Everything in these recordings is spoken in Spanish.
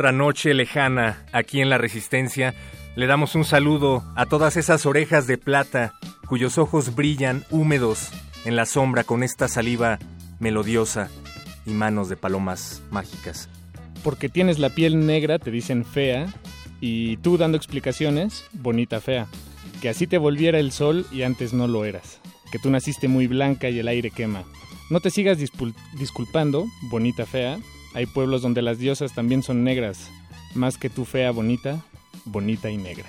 Otra noche lejana aquí en la Resistencia. Le damos un saludo a todas esas orejas de plata cuyos ojos brillan húmedos en la sombra con esta saliva melodiosa y manos de palomas mágicas. Porque tienes la piel negra, te dicen fea, y tú dando explicaciones, bonita fea. Que así te volviera el sol y antes no lo eras. Que tú naciste muy blanca y el aire quema. No te sigas disculpando, bonita fea. Hay pueblos donde las diosas también son negras. Más que tú fea, bonita, bonita y negra.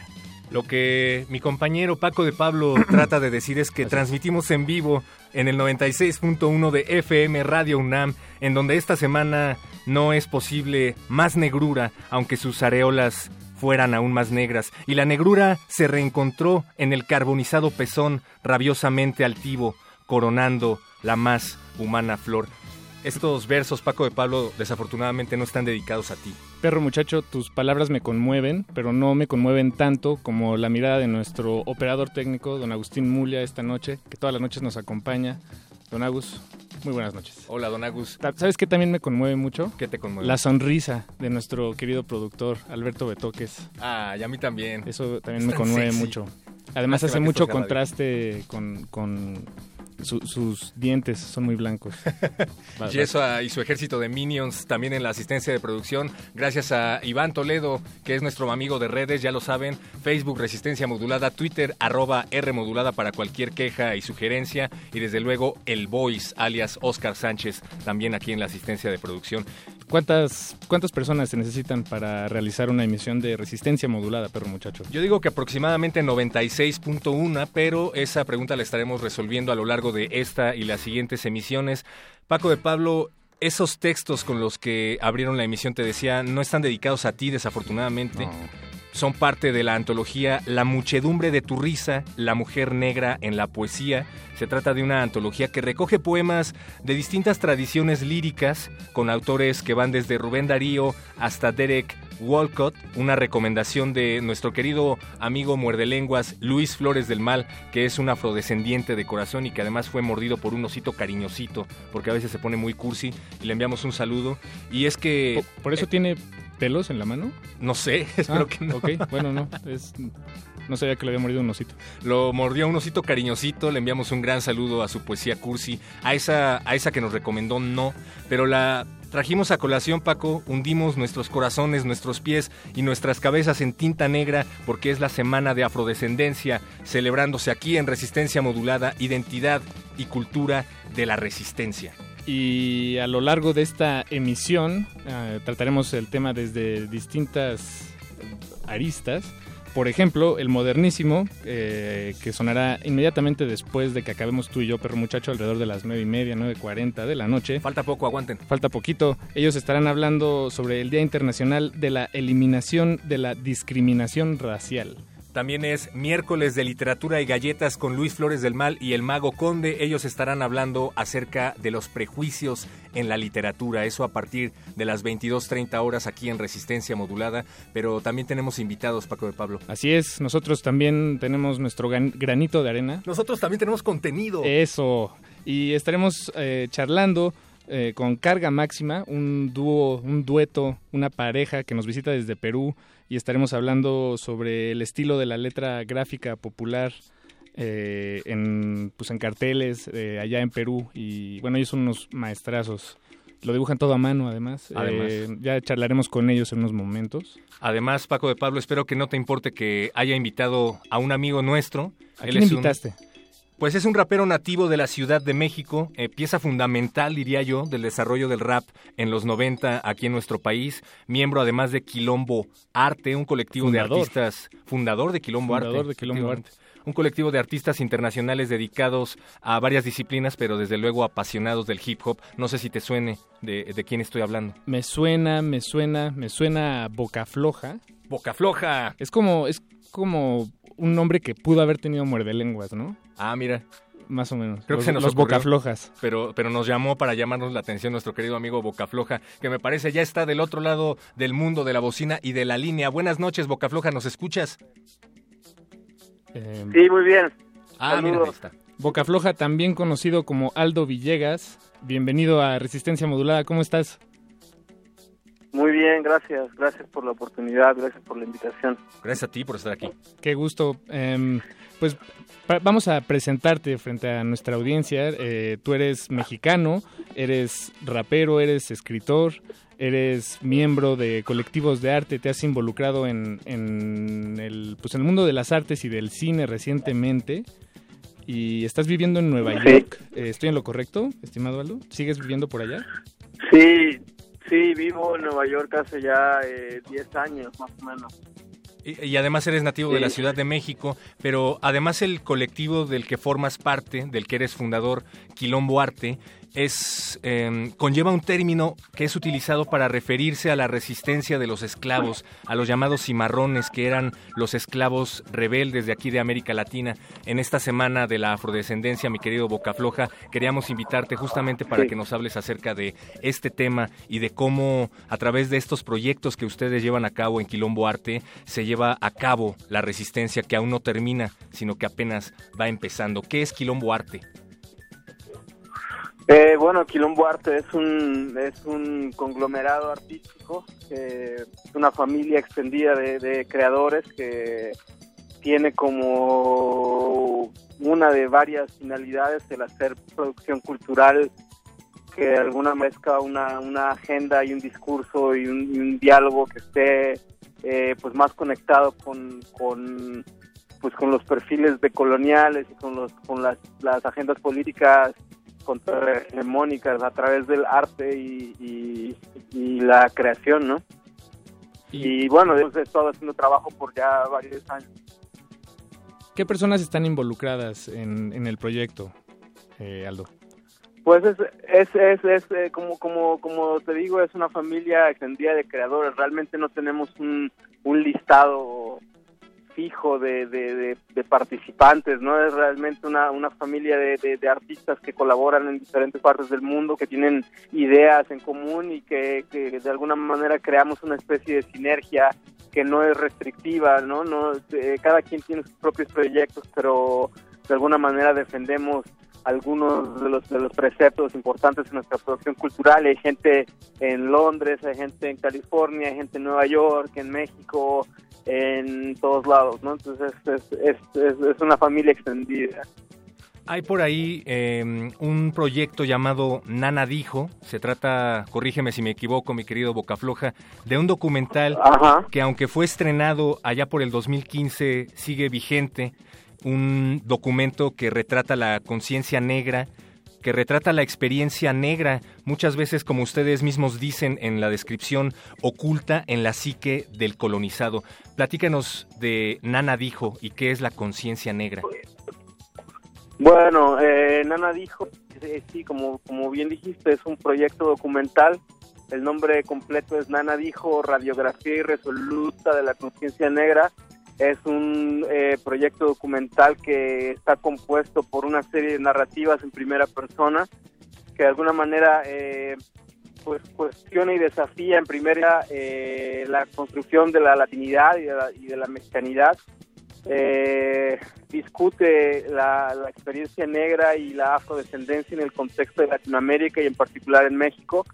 Lo que mi compañero Paco de Pablo trata de decir es que transmitimos en vivo en el 96.1 de FM Radio UNAM, en donde esta semana no es posible más negrura, aunque sus areolas fueran aún más negras. Y la negrura se reencontró en el carbonizado pezón rabiosamente altivo, coronando la más humana flor. Estos versos, Paco de Pablo, desafortunadamente no están dedicados a ti. Perro muchacho, tus palabras me conmueven, pero no me conmueven tanto como la mirada de nuestro operador técnico, don Agustín Mulia, esta noche, que todas las noches nos acompaña. Don Agus, muy buenas noches. Hola, don Agus. ¿Sabes qué también me conmueve mucho? ¿Qué te conmueve? La sonrisa de nuestro querido productor, Alberto Betoques. Ah, y a mí también. Eso también Es me conmueve sexy. mucho. Además hace mucho contraste con, con su- sus dientes, son muy blancos. Ah, y su ejército de minions también en la asistencia de producción. Gracias a Iván Toledo, que es nuestro amigo de redes, ya lo saben. Facebook Resistencia Modulada, Twitter arroba R Modulada para cualquier queja y sugerencia. Y desde luego el Voice, alias Oscar Sánchez, también aquí en la asistencia de producción. ¿Cuántas, ¿Cuántas personas se necesitan para realizar una emisión de resistencia modulada, perro muchacho? Yo digo que aproximadamente 96.1, pero esa pregunta la estaremos resolviendo a lo largo de esta y las siguientes emisiones. Paco de Pablo, esos textos con los que abrieron la emisión, te decía, no están dedicados a ti, desafortunadamente. Son parte de la antología La muchedumbre de tu risa, la mujer negra en la poesía. Se trata de una antología que recoge poemas de distintas tradiciones líricas, con autores que van desde Rubén Darío hasta Derek Walcott, una recomendación de nuestro querido amigo muerdelenguas Luis Flores del Mal, que es un afrodescendiente de corazón y que además fue mordido por un osito cariñosito, porque a veces se pone muy cursi, y le enviamos un saludo. Y es que... ¿Por, por eso tiene pelos en la mano? No sé, espero Ah, que no. Ok, bueno, no. es- no sabía que le había mordido un osito. Lo mordió un osito cariñosito, le enviamos un gran saludo a su poesía cursi, a esa, a esa que nos recomendó no, pero la trajimos a colación, Paco, hundimos nuestros corazones, nuestros pies y nuestras cabezas en tinta negra porque es la semana de afrodescendencia, celebrándose aquí en Resistencia Modulada, identidad y cultura de la resistencia. Y a lo largo de esta emisión eh, trataremos el tema desde distintas aristas. Por ejemplo, el modernísimo, eh, que sonará inmediatamente después de que acabemos tú y yo, perro muchacho, alrededor de las nueve y media, 9.40 de la noche. Falta poco, aguanten. Falta poquito. Ellos estarán hablando sobre el Día Internacional de la Eliminación de la Discriminación Racial. También es miércoles de literatura y galletas con Luis Flores del Mal y el Mago Conde. Ellos estarán hablando acerca de los prejuicios en la literatura. Eso a partir de las 22.30 horas aquí en Resistencia Modulada. Pero también tenemos invitados, Paco de Pablo. Así es, nosotros también tenemos nuestro granito de arena. Nosotros también tenemos contenido. Eso. Y estaremos eh, charlando eh, con Carga Máxima, un dúo, un dueto, una pareja que nos visita desde Perú y estaremos hablando sobre el estilo de la letra gráfica popular eh, en, pues en carteles eh, allá en Perú y bueno, ellos son unos maestrazos. Lo dibujan todo a mano, además. Además. Eh, ya charlaremos con ellos en unos momentos. Además, Paco de Pablo, espero que no te importe que haya invitado a un amigo nuestro. ¿A Él quién es un- invitaste? Pues es un rapero nativo de la Ciudad de México, eh, pieza fundamental, diría yo, del desarrollo del rap en los 90 aquí en nuestro país, miembro además de Quilombo Arte, un colectivo Fundador. de artistas, fundador de Quilombo Arte. Fundador de Quilombo efectivamente. Un colectivo de artistas internacionales dedicados a varias disciplinas, pero desde luego apasionados del hip hop. No sé si te suene de, de quién estoy hablando. Me suena, me suena, me suena a Boca Floja. Boca Floja. Es como, es como un nombre que pudo haber tenido muerde lenguas, ¿no? Ah, mira, Más o menos. Creo que los, se nos los ocurrió. Boca Flojas. pero, pero nos llamó para llamarnos la atención nuestro querido amigo Bocafloja, que me parece ya está del otro lado del mundo de la bocina y de la línea. Buenas noches, Bocafloja, ¿nos escuchas? Eh, Sí, muy bien. Ah, mira, ahí está. Boca Floja, también conocido como Aldo Villegas. Bienvenido a Resistencia Modulada. ¿Cómo estás? Muy bien, gracias. Gracias por la oportunidad, gracias por la invitación. Gracias a ti por estar aquí. Qué gusto. Em, pues vamos a presentarte frente a nuestra audiencia. Eh, tú eres mexicano, eres rapero, eres escritor, eres miembro de colectivos de arte, te has involucrado en, en el, pues en el mundo de las artes y del cine recientemente. Y estás viviendo en Nueva Sí. York. Eh, ¿Estoy en lo correcto, estimado Aldo? ¿Sigues viviendo por allá? Sí, sí, vivo en Nueva York hace ya eh, 10 años más o menos. Y, y además eres nativo de la. Ciudad de México, pero además el colectivo del que formas parte, del que eres fundador, Quilombo Arte, es eh, conlleva un término que es utilizado para referirse a la resistencia de los esclavos, a los llamados cimarrones, que eran los esclavos rebeldes de aquí de América Latina. En esta semana de la afrodescendencia, mi querido Bocafloja, queríamos invitarte justamente para Sí. que nos hables acerca de este tema y de cómo a través de estos proyectos que ustedes llevan a cabo en Quilombo Arte se lleva a cabo la resistencia que aún no termina, sino que apenas va empezando. ¿Qué es Quilombo Arte? Eh, bueno, Quilombo Arte es un, es un conglomerado artístico, eh, una familia extendida de, de creadores que tiene como una de varias finalidades el hacer producción cultural que alguna mezcla una, una agenda y un discurso y un, y un diálogo que esté eh, pues más conectado con, con pues con los perfiles decoloniales y con los con las, las agendas políticas contrahegemónicas a través del arte y, y, y la creación, ¿no? Y bueno, hemos estado haciendo trabajo por ya varios años. ¿Qué personas están involucradas en, en el proyecto, eh, Aldo? Pues es, es, es, es, eh, como, como, como te digo, es una familia extendida de creadores. Realmente no tenemos un, un listado fijo de, de, participantes, ¿no? Es realmente una, familia de artistas que colaboran en diferentes partes del mundo, que tienen ideas en común y que, que de alguna manera creamos una especie de sinergia que no es restrictiva, ¿no? no eh, cada quien tiene sus propios proyectos, pero de alguna manera defendemos algunos de los de los preceptos importantes en nuestra producción cultural. Hay gente en Londres, hay gente en California, hay gente en Nueva York, en México, en todos lados, ¿no? Entonces es, es, es, es una familia extendida. Hay por ahí eh, un proyecto llamado Nana Dijo, se trata, corrígeme si me equivoco, mi querido Bocafloja, de un documental Ajá. que aunque fue estrenado allá por el 2015, sigue vigente, un documento que retrata la conciencia negra, que retrata la experiencia negra, muchas veces, como ustedes mismos dicen en la descripción, oculta en la psique del colonizado. Platícanos de Nana Dijo y qué es la conciencia negra. Bueno, eh, Nana dijo, eh, sí, como, como bien dijiste, es un proyecto documental. El nombre completo es Nana dijo, Radiografía Irresoluta de la Conciencia Negra. Es un eh, proyecto documental que está compuesto por una serie de narrativas en primera persona que de alguna manera eh, pues cuestiona y desafía en primera eh, la construcción de la latinidad y de la, mexicanidad. Eh, discute la, la, experiencia negra y la afrodescendencia en el contexto de Latinoamérica y en particular en México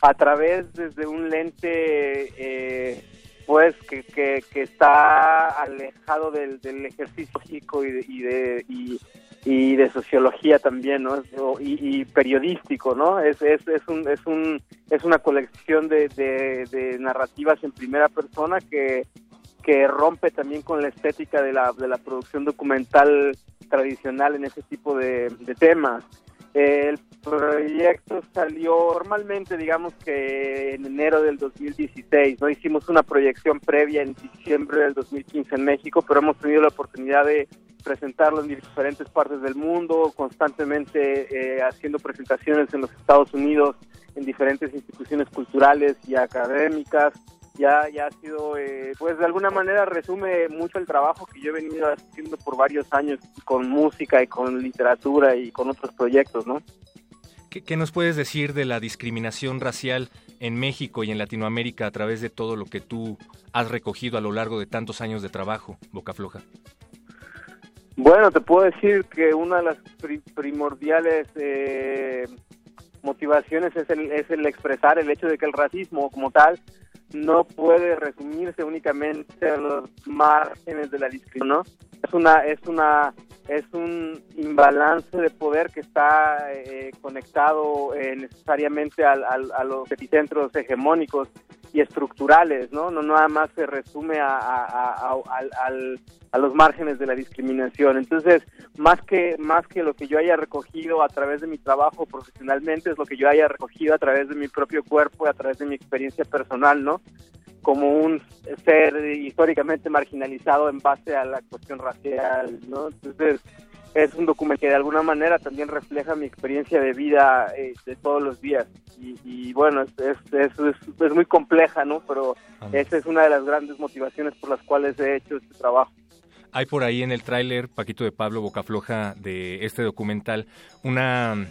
a través desde un lente eh, pues que, que, que, está alejado del, del ejercicio físico y de, y de, y, de sociología también, ¿no? Y, periodístico, ¿no? Es, es, es, un, es, un, es una colección de, de, narrativas en primera persona que, que rompe también con la estética de la, de la producción documental tradicional en ese tipo de temas. El proyecto salió normalmente, digamos que en enero del 2016, ¿no? Hicimos una proyección previa en diciembre del 2015 en México, pero hemos tenido la oportunidad de presentarlo en diferentes partes del mundo, constantemente eh, haciendo presentaciones en los Estados Unidos, en diferentes instituciones culturales y académicas. Ya, ya ha sido, eh, pues de alguna manera resume mucho el trabajo que yo he venido haciendo por varios años con música y con literatura y con otros proyectos, ¿no? ¿Qué, ¿Qué, nos puedes decir de la discriminación racial en México y en Latinoamérica a través de todo lo que tú has recogido a lo largo de tantos años de trabajo, Boca Floja? Bueno, te puedo decir que una de las pri primordiales eh, motivaciones es el, es el expresar el hecho de que el racismo como tal no puede resumirse únicamente a los márgenes de la discriminación, ¿no? Es una, es una, es un imbalance de poder que está eh, conectado eh, necesariamente al, al, a los epicentros hegemónicos y estructurales, ¿no? No nada más se resume a, a, los márgenes de la discriminación. Entonces, más que, más que lo que yo haya recogido a través de mi trabajo profesionalmente, es lo que yo haya recogido a través de mi propio cuerpo a través de mi experiencia personal, ¿no? Como un ser históricamente marginalizado en base a la cuestión racial, ¿no? Entonces, es un documento que de alguna manera también refleja mi experiencia de vida eh, de todos los días. Y, y bueno, es, es, es, es, muy compleja, ¿no? Pero esa es una de las grandes motivaciones por las cuales he hecho este trabajo. Hay por ahí en el tráiler, Paquito de Pablo Bocafloja, de este documental, una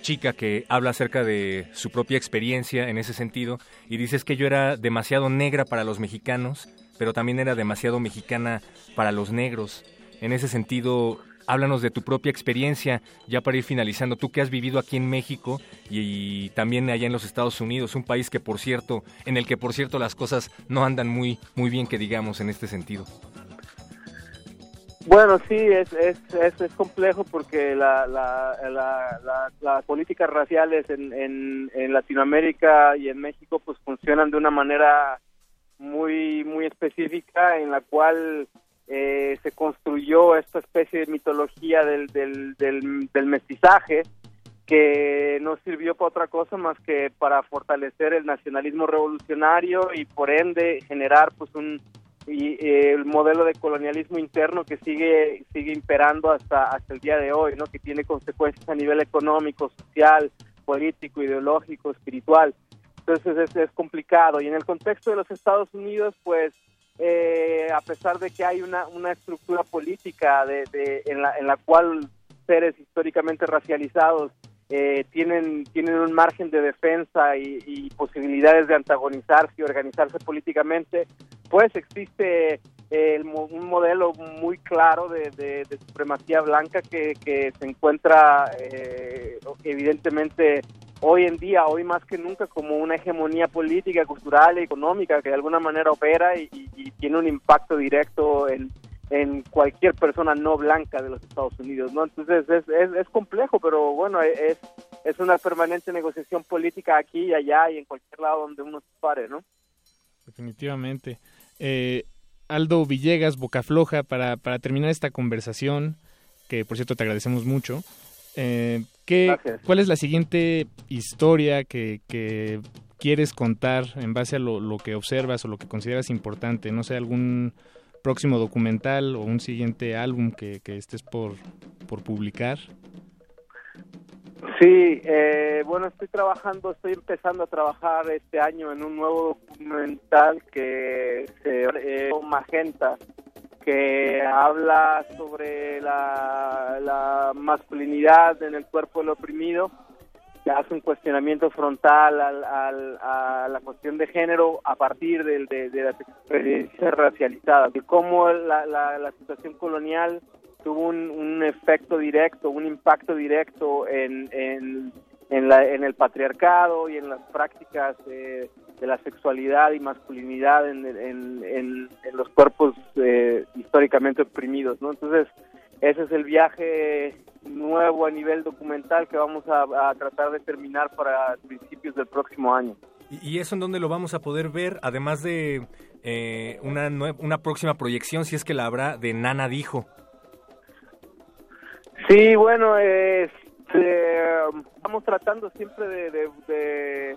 chica que habla acerca de su propia experiencia en ese sentido y dices que yo era demasiado negra para los mexicanos, pero también era demasiado mexicana para los negros. En ese sentido, háblanos de tu propia experiencia, ya para ir finalizando, tú que has vivido aquí en México y, también allá en los Estados Unidos, un país que por cierto, en el que por cierto las cosas no andan muy, muy bien que digamos en este sentido. Bueno, sí, es, es, es, es complejo porque la, la, las políticas raciales en, en, en Latinoamérica y en México pues funcionan de una manera muy, muy específica en la cual eh, se construyó esta especie de mitología del, del, del, del, mestizaje que no sirvió para otra cosa más que para fortalecer el nacionalismo revolucionario y por ende generar pues un y eh, el modelo de colonialismo interno que sigue sigue imperando hasta hasta el día de hoy no que tiene consecuencias a nivel económico social político ideológico espiritual. Entonces es, es complicado. Y en el contexto de los Estados Unidos pues eh, a pesar de que hay una, una estructura política de, de, en, la, en la cual seres históricamente racializados eh, tienen, tienen un margen de defensa y, y, posibilidades de antagonizarse y organizarse políticamente, pues existe el, un modelo muy claro de, de, de supremacía blanca que, que se encuentra eh, evidentemente hoy en día, hoy más que nunca, como una hegemonía política, cultural y económica que de alguna manera opera y, tiene un impacto directo en, cualquier persona no blanca de los Estados Unidos, ¿no? Entonces es, es, es complejo, pero bueno, es, es una permanente negociación política aquí y allá y en cualquier lado donde uno se pare, ¿no? Definitivamente. Eh, Aldo Villegas, Boca Floja, para, para terminar esta conversación, que por cierto te agradecemos mucho, eh, ¿qué, ¿cuál es la siguiente historia que, que quieres contar en base a lo, lo, que observas o lo que consideras importante? No sé, algún próximo documental o un siguiente álbum que, que estés por, por publicar. Sí, eh, bueno, estoy trabajando, estoy empezando a trabajar este año en un nuevo documental que se eh, Magenta, que habla sobre la, masculinidad en el cuerpo del oprimido se hace un cuestionamiento frontal al, a la cuestión de género a partir de, de, de las experiencias racializadas, de cómo la, la, la situación colonial tuvo un, un, efecto directo, un impacto directo en, en, la, en el patriarcado y en las prácticas de, de la sexualidad y masculinidad en, en, en, en los cuerpos eh, históricamente oprimidos, ¿no? Entonces, ese es el viaje nuevo a nivel documental que vamos a, a tratar de terminar para principios del próximo año. ¿Y eso en dónde lo vamos a poder ver? Además de eh, una, una próxima proyección, si es que la habrá, de Nana Dijo. Sí, bueno, estamos tratando siempre de, de, de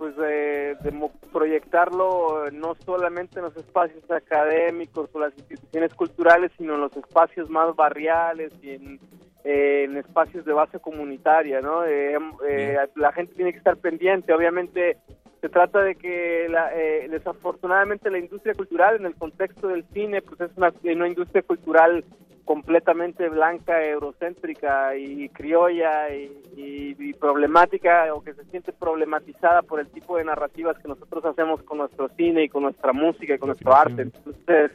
pues de, de, proyectarlo no solamente en los espacios académicos o las instituciones culturales, sino en los espacios más barriales y en, eh, en espacios de base comunitaria, ¿no? Eh, eh, la gente tiene que estar pendiente, obviamente se trata de que la, eh, desafortunadamente la industria cultural en el contexto del cine pues es una, una industria cultural completamente blanca, eurocéntrica y criolla y, y, y, problemática o que se siente problematizada por el tipo de narrativas que nosotros hacemos con nuestro cine y con nuestra música y con nuestro arte. Entonces,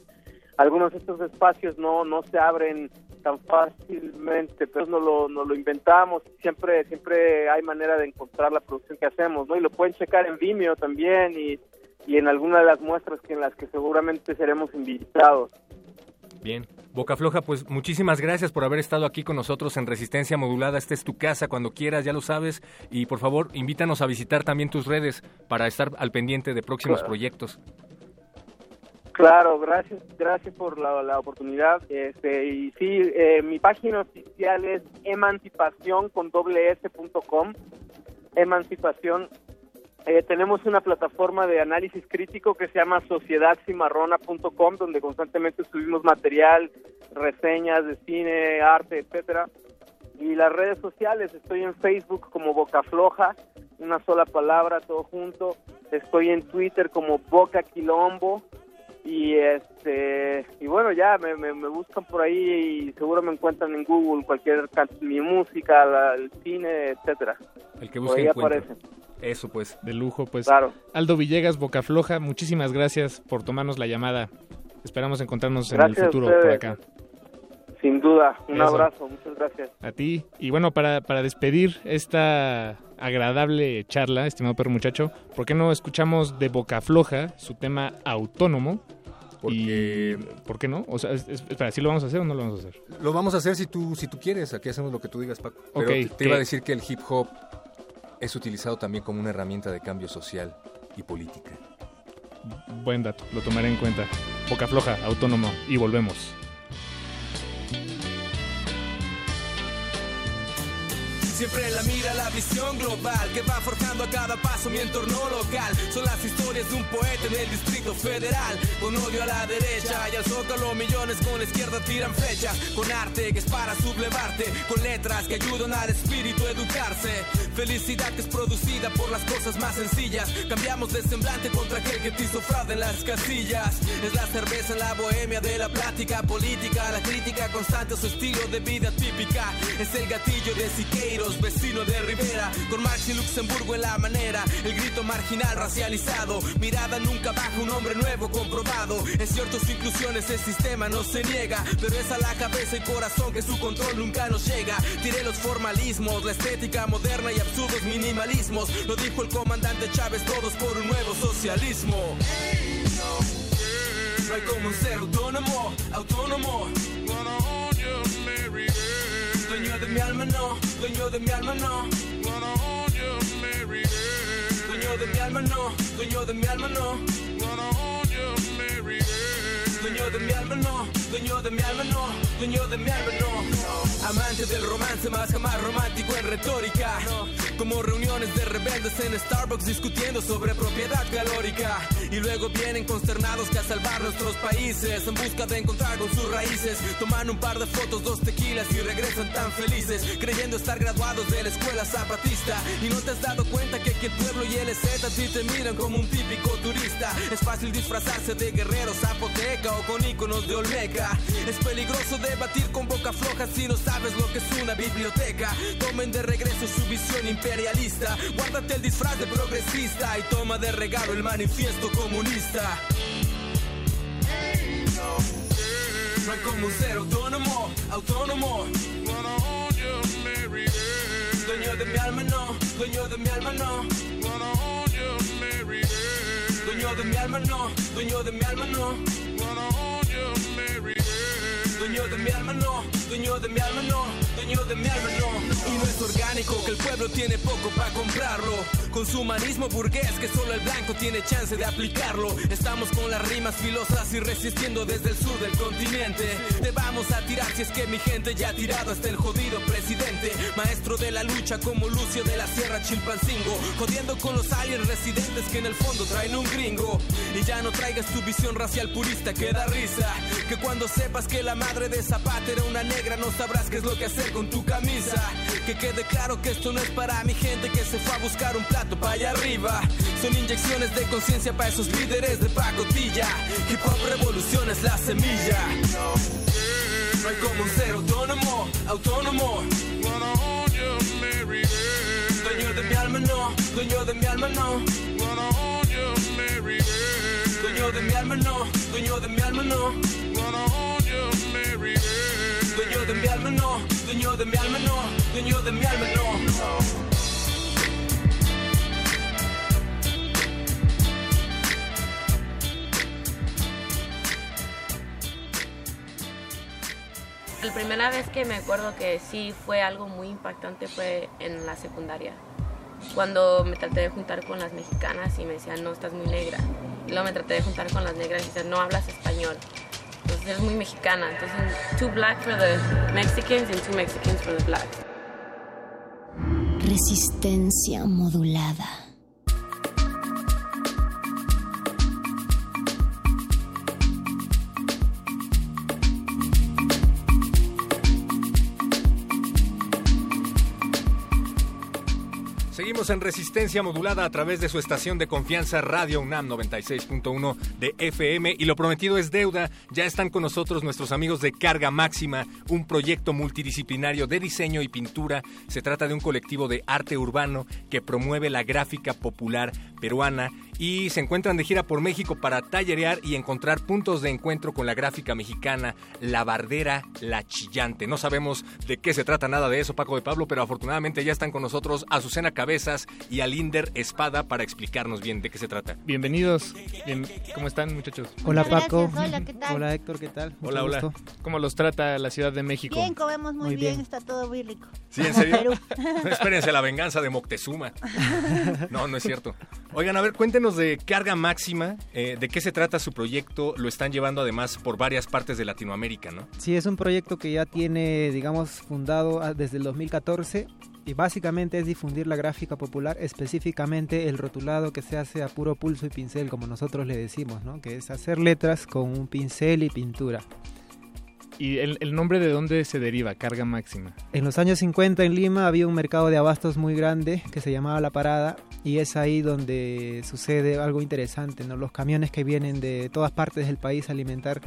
algunos de estos espacios no, no se abren tan fácilmente, pero no lo, no lo inventamos, siempre, siempre hay manera de encontrar la producción que hacemos, ¿no? Y lo pueden checar en Vimeo también y, y en alguna de las muestras que en las que seguramente seremos invitados. Bien. Boca Floja, pues muchísimas gracias por haber estado aquí con nosotros en Resistencia Modulada. Esta es tu casa cuando quieras, ya lo sabes. Y por favor, invítanos a visitar también tus redes para estar al pendiente de próximos claro. proyectos. Claro, gracias, gracias por la, la oportunidad. Este, y sí, eh, mi página oficial es emancipación con doble s punto com, emancipación eh, tenemos una plataforma de análisis crítico que se llama sociedadcimarrona.com, donde constantemente subimos material, reseñas de cine, arte, etcétera. Y las redes sociales, estoy en Facebook como Boca Floja, una sola palabra, todo junto. Estoy en Twitter como Boca Quilombo. Y este y bueno, ya me, me, me buscan por ahí y seguro me encuentran en Google cualquier mi música, la, el cine, etcétera. El que busque ahí aparece. Eso pues. De lujo, pues. Claro. Aldo Villegas, Boca Floja, muchísimas gracias por tomarnos la llamada. Esperamos encontrarnos gracias en el futuro por acá. Sin duda, un Eso. abrazo, muchas gracias. A ti. Y bueno, para, para despedir esta agradable charla, estimado perro muchacho, ¿por qué no escuchamos de Boca Floja su tema autónomo? Porque... Y, ¿Por qué no? O sea, es, es, espera, ¿sí lo vamos a hacer o no lo vamos a hacer? Lo vamos a hacer si tú, si tú quieres. Aquí hacemos lo que tú digas, Paco. Pero Okay, te, te iba a decir que el hip hop es utilizado también como una herramienta de cambio social y política. Buen dato, lo tomaré en cuenta. Boca Floja, autónomo. Y volvemos. Siempre la mira la visión global que va forjando a cada paso mi entorno local. Son las historias de un poeta en el Distrito Federal. Con odio a la derecha y al zócalo millones con la izquierda tiran flechas. Con arte que es para sublevarte. Con letras que ayudan al espíritu a educarse. Felicidad que es producida por las cosas más sencillas. Cambiamos de semblante contra aquel que te hizo fraude en las casillas. Es la cerveza en la bohemia de la plática política. La crítica constante a su estilo de vida típica. Es el gatillo de Siqueiros vecino de Rivera, con Marx y Luxemburgo en la manera, el grito marginal racializado, mirada nunca baja, un hombre nuevo comprobado, en cierto su inclusión ese sistema no se niega, pero es a la cabeza y corazón que su control nunca nos llega, tiré los formalismos, la estética moderna y absurdos minimalismos, lo dijo el comandante Chávez, todos por un nuevo socialismo. No hay como ser autónomo, autónomo. Dueño de mi alma no, dueño de mi alma no. Dueño de mi alma no, dueño de mi alma no. Dueño de mi alma no, dueño de mi alma no, dueño de mi alma no. Amante del romance más jamás romántico en retórica. Como reuniones de rebeldes en Starbucks discutiendo sobre propiedad calórica. Y luego vienen consternados que a salvar nuestros países en busca de encontrar con sus raíces. Toman un par de fotos, dos tequilas y regresan tan felices. Creyendo estar graduados de la escuela zapatista. Y no te has dado cuenta que aquí el pueblo y el EZ a ti te miran como un típico turista. Es fácil disfrazarse de guerrero zapoteca con iconos de Olmeca. Es peligroso debatir con boca floja si no sabes lo que es una biblioteca. Tomen de regreso su visión imperialista. Guárdate el disfraz de progresista y toma de regalo el manifiesto comunista. No hay como un ser autónomo, autónomo. Dueño de mi alma no, dueño de mi alma no. Dueño de mi alma no, dueño de mi alma no. Dueño de mi alma no, dueño de mi alma no, dueño de mi alma no. Y no es orgánico que el pueblo tiene poco para comprarlo. Consumanismo burgués que solo el blanco tiene chance de aplicarlo. Estamos con las rimas filosas y resistiendo desde el sur del continente. Te vamos a tirar si es que mi gente ya ha tirado hasta el jodido presidente. Maestro de la lucha como Lucio de la Sierra Chilpancingo. Jodiendo con los aliens residentes que en el fondo traen un gringo. Y ya no traigas tu visión racial purista que da risa. Que cuando sepas que la madre de Zapata era una negra no sabrás qué es lo que hacer con tu camisa. Que quede claro que esto no es para mi gente que se fue a buscar un plato para allá arriba. Son inyecciones de conciencia para esos líderes de pacotilla. Hip hop revolución es la semilla. No hay como ser autónomo, autónomo. Dueño de mi alma no, dueño de mi alma no. Dueño de mi alma no, dueño de mi alma no. Dueño de mi alma no, dueño de mi alma no, dueño de mi alma no. La primera vez que me acuerdo que sí fue algo muy impactante fue en la secundaria. Cuando me traté de juntar con las mexicanas y me decían, no, estás muy negra. Y luego me traté de juntar con las negras y decían, no hablas español. Entonces eres muy mexicana. Entonces, two black for the Mexicans and two Mexicans for the blacks. Resistencia modulada. En resistencia modulada a través de su estación de confianza Radio UNAM 96.1 de FM y lo prometido es deuda. Ya están con nosotros nuestros amigos de Carga Máxima, un proyecto multidisciplinario de diseño y pintura. Se trata de un colectivo de arte urbano que promueve la gráfica popular peruana y se encuentran de gira por México para tallerear y encontrar puntos de encuentro con la gráfica mexicana, la bardera, la chillante. No sabemos de qué se trata nada de eso, Paco de Pablo, pero afortunadamente ya están con nosotros Azucena Cabezas y Alinder Espada para explicarnos bien de qué se trata. Bienvenidos. Bien, ¿Cómo están, muchachos? Hola, Paco. gracias. Hola, ¿qué tal? Hola, Héctor, ¿qué tal? Mucho Hola, hola. gusto. ¿Cómo los trata la Ciudad de México? Bien, comemos muy, Muy bien. bien. está todo muy rico. ¿Sí, en serio? Perú. Espérense la venganza de Moctezuma. No, no es cierto. Oigan, a ver, cuéntenos de Carga Máxima, eh, de qué se trata su proyecto. Lo están llevando además por varias partes de Latinoamérica, ¿no? Sí, es un proyecto que ya tiene, digamos, fundado ah, desde el 2014 y básicamente es difundir la gráfica popular, específicamente el rotulado que se hace a puro pulso y pincel, como nosotros le decimos, ¿no? Que es hacer letras con un pincel y pintura. ¿Y el, el nombre de dónde se deriva? Carga Máxima. En los años 50 en Lima había un mercado de abastos muy grande que se llamaba La Parada y es ahí donde sucede algo interesante, ¿no? Los camiones que vienen de todas partes del país a alimentar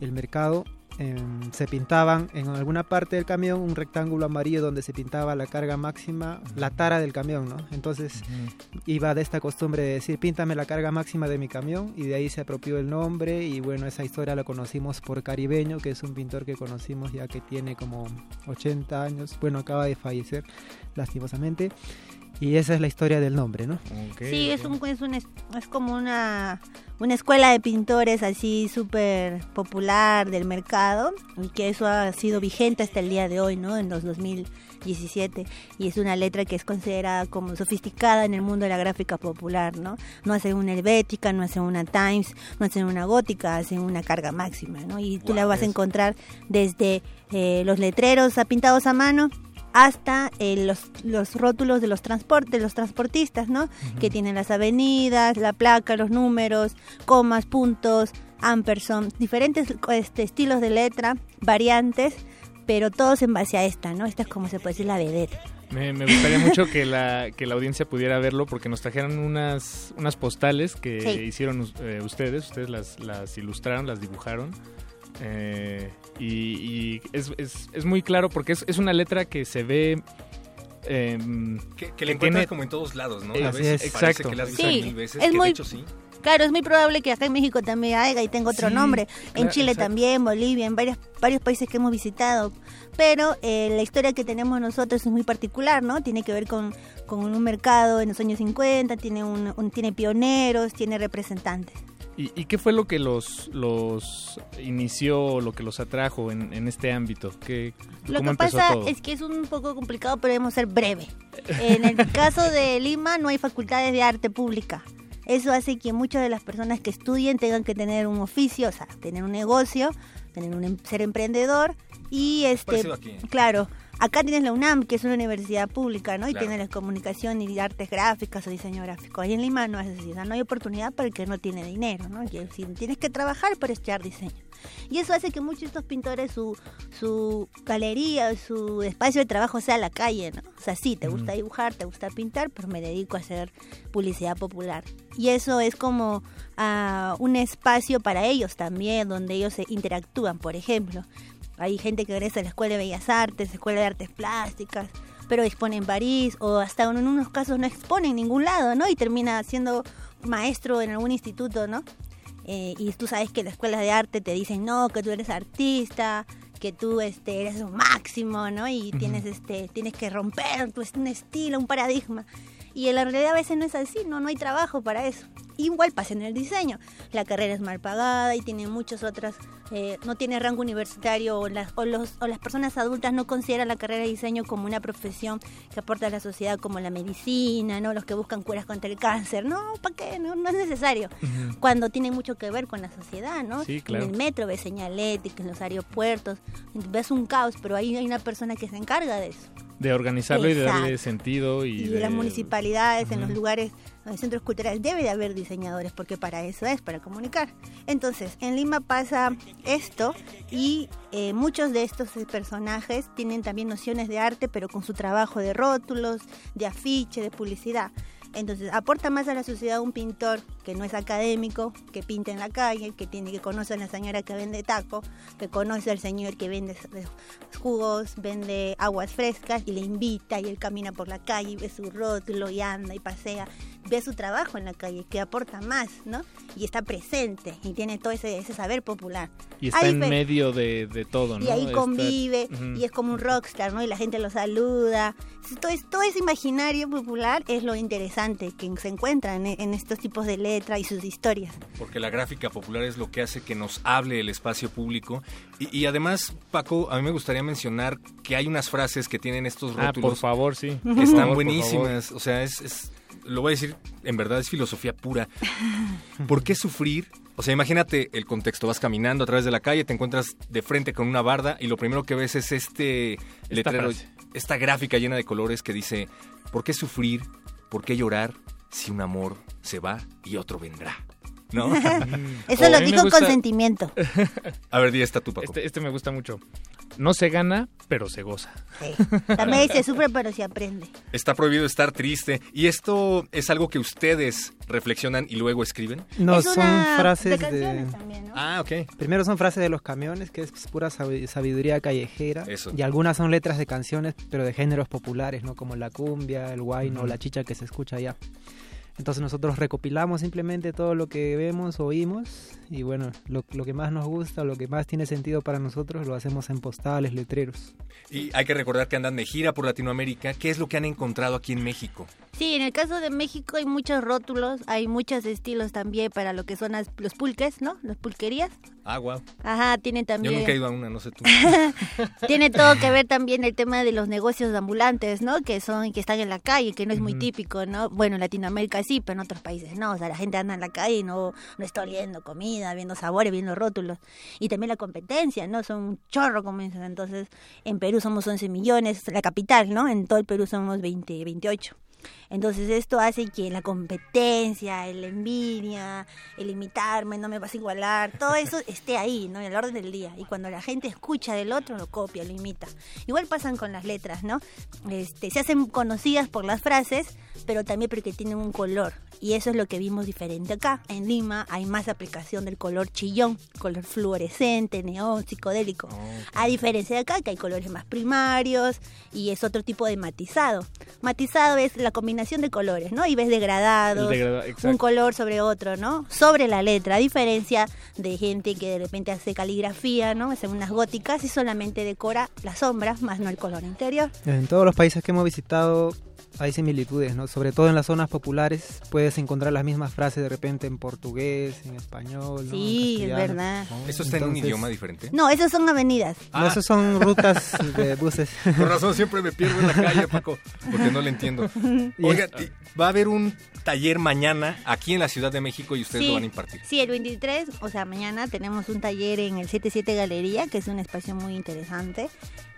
el mercado em, se pintaban en alguna parte del camión un rectángulo amarillo donde se pintaba la carga máxima, la tara del camión, ¿no? Entonces iba de esta costumbre de decir, píntame la carga máxima de mi camión y de ahí se apropió el nombre y bueno, esa historia la conocimos por Caribeño, que es un pintor que conocimos ya que tiene como 80 años, bueno, acaba de fallecer lastimosamente y esa es la historia del nombre, ¿no? Sí, es, un, es, un, es, es como una, una escuela de pintores así súper popular del mercado y que eso ha sido vigente hasta el día de hoy, ¿no? En los 2017 y es una letra que es considerada como sofisticada en el mundo de la gráfica popular, ¿no? No hacen una helvética, no hacen una Times, no hacen una gótica, hacen una carga máxima, ¿no? Y tú la vas a encontrar desde eh, los letreros a- pintados a mano hasta eh, los, los rótulos de los transportes, los transportistas, ¿no? Que tienen las avenidas, la placa, los números, comas, puntos, ampersand, diferentes este, estilos de letra, variantes, pero todos en base a esta, ¿no? Esta es como se puede decir la vedette. Me, me gustaría mucho que la, que la audiencia pudiera verlo porque nos trajeron unas, unas postales que Sí. hicieron eh, ustedes, ustedes las, las ilustraron, las dibujaron. Eh, y y es, es, es muy claro porque es, es una letra que se ve... em, Que, que le que encuentras tiene- como en todos lados, ¿no? Eh, A así veces Exacto. que la has visto Sí, mil veces, es que muy- de hecho sí. Claro, es muy probable que acá en México también haya y tenga otro Sí, nombre. En Chile exacto. también, Bolivia, en varios, varios países que hemos visitado. Pero eh, la historia que tenemos nosotros es muy particular, ¿no? Tiene que ver con, con un mercado en los años 50, tiene, un, un- tiene pioneros, tiene representantes. ¿Y, y qué fue lo que los, los inició, lo que los atrajo en, en este ámbito? ¿Qué, Lo ¿Cómo que empezó pasa todo? es que es un poco complicado, pero debemos ser breve. En el caso de Lima no hay facultades de arte pública. Eso hace que muchas de las personas que estudien tengan que tener un oficio, o sea, tener un negocio, tener un em- ser emprendedor y este aquí. ¿eh? claro, acá tienes la UNAM, que es una universidad pública, ¿no? Y Claro. tiene la comunicación y artes gráficas o diseño gráfico. Ahí en Lima no es así, o sea, no hay oportunidad para el que no tiene dinero, ¿no? Decir, tienes que trabajar para estudiar diseño. Y eso hace que muchos de estos pintores su, su galería, su espacio de trabajo sea la calle, ¿no? O sea, sí, te gusta dibujar, te gusta pintar, pero me dedico a hacer publicidad popular. Y eso es como ah, un espacio para ellos también, donde ellos se interactúan, por ejemplo. Hay gente que regresa a la Escuela de Bellas Artes, Escuela de Artes Plásticas, pero expone en París o hasta en unos casos no expone en ningún lado, ¿no? Y termina siendo maestro en algún instituto, ¿no? Eh, y tú sabes que las escuelas de arte te dicen, no, que tú eres artista, que tú este, eres un máximo, ¿no? Y tienes, este, tienes que romper tu, un estilo, un paradigma. Y en la realidad a veces no es así, no, no hay trabajo para eso. Igual pasa en el diseño. La carrera es mal pagada y tiene muchas otras, eh, no tiene rango universitario o las, o, los, o las personas adultas no consideran la carrera de diseño como una profesión que aporta a la sociedad como la medicina, ¿no? Los que buscan curas contra el cáncer. No, ¿para qué? No, no es necesario. Cuando tiene mucho que ver con la sociedad, ¿no? Sí, claro. En el metro ves señalética, en los aeropuertos, ves un caos, pero ahí hay una persona que se encarga de eso. De organizarlo y de darle sentido. Y, Y, de las municipalidades, en los lugares, en centros culturales, debe de haber diseñadores, porque para eso es, para comunicar. Entonces, en Lima pasa esto y eh, muchos de estos personajes tienen también nociones de arte, pero con su trabajo de rótulos, de afiche, de publicidad. Entonces, aporta más a la sociedad un pintor que no es académico, que pinta en la calle, que tiene que conocer a la señora que vende taco, que conoce al señor que vende jugos, vende aguas frescas y le invita y él camina por la calle y ve su rótulo y anda y pasea, ve su trabajo en la calle, que aporta más, ¿no? Y está presente y tiene todo ese, ese saber popular. Y está Ahí en medio de, de todo, ¿no? y ahí Está- convive Ujú. y es como un rockstar, ¿no? Y la gente lo saluda. Todo, es- todo ese imaginario popular es lo interesante que se encuentra en, en estos tipos de letra y sus historias. Porque la gráfica popular es lo que hace que nos hable el espacio público. Y, y además, Paco, a mí me gustaría mencionar que hay unas frases que tienen estos Ah, rótulos por favor, sí. que están favor, buenísimas. O sea, es, es- lo voy a decir, en verdad es filosofía pura. ¿Por qué sufrir? O sea, imagínate el contexto, vas caminando a través de la calle, te encuentras de frente con una barda y lo primero que ves es este letrero, frase. esta gráfica llena de colores que dice, ¿por qué sufrir? ¿Por qué llorar si un amor se va y otro vendrá? ¿No? Eso Oh, lo digo gusta- con sentimiento. a ver, di esta tú, Paco. Este, este me gusta mucho. No se gana, pero se goza. Sí. También se sufre, pero se aprende. Está prohibido estar triste. ¿Y esto es algo que ustedes reflexionan y luego escriben? No, es son una frases de de... canciones también, ¿no? Ah, ok. Primero son frases de los camiones, que es pura sabi- sabiduría callejera. Eso. Y algunas son letras de canciones, pero de géneros populares, ¿no? Como la cumbia, el guayno, Ujú. la chicha que se escucha allá. Entonces nosotros recopilamos simplemente todo lo que vemos, oímos, y bueno, lo, lo que más nos gusta, lo que más tiene sentido para nosotros, lo hacemos en postales, letreros. Y hay que recordar que andan de gira por Latinoamérica. ¿Qué es lo que han encontrado aquí en México? Sí, en el caso de México hay muchos rótulos, hay muchos estilos también para lo que son las- los pulques, ¿no? Las pulquerías. Ah, wow. Ajá, tiene Yo también... nunca he ido a una, no sé tú. Tiene todo que ver también el tema de los negocios ambulantes, ¿no? Que son que están en la calle, que no es muy típico, ¿no? Bueno, en Latinoamérica sí, pero en otros países no. O sea, la gente anda en la calle y no, no está oliendo comida, viendo sabores, viendo rótulos. Y también la competencia, ¿no? Son un chorro, como. Entonces, en Perú somos 11 millones, la capital, ¿no? En todo el Perú somos 20, 28. Entonces esto hace que la competencia, la envidia, el imitarme, no me vas a igualar, todo eso esté ahí, ¿no? En el orden del día. Y cuando la gente escucha del otro, lo copia, lo imita. Igual pasan con las letras, ¿no? Este, se hacen conocidas por las frases, pero también porque tienen un color. Y eso es lo que vimos diferente acá. En Lima hay más aplicación del color chillón, color fluorescente, neón, psicodélico. A diferencia de acá, que hay colores más primarios y es otro tipo de matizado. Matizado es la combinación de colores, ¿no? Y ves degradados, un color sobre otro, ¿no? Sobre la letra, a diferencia de gente que de repente hace caligrafía, ¿no? Hacen unas góticas y solamente decora las sombras, más no el color interior. En todos los países que hemos visitado hay similitudes, ¿no? Sobre todo en las zonas populares puedes encontrar las mismas frases de repente en portugués, en español, ¿no? En Sí, es verdad. ¿Esto está en un Entonces- idioma diferente? No, esos son avenidas. No, esos son rutas de buses. Con razón siempre me pierdo en la calle, Paco, porque no le entiendo. Oiga, va a haber un taller mañana aquí en la Ciudad de México y ustedes Sí. lo van a impartir. Sí, el 23, o sea, mañana tenemos un taller en el 77 Galería, que es un espacio muy interesante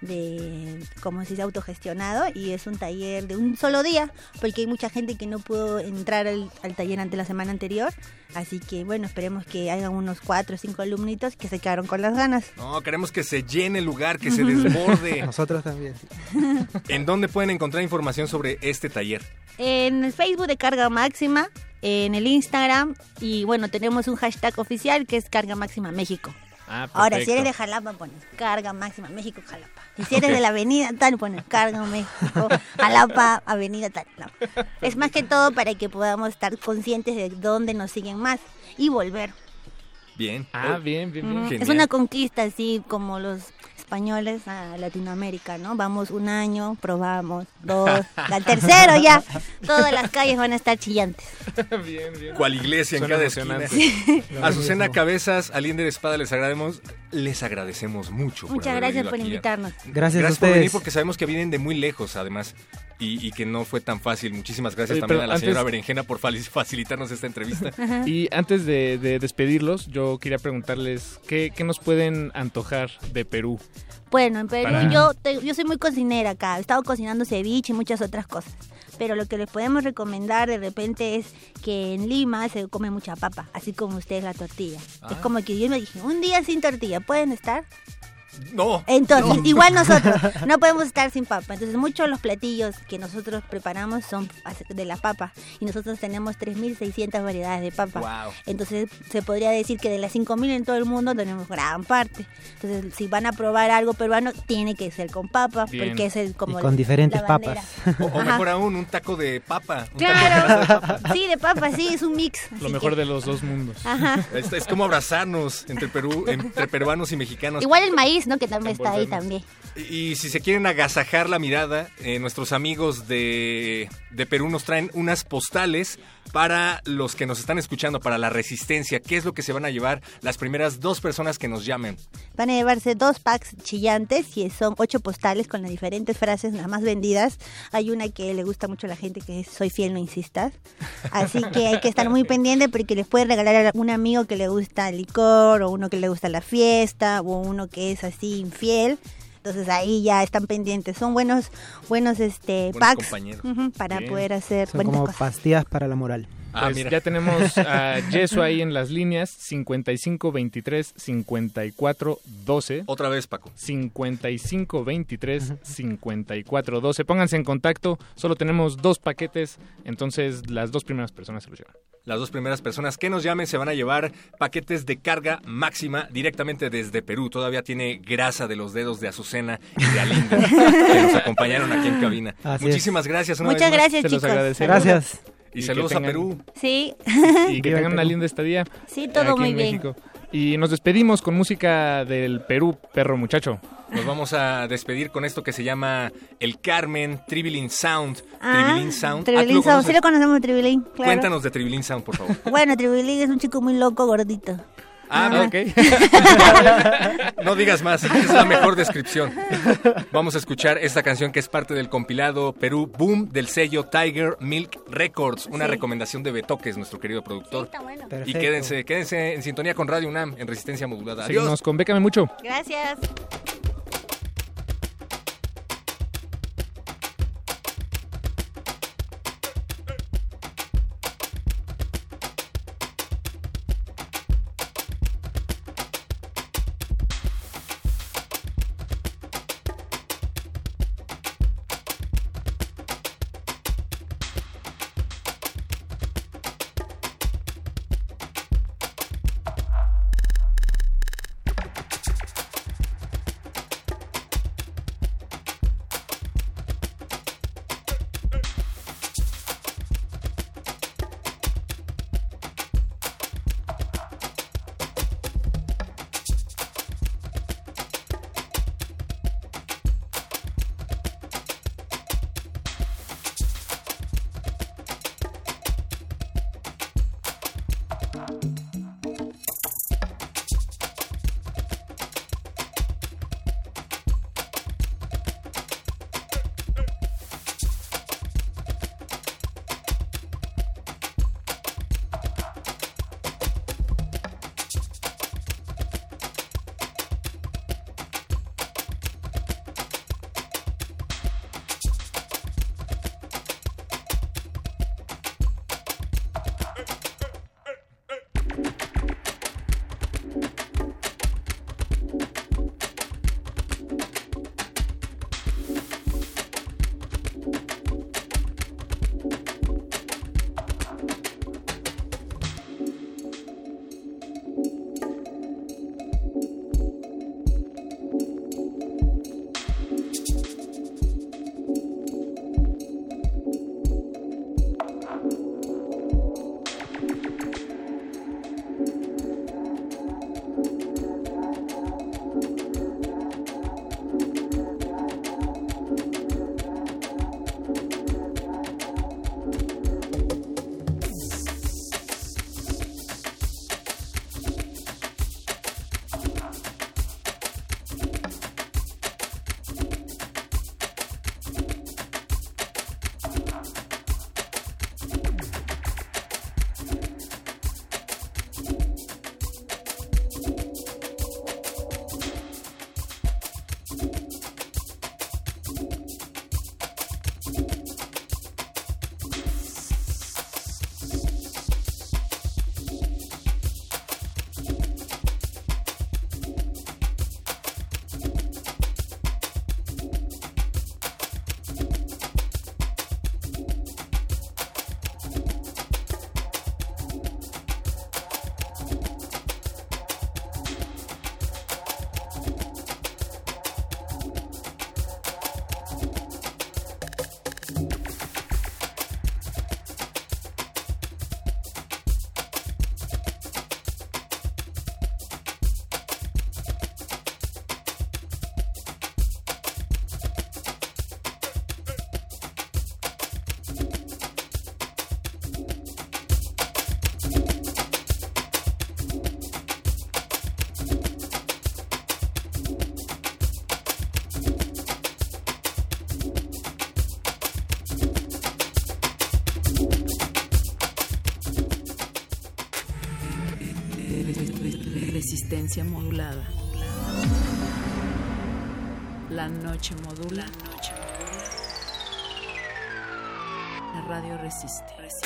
de, como se dice, autogestionado y es un taller de un solo día, porque hay mucha gente que no pudo entrar al, al taller ante la semana anterior, así que bueno, esperemos que hagan unos cuatro o cinco alumnitos que se quedaron con las ganas. No, queremos que se llene el lugar, que se desborde. Nosotros también. ¿En dónde pueden encontrar información sobre este taller? En el Facebook de Carga Máxima, en el Instagram y bueno, tenemos un hashtag oficial que es Carga Máxima México. Ah, Ahora, si eres de Jalapa, pones carga máxima México, Jalapa. Y si eres de la avenida tal, pones carga México, Jalapa, avenida tal. No. Es más que todo para que podamos estar conscientes de dónde nos siguen más y volver. Bien. Ah, bien, bien, bien. Genial. Es una conquista así como los españoles a Latinoamérica, ¿no? Vamos un año, probamos, dos, al tercero ya, todas las calles van a estar chillantes. bien, bien. ¿Cuál iglesia en Suena cada emocionante. esquina? Azucena Cabezas, Alinder Espada, les agradecemos, les agradecemos mucho. por Muchas gracias por aquí. invitarnos. Gracias, a Gracias por ustedes. venir porque sabemos que vienen de muy lejos, además, y, y que no fue tan fácil. Muchísimas gracias Oye, también a la antes- señora Berenjena por facilitarnos esta entrevista. Y antes de, de despedirlos, yo quería preguntarles ¿qué, qué nos pueden antojar de Perú. Bueno, en Perú Para- yo, te- yo soy muy cocinera acá. He estado cocinando ceviche y muchas otras cosas. Pero lo que les podemos recomendar de repente es que en Lima se come mucha papa, así como ustedes la tortilla. Es Ah. como que yo me dije, un día sin tortilla, ¿pueden estar? No. Entonces, igual nosotros no podemos estar sin papa. Entonces, muchos de los platillos que nosotros preparamos son de la papa. Y nosotros tenemos 3.600 variedades de papa. Wow. Entonces, se podría decir que de las 5.000 en todo el mundo tenemos gran parte. Entonces, si van a probar algo peruano, tiene que ser con papa, Bien. porque es el, como Y con la- diferentes la papas. O, o mejor aún, un taco de papa. un taco de Claro, papa. sí, de papa, sí, es un mix. Lo mejor que- de los dos mundos. Ajá. Es, es como abrazarnos entre Perú, entre peruanos y mexicanos. Igual el maíz, ¿no? Que también está ahí también. Y si se quieren agasajar la mirada, eh, nuestros amigos de, de Perú nos traen unas postales para los que nos están escuchando, para la resistencia. ¿Qué es lo que se van a llevar las primeras dos personas que nos llamen? Van a llevarse dos packs chillantes y son ocho postales con las diferentes frases las más vendidas. Hay una que le gusta mucho a la gente que es soy fiel, no insistas. Así que hay que estar muy pendiente porque les puede regalar a un amigo que le gusta el licor o uno que le gusta la fiesta o uno que es así infiel. Entonces ahí ya están pendientes. Son buenos, buenos este Buenos packs para Bien. poder hacer Son buenas como cosas. pastillas para la moral. Ah, Pues ya tenemos a Yeso ahí en las líneas 55 23 54 12. Otra vez, Paco. 55 23 54 12. Pónganse en contacto. Solo tenemos dos paquetes, entonces las dos primeras personas se los llevan. Las dos primeras personas que nos llamen se van a llevar paquetes de carga máxima directamente desde Perú. Todavía tiene grasa de los dedos de Azucena y de Alinda que nos acompañaron aquí en cabina. Así Muchísimas gracias. Una Muchas vez más. gracias, Se los chicos. agradecemos. Gracias. Y, Y saludos a Perú. Sí. Y que tengan una linda estadía. Sí, todo aquí muy en bien. México. Y nos despedimos con música del Perú, perro muchacho. Nos vamos a despedir con esto que se llama El Carmen Tribilin Sound. Ah, Tribilin Sound. Ah, ¿tú Tribilín lo Sound. Sí lo conocemos, Tribilín, claro. Cuéntanos de Tribilin Sound, por favor. Bueno, Tribilín es un chico muy loco, gordito. Ah, Ajá. ok. no digas más, es la mejor descripción. Vamos a escuchar esta canción que es parte del compilado Perú Boom del sello Tiger Milk Records, una Sí. recomendación de Betoques, nuestro querido productor. Y Perfecto. quédense, quédense en sintonía con Radio UNAM en Resistencia Modulada. Adiós. Seguimos con Bécame mucho. Gracias. Modulada. La noche modula. La noche modula. La radio resiste. resiste.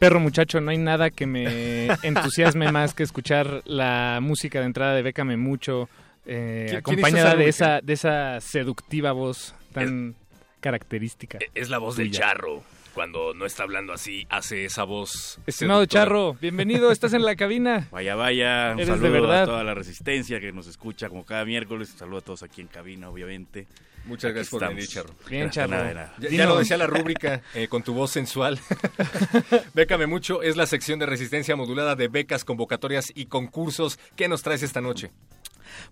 Perro muchacho, no hay nada que me entusiasme más que escuchar la música de entrada de Bécame Mucho, eh, ¿Quién- quién hizo acompañada esa de esa, de esa seductiva voz tan característica. Es la voz del charro. Cuando no está hablando así, hace esa voz. Estimado seductora. Charro, bienvenido, estás en la cabina. Vaya, vaya, un Eres de saludo verdad. a toda la resistencia que nos escucha como cada miércoles. Un saludo a todos aquí en cabina, obviamente. Muchas gracias por venir, Charro. Bien, Charro. nada, de nada. Ya, lo decía la rúbrica eh, con tu voz sensual. Bécame mucho es la sección de resistencia modulada de becas, convocatorias y concursos. ¿Qué nos traes esta noche?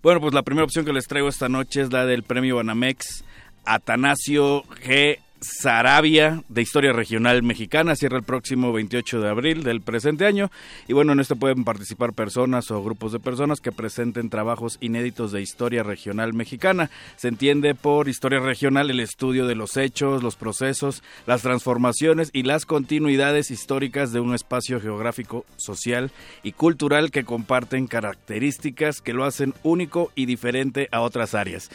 Bueno, pues la primera opción que les traigo esta noche es la del premio Banamex Atanasio G. Sarabia de Historia Regional Mexicana. Cierra el próximo 28 de abril del presente año. Y bueno, en esto pueden participar personas o grupos de personas que presenten trabajos inéditos de historia regional mexicana. Se entiende por historia regional el estudio de los hechos, los procesos, las transformaciones y las continuidades históricas de un espacio geográfico, social y cultural que comparten características que lo hacen único y diferente a otras áreas.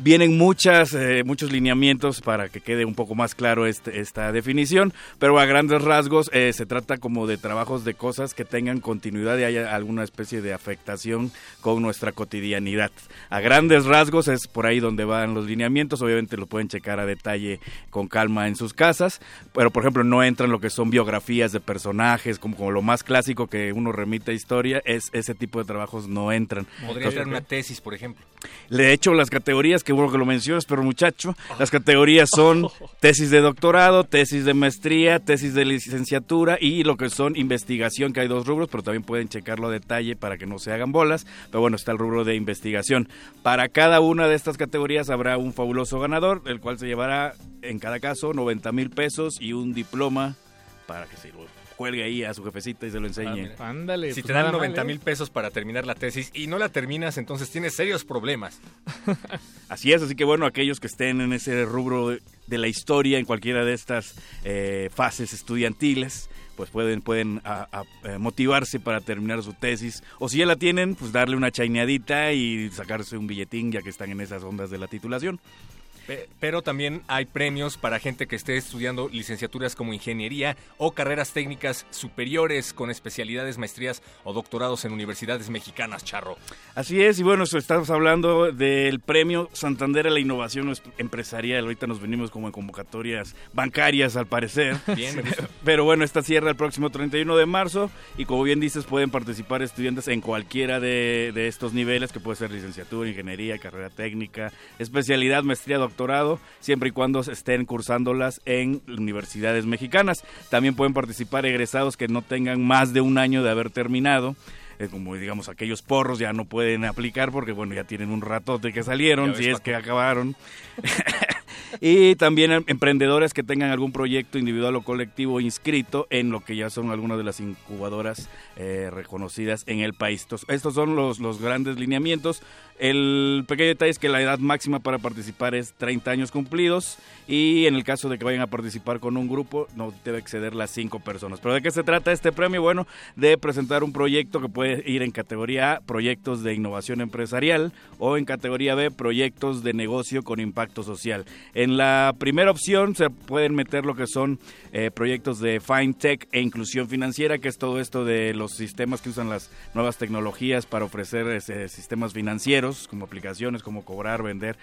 Vienen muchas, eh, muchos lineamientos para que quede un poco más claro este- esta definición, pero a grandes rasgos eh, se trata como de trabajos de cosas que tengan continuidad y haya alguna especie de afectación con nuestra cotidianidad. A grandes rasgos es por ahí donde van los lineamientos, obviamente lo pueden checar a detalle con calma en sus casas, pero por ejemplo no entran lo que son biografías de personajes, como, como lo más clásico que uno remite a historia, es ese tipo de trabajos no entran. Podría entrar una tesis, por ejemplo. de hecho, las categorías, que bueno que lo mencionas, pero muchacho, las categorías son tesis de doctorado, tesis de maestría, tesis de licenciatura y lo que son investigación, que hay dos rubros, pero también pueden checarlo a detalle para que no se hagan bolas. Pero bueno, está el rubro de investigación. Para cada una de estas categorías habrá un fabuloso ganador, el cual se llevará en cada caso 90 mil pesos y un diploma para que se lo cuelgue ahí a su jefecita y se lo enseñe. Ándale. Si pues te dan nada mal, 90 ¿eh? mil pesos para terminar la tesis y no la terminas, entonces tienes serios problemas. Así es, así que bueno, aquellos que estén en ese rubro de, la historia, en cualquiera de estas eh, fases estudiantiles, pues pueden, pueden eh, motivarse para terminar su tesis. O si ya la tienen, pues darle una chaineadita y sacarse un billetín ya que están en esas ondas de la titulación. Pe- Pero también hay premios para gente que esté estudiando licenciaturas como ingeniería o carreras técnicas superiores con especialidades, maestrías o doctorados en universidades mexicanas, Charro. Así es, y bueno, estamos hablando del premio Santander a la innovación es- empresarial. Ahorita nos venimos como en convocatorias bancarias, al parecer. Bien, me gusta. Pero bueno, esta cierra el próximo 31 de marzo y como bien dices, pueden participar estudiantes en cualquiera de, de estos niveles, que puede ser licenciatura, ingeniería, carrera técnica, especialidad, maestría, doctorado, siempre y cuando estén cursándolas en universidades mexicanas. También pueden participar egresados que no tengan más de un año de haber terminado. Eh, como digamos aquellos porros ya no pueden aplicar porque bueno ya tienen un ratote que salieron si es que acabaron y también em- emprendedores que tengan algún proyecto individual o colectivo inscrito en lo que ya son algunas de las incubadoras eh, reconocidas en el país. Estos, estos son los, los grandes lineamientos. El pequeño detalle es que la edad máxima para participar es 30 años cumplidos y en el caso de que vayan a participar con un grupo no debe exceder las 5 personas. ¿Pero de qué se trata este premio? Bueno, de presentar un proyecto que puede ir en categoría A, proyectos de innovación empresarial o en categoría B, proyectos de negocio con impacto social. En la primera opción se pueden meter lo que son eh, proyectos de FinTech e inclusión financiera, que es todo esto de los sistemas que usan las nuevas tecnologías para ofrecer ese, sistemas financieros, como aplicaciones, como cobrar, vender,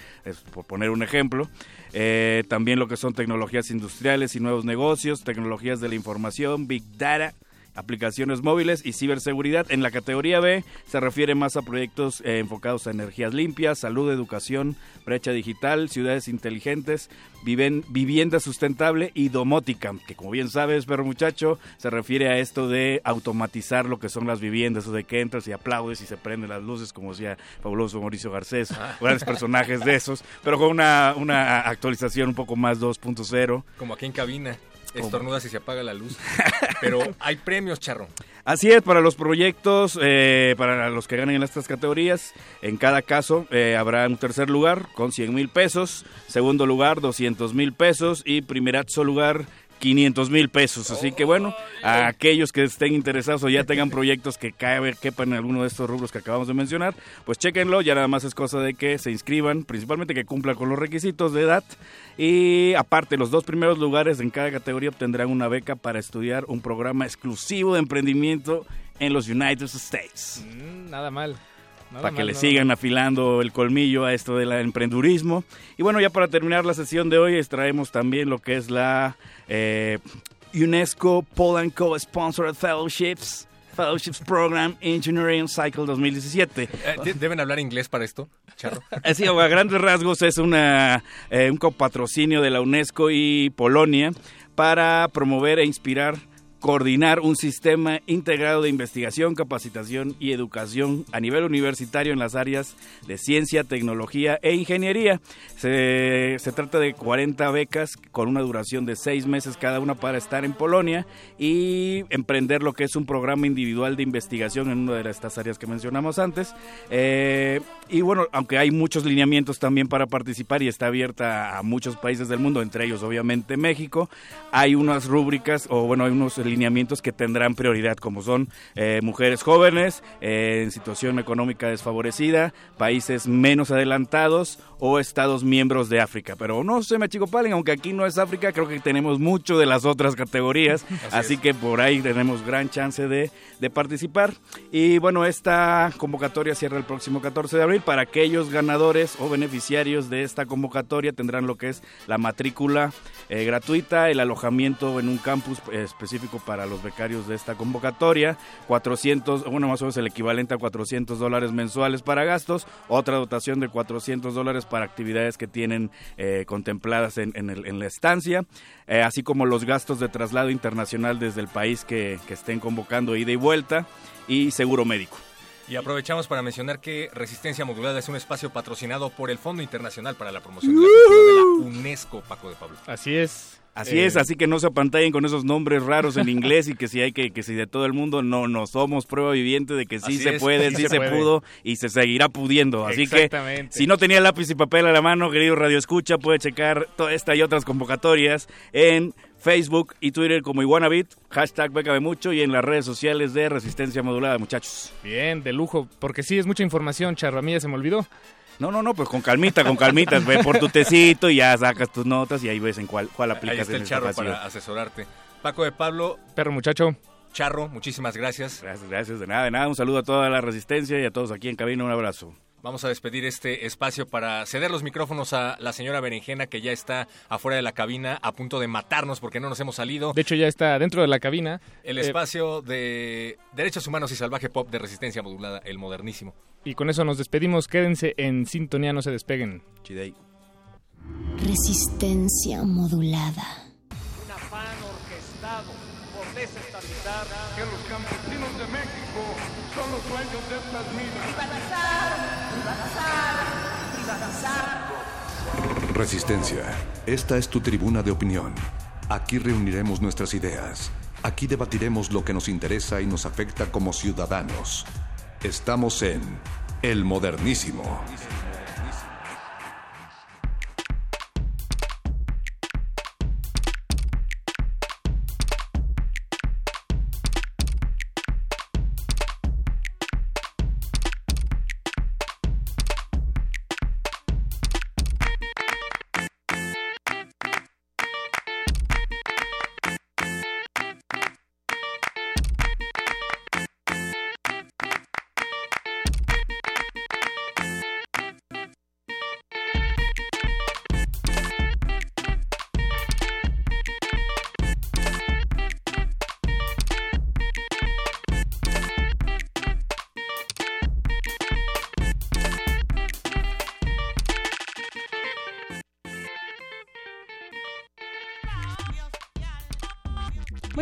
por poner un ejemplo. Eh, también lo que son tecnologías industriales y nuevos negocios, tecnologías de la información, Big Data aplicaciones móviles y ciberseguridad. En la categoría B se refiere más a proyectos eh, enfocados a energías limpias, salud, educación, brecha digital, ciudades inteligentes, viven, vivienda sustentable y domótica, que como bien sabes, perro muchacho, se refiere a esto de automatizar lo que son las viviendas, o de que entras y aplaudes y se prenden las luces, como decía fabuloso Mauricio Garcés, grandes personajes de esos, pero con una, una actualización un poco más 2.0. Como aquí en cabina. Estornudas y se apaga la luz. Pero hay premios, Charro. Así es, para los proyectos, eh, para los que ganen en estas categorías, en cada caso eh, habrá un tercer lugar con 100 mil pesos, segundo lugar 200 mil pesos y primerazo lugar 500 mil pesos. Así que bueno, a aquellos que estén interesados o ya tengan proyectos que cabe, quepan en alguno de estos rubros que acabamos de mencionar, pues chequenlo. Ya nada más es cosa de que se inscriban, principalmente que cumplan con los requisitos de edad. Y aparte, los dos primeros lugares en cada categoría obtendrán una beca para estudiar un programa exclusivo de emprendimiento en los United States. Mm, nada mal. Nada para que mal, le sigan mal. afilando el colmillo a esto del emprendurismo. Y bueno, ya para terminar la sesión de hoy, extraemos también lo que es la eh, UNESCO Poland Co-Sponsored Fellowships. Fellowships Program Engineering Cycle 2017. Eh, ¿de- ¿Deben hablar inglés para esto, Charro? Así, a grandes rasgos, es una, eh, un copatrocinio de la UNESCO y Polonia para promover e inspirar, coordinar un sistema integrado de investigación, capacitación y educación a nivel universitario en las áreas de ciencia, tecnología e ingeniería. Se, trata de 40 becas con una duración de seis meses cada una para estar en Polonia y emprender lo que es un programa individual de investigación en una de estas áreas que mencionamos antes. Eh, y bueno, aunque hay muchos lineamientos también para participar y está abierta a muchos países del mundo, entre ellos obviamente México, hay unas rúbricas o bueno, hay unos lineamientos que tendrán prioridad, como son eh, mujeres jóvenes, eh, en situación económica desfavorecida, países menos adelantados o estados miembros de África. Pero no se me achicopalen, aunque aquí no es África, creo que tenemos mucho de las otras categorías, así, que por ahí tenemos gran chance de, de participar. Y bueno, esta convocatoria cierra el próximo 14 de abril. Para aquellos ganadores o beneficiarios de esta convocatoria tendrán lo que es la matrícula eh, gratuita, el alojamiento en un campus eh, específico para los becarios de esta convocatoria, 400, bueno, más o menos el equivalente a 400 dólares mensuales para gastos, otra dotación de 400 dólares para actividades que tienen eh, contempladas en, en el- en la estancia, eh, así como los gastos de traslado internacional desde el país que, que estén convocando ida y vuelta y seguro médico. Y aprovechamos para mencionar que Resistencia Modulada es un espacio patrocinado por el Fondo Internacional para la Promoción de la Cultura de la UNESCO, Paco de Pablo. Así es. Así Eh, es, así que no se apantallen con esos nombres raros en inglés y que si hay que, que si de todo el mundo no, no somos prueba viviente de que sí se es, puede, sí se se, puede. pudo y se seguirá pudiendo. Así que si no tenía lápiz y papel a la mano, querido Radio Escucha, puede checar toda esta y otras convocatorias en Facebook y Twitter como Iguanabit, hashtag Bécame Mucho y en las redes sociales de Resistencia Modulada, muchachos. Bien, de lujo, porque sí es mucha información, Charro, a mí ya se me olvidó. No, no, no, pues con calmita, con calmita, ve por tu tecito y ya sacas tus notas y ahí ves en cuál, cuál Ahí aplicas está en el esta Charro ocasión. para asesorarte. Paco de Pablo, Perro muchacho. Charro, muchísimas gracias. Gracias, gracias, de nada, de nada. Un saludo a toda la resistencia y a todos aquí en cabina. Un abrazo. Vamos a despedir este espacio para ceder los micrófonos a la señora Berenjena que ya está afuera de la cabina a punto de matarnos porque no nos hemos salido. De hecho, ya está dentro de la cabina. El Eh, espacio de Derechos Humanos y Salvaje Pop de Resistencia Modulada, el modernísimo. y con eso nos despedimos. Quédense en sintonía, no se despeguen. Chidey. Resistencia modulada. Un afán orquestado por desestabilizar que los campesinos de México son los dueños de estas minas. Resistencia. Esta es tu tribuna de opinión. Aquí reuniremos nuestras ideas. Aquí debatiremos lo que nos interesa y nos afecta como ciudadanos. Estamos en El Modernísimo.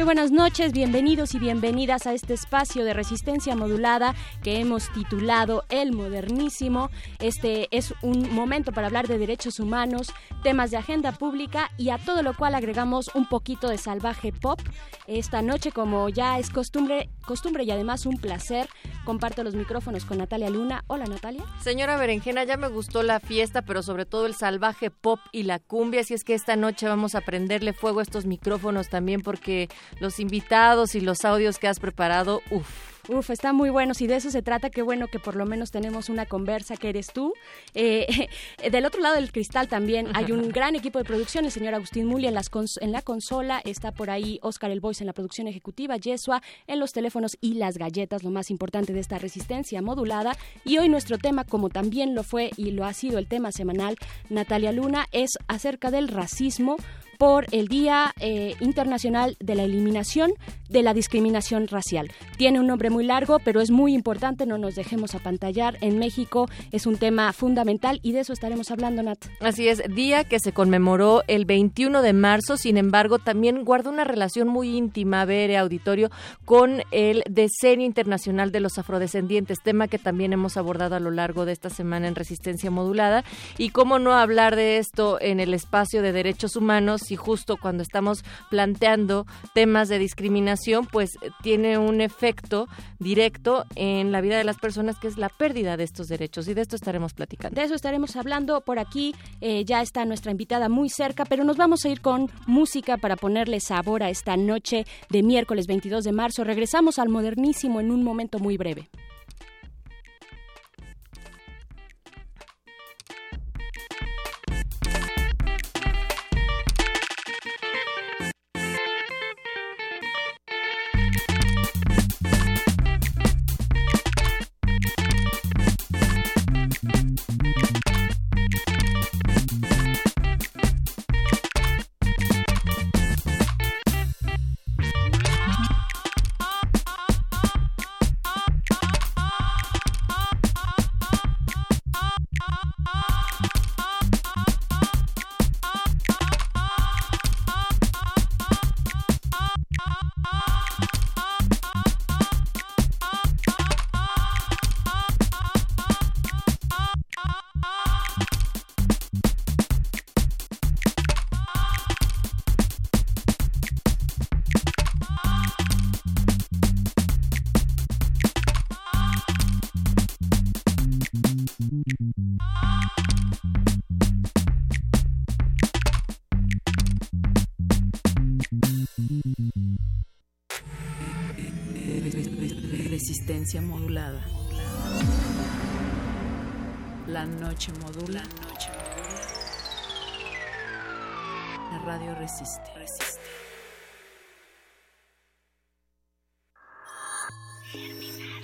Buenas noches, bienvenidos y bienvenidas a este espacio de resistencia modulada que hemos titulado El Modernísimo. Este es un momento para hablar de derechos humanos, temas de agenda pública y a todo lo cual agregamos un poquito de salvaje pop. Esta noche, como ya es costumbre, costumbre y además un placer, comparto los micrófonos con Natalia Luna. Hola Natalia. Señora Berenjena, ya me gustó la fiesta, pero sobre todo el salvaje pop y la cumbia, así es que esta noche vamos a prenderle fuego a estos micrófonos también porque los invitados y los audios que has preparado, uff. Uf, están muy buenos y de eso se trata. Qué bueno que por lo menos tenemos una conversa que eres tú. Eh, del otro lado del cristal también hay un gran equipo de producción. El señor Agustín Muli en, las en la consola. Está por ahí Oscar El Voice en la producción ejecutiva. Yesua en los teléfonos y las galletas, lo más importante de esta resistencia modulada. Y hoy nuestro tema, como también lo fue y lo ha sido el tema semanal, Natalia Luna, es acerca del racismo por el Día eh, Internacional de la Eliminación de la Discriminación Racial. Tiene un nombre muy largo, pero es muy importante, no nos dejemos apantallar. En México es un tema fundamental y de eso estaremos hablando, Nat. Así es, día que se conmemoró el 21 de marzo, sin embargo, también guarda una relación muy íntima, ver auditorio, con el Decenio Internacional de los Afrodescendientes, tema que también hemos abordado a lo largo de esta semana en Resistencia Modulada. Y cómo no hablar de esto en el espacio de derechos humanos y justo cuando estamos planteando temas de discriminación, pues eh, tiene un efecto directo en la vida de las personas que es la pérdida de estos derechos y de esto estaremos platicando. De eso estaremos hablando por aquí, eh, ya está nuestra invitada muy cerca, pero nos vamos a ir con música para ponerle sabor a esta noche de miércoles 22 de marzo. Regresamos al modernísimo en un momento muy breve.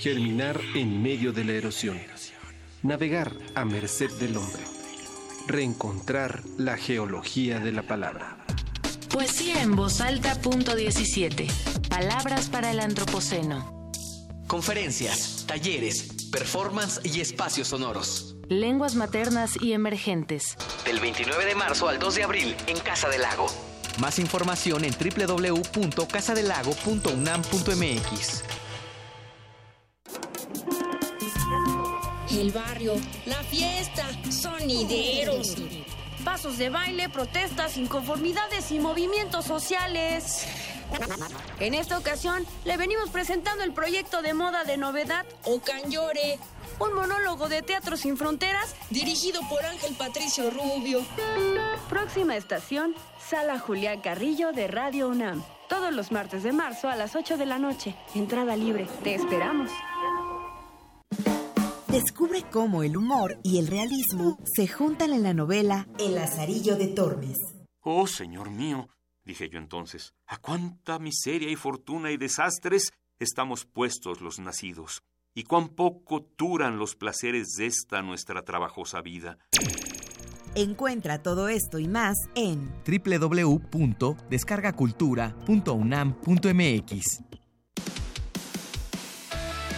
Germinar en medio de la erosión. Navegar a merced del hombre. Reencontrar la geología de la palabra. Poesía en voz alta, punto 17. Palabras para el antropoceno. Conferencias, talleres, performance y espacios sonoros. Lenguas maternas y emergentes. Del 29 de marzo al 2 de abril en Casa del Lago. Más información en www.casadelago.unam.mx. El barrio, la fiesta, sonideros, pasos de baile, protestas, inconformidades y movimientos sociales. En esta ocasión le venimos presentando el proyecto de moda de novedad Ocanyore, un monólogo de Teatro Sin Fronteras dirigido por Ángel Patricio Rubio. Próxima estación, Sala Julián Carrillo de Radio UNAM. Todos los martes de marzo a las 8 de la noche. Entrada libre. Te esperamos. Descubre cómo el humor y el realismo se juntan en la novela El Lazarillo de Tormes. Oh, señor mío, dije yo entonces, a cuánta miseria y fortuna y desastres estamos puestos los nacidos, y cuán poco duran los placeres de esta nuestra trabajosa vida. Encuentra todo esto y más en www.descargacultura.unam.mx.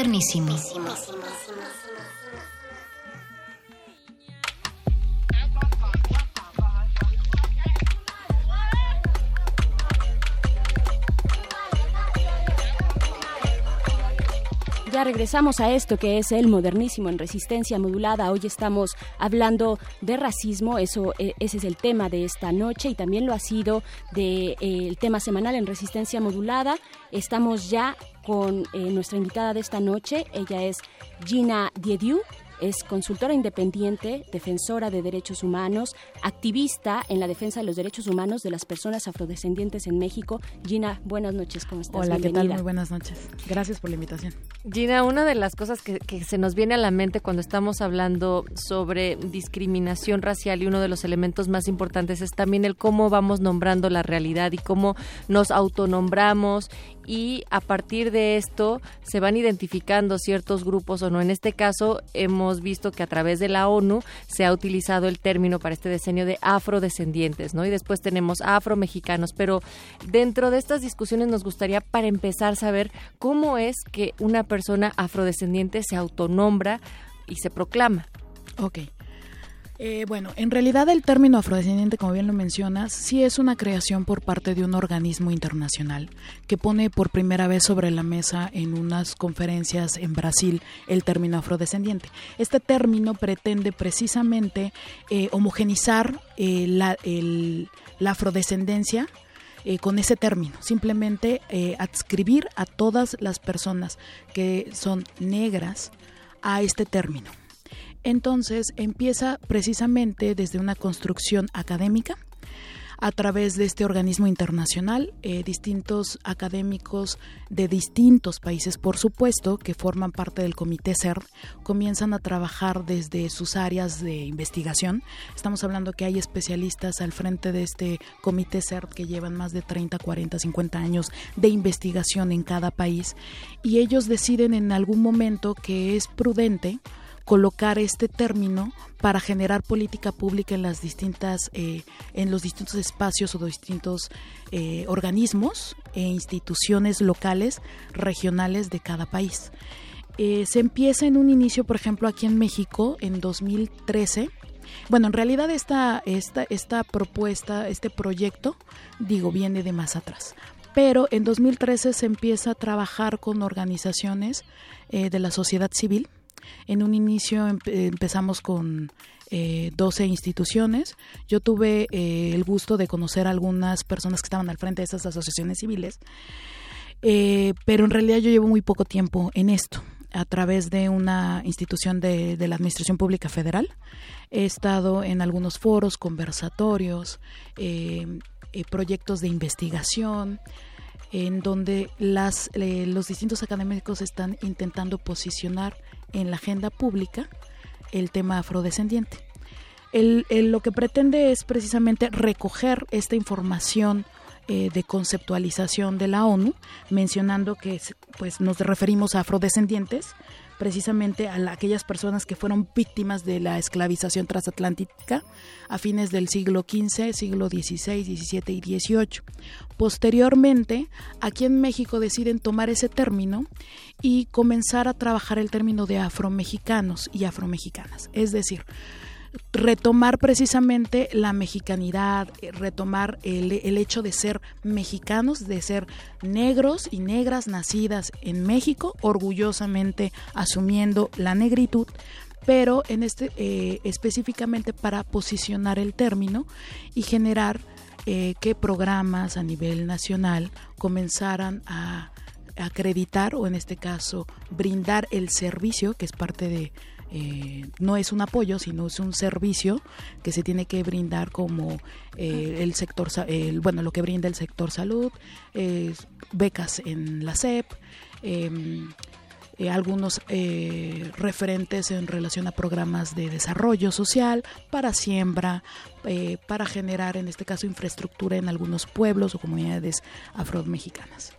Modernísimo. Ya regresamos a esto que es el modernísimo en resistencia modulada. Hoy estamos hablando de racismo, eso eh, ese es el tema de esta noche y también lo ha sido de, eh, tema semanal en resistencia modulada. Estamos ya con eh, nuestra invitada de esta noche, ella es Gina Diediu. Es consultora independiente, defensora de derechos humanos, activista en la defensa de los derechos humanos de las personas afrodescendientes en México. Gina, buenas noches, ¿cómo estás? Hola, ¿qué tal? Bienvenida. Muy buenas noches. Gracias por la invitación. Gina, una de las cosas que, se nos viene a la mente cuando estamos hablando sobre discriminación racial y uno de los elementos más importantes es también el cómo vamos nombrando la realidad y cómo nos autonombramos y a partir de esto se van identificando ciertos grupos o no. En este caso hemos visto que a través de la ONU se ha utilizado el término para este diseño de afrodescendientes, ¿no? Y después tenemos afromexicanos, pero dentro de estas discusiones nos gustaría para empezar saber cómo es que una persona afrodescendiente se autonombra y se proclama. Ok. Eh, bueno, en realidad el término afrodescendiente, como bien lo mencionas, sí es una creación por parte de un organismo internacional que pone por primera vez sobre la mesa en unas conferencias en Brasil el término afrodescendiente. Este término pretende precisamente eh, homogenizar eh, la, la afrodescendencia eh, con ese término, simplemente eh, adscribir a todas las personas que son negras a este término. Entonces empieza precisamente desde una construcción académica a través de este organismo internacional, eh, distintos académicos de distintos países, por supuesto, que forman parte del comité CERD, comienzan a trabajar desde sus áreas de investigación. Estamos hablando que hay especialistas al frente de este comité CERD que llevan más de 30, 40, 50 años de investigación en cada país y ellos deciden en algún momento que es prudente colocar este término para generar política pública en las distintas eh, en los distintos espacios o distintos eh, organismos e instituciones locales regionales de cada país eh, se empieza en un inicio por ejemplo aquí en México en 2013 bueno, en realidad esta, esta, esta propuesta, este proyecto, digo, viene de más atrás. Pero en 2013 se empieza a trabajar con organizaciones de la sociedad civil, en un inicio empezamos con eh, 12 instituciones. Yo tuve eh, el gusto de conocer a algunas personas que estaban al frente de estas asociaciones civiles, eh, pero en realidad yo llevo muy poco tiempo en esto a través de una institución de, la Administración Pública Federal. He estado en algunos foros, conversatorios, eh, proyectos de investigación, en donde las, los distintos académicos están intentando posicionar en la agenda pública el tema afrodescendiente. El, lo que pretende es precisamente recoger esta información eh, de conceptualización de la ONU, mencionando que pues, nos referimos a afrodescendientes, precisamente a la, aquellas personas que fueron víctimas de la esclavización transatlántica a fines del siglo XV, siglo XVI, XVII y XVIII. Posteriormente, aquí en México deciden tomar ese término y comenzar a trabajar el término de afromexicanos y afromexicanas. Es decir, retomar precisamente la mexicanidad, eh, retomar el, el, hecho de ser mexicanos, de ser negros y negras nacidas en México, orgullosamente asumiendo la negritud, pero en este eh, específicamente para posicionar el término y generar eh, que programas a nivel nacional comenzaran a acreditar o en este caso brindar el servicio que es parte de eh, no es un apoyo, sino es un servicio que se tiene que brindar como eh, el sector, el, bueno, lo que brinda el sector salud, becas en la SEP, em, eh, algunos referentes en relación a programas de desarrollo social para siembra, para generar en este caso infraestructura en algunos pueblos o comunidades afromexicanas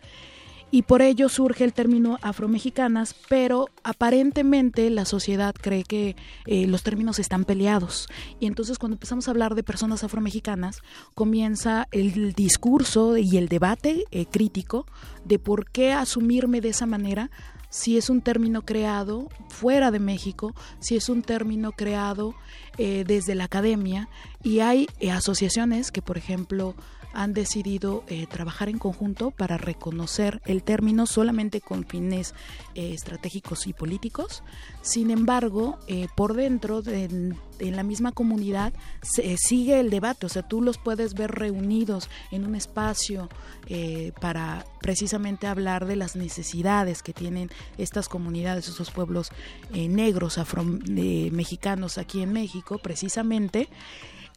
y por ello surge el término afromexicanas, pero aparentemente la sociedad cree que eh, los términos están peleados. Y entonces cuando empezamos a hablar de personas afromexicanas, comienza el discurso y el debate eh, crítico de por qué asumirme de esa manera si es un término creado fuera de México, si es un término creado eh, desde la academia y hay asociaciones que, por ejemplo, han decidido eh, trabajar en conjunto para reconocer el término solamente con fines eh, estratégicos y políticos. Sin embargo, eh, por dentro, de, en la misma comunidad, se, sigue el debate. O sea, tú los puedes ver reunidos en un espacio para precisamente hablar de las necesidades que tienen estas comunidades, esos pueblos negros, afro mexicanos aquí en México, precisamente.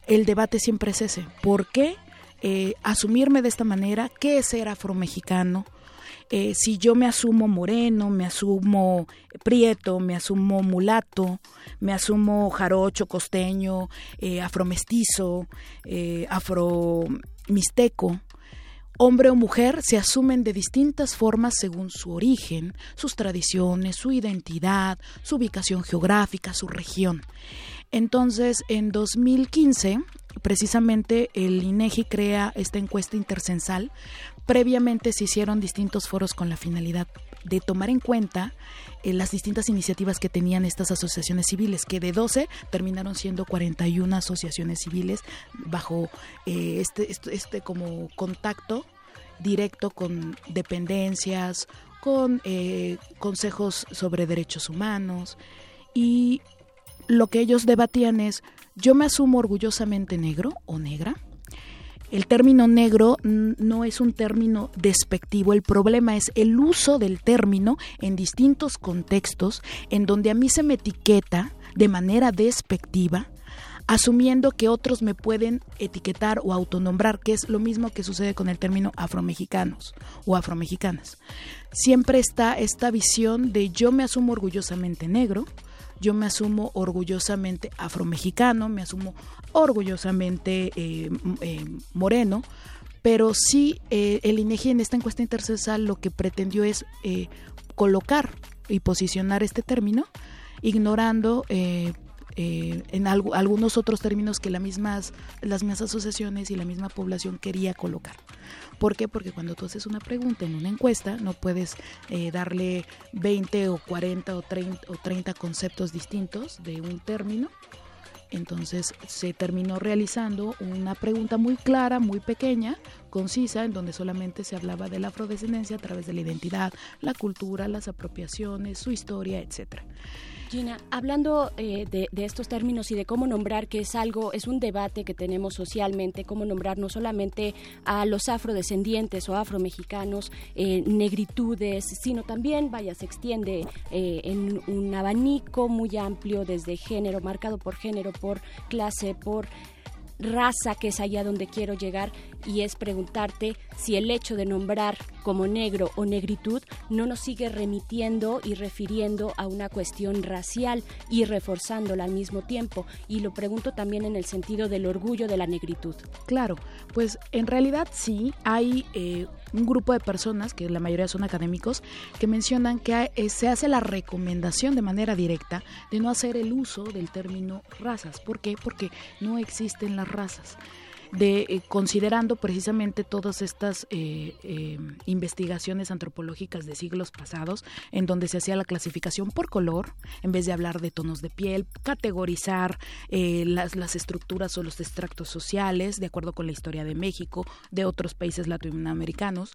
El debate siempre es ese. ¿Por qué? Eh, asumirme de esta manera, qué es ser afromexicano, eh, si yo me asumo moreno, me asumo prieto, me asumo mulato, me asumo jarocho, costeño, eh, afromestizo, eh, afromixteco, hombre o mujer se asumen de distintas formas según su origen, sus tradiciones, su identidad, su ubicación geográfica, su región. Entonces, en 2015, precisamente el INEGI crea esta encuesta intercensal. Previamente se hicieron distintos foros con la finalidad de tomar en cuenta eh, las distintas iniciativas que tenían estas asociaciones civiles, que de 12 terminaron siendo 41 asociaciones civiles bajo eh, este, este, este como contacto directo con dependencias, con eh, consejos sobre derechos humanos y lo que ellos debatían es, yo me asumo orgullosamente negro o negra. El término negro no es un término despectivo, el problema es el uso del término en distintos contextos en donde a mí se me etiqueta de manera despectiva, asumiendo que otros me pueden etiquetar o autonombrar, que es lo mismo que sucede con el término afromexicanos o afromexicanas. Siempre está esta visión de yo me asumo orgullosamente negro, yo me asumo orgullosamente afromexicano, me asumo orgullosamente eh, eh, moreno, pero sí eh, el INEGI en esta encuesta intercesal lo que pretendió es colocar y posicionar este término, ignorando en algunos otros términos que las mismas, las mismas asociaciones y la misma población quería colocar. ¿Por qué? Porque cuando tú haces una pregunta en una encuesta, no puedes eh, darle 20 o 40 o 30, o 30 conceptos distintos de un término. Entonces se terminó realizando una pregunta muy clara, muy pequeña, concisa, en donde solamente se hablaba de la afrodescendencia a través de la identidad, la cultura, las apropiaciones, su historia, etcétera. Gina, hablando eh, de, estos términos y de cómo nombrar, que es algo, es un debate que tenemos socialmente, cómo nombrar no solamente a los afrodescendientes o afromexicanos, eh, negritudes, sino también, vaya, se extiende eh, en un abanico muy amplio desde género, marcado por género, por clase, por raza, que es allá donde quiero llegar, y es preguntarte si el hecho de nombrar como negro o negritud no nos sigue remitiendo y refiriendo a una cuestión racial y reforzándola al mismo tiempo. Y lo pregunto también en el sentido del orgullo de la negritud. Claro, pues en realidad sí hay eh, un grupo de personas, que la mayoría son académicos, que mencionan que eh, se hace la recomendación de manera directa de no hacer el uso del término razas. ¿Por qué? Porque no existen las razas de eh, considerando precisamente todas estas eh, eh, investigaciones antropológicas de siglos pasados, en donde se hacía la clasificación por color, en vez de hablar de tonos de piel, categorizar las, las estructuras o los extractos sociales, de acuerdo con la historia de México, de otros países latinoamericanos.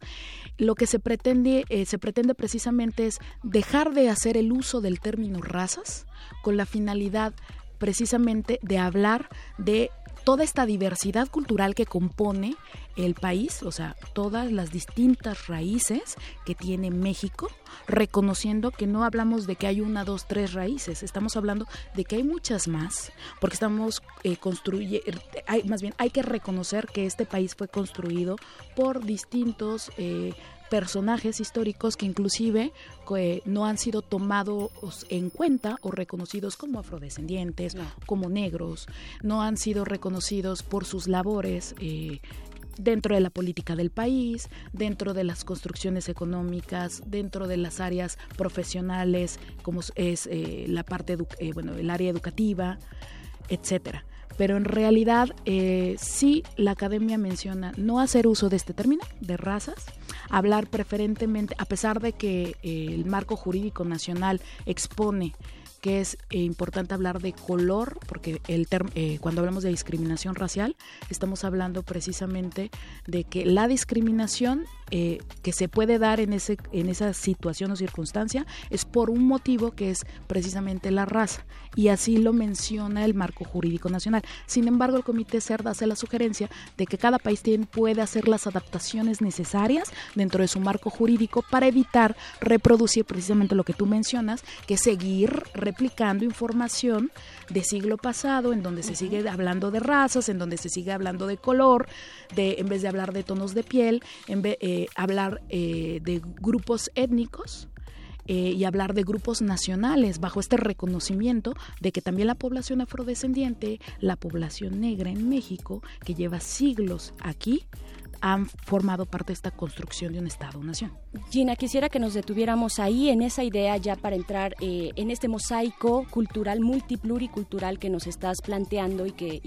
Lo que se pretende, se pretende precisamente es dejar de hacer el uso del término razas con la finalidad precisamente de hablar de toda esta diversidad cultural que compone el país, o sea, todas las distintas raíces que tiene México, reconociendo que no hablamos de que hay una, dos, tres raíces, estamos hablando de que hay muchas más, porque estamos eh, construyendo, más bien hay que reconocer que este país fue construido por distintos eh, personajes históricos que inclusive eh, no han sido tomados en cuenta o reconocidos como afrodescendientes, como negros, no han sido reconocidos por sus labores eh, dentro de la política del país, dentro de las construcciones económicas, dentro de las áreas profesionales, como es eh, la parte, bueno, el área educativa, etcétera pero en realidad eh, sí la academia menciona no hacer uso de este término, de razas, hablar preferentemente, a pesar de que eh, el marco jurídico nacional expone que es eh, importante hablar de color, porque el eh, cuando hablamos de discriminación racial, estamos hablando precisamente de que la discriminación eh, que se puede dar en, ese, en esa situación o circunstancia es por un motivo que es precisamente la raza, y así lo menciona el marco jurídico nacional. Sin embargo, el Comité CERDA hace la sugerencia de que cada país tiene, puede hacer las adaptaciones necesarias dentro de su marco jurídico para evitar reproducir precisamente lo que tú mencionas, que seguir replicando información de siglo pasado en donde se sigue hablando de razas, en donde se sigue hablando de color, de en vez de hablar de tonos de piel, en vez, eh, hablar eh, de grupos étnicos. Eh, y hablar de grupos nacionales bajo este reconocimiento de que también la población afrodescendiente, la población negra en México, que lleva siglos aquí, han formado parte de esta construcción de un Estado-nación. Gina, quisiera que nos detuviéramos ahí en esa idea ya para entrar eh, en este mosaico cultural, multipluricultural que nos estás planteando y que,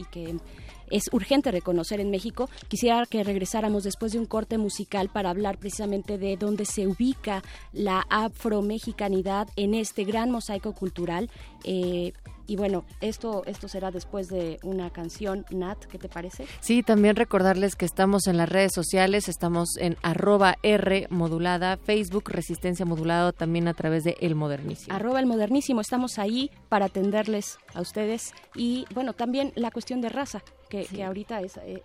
es urgente reconocer en México. Quisiera que regresáramos después de un corte musical para hablar precisamente de dónde se ubica la afromexicanidad en este gran mosaico cultural. Eh, y bueno, esto, esto será después de una canción, Nat, ¿qué te parece? Sí, también recordarles que estamos en las redes sociales, estamos en arroba R modulada, Facebook Resistencia Modulado, también a través de El Modernísimo. Arroba El Modernísimo, estamos ahí para atenderles a ustedes y bueno, también la cuestión de raza, que, ahorita es eh,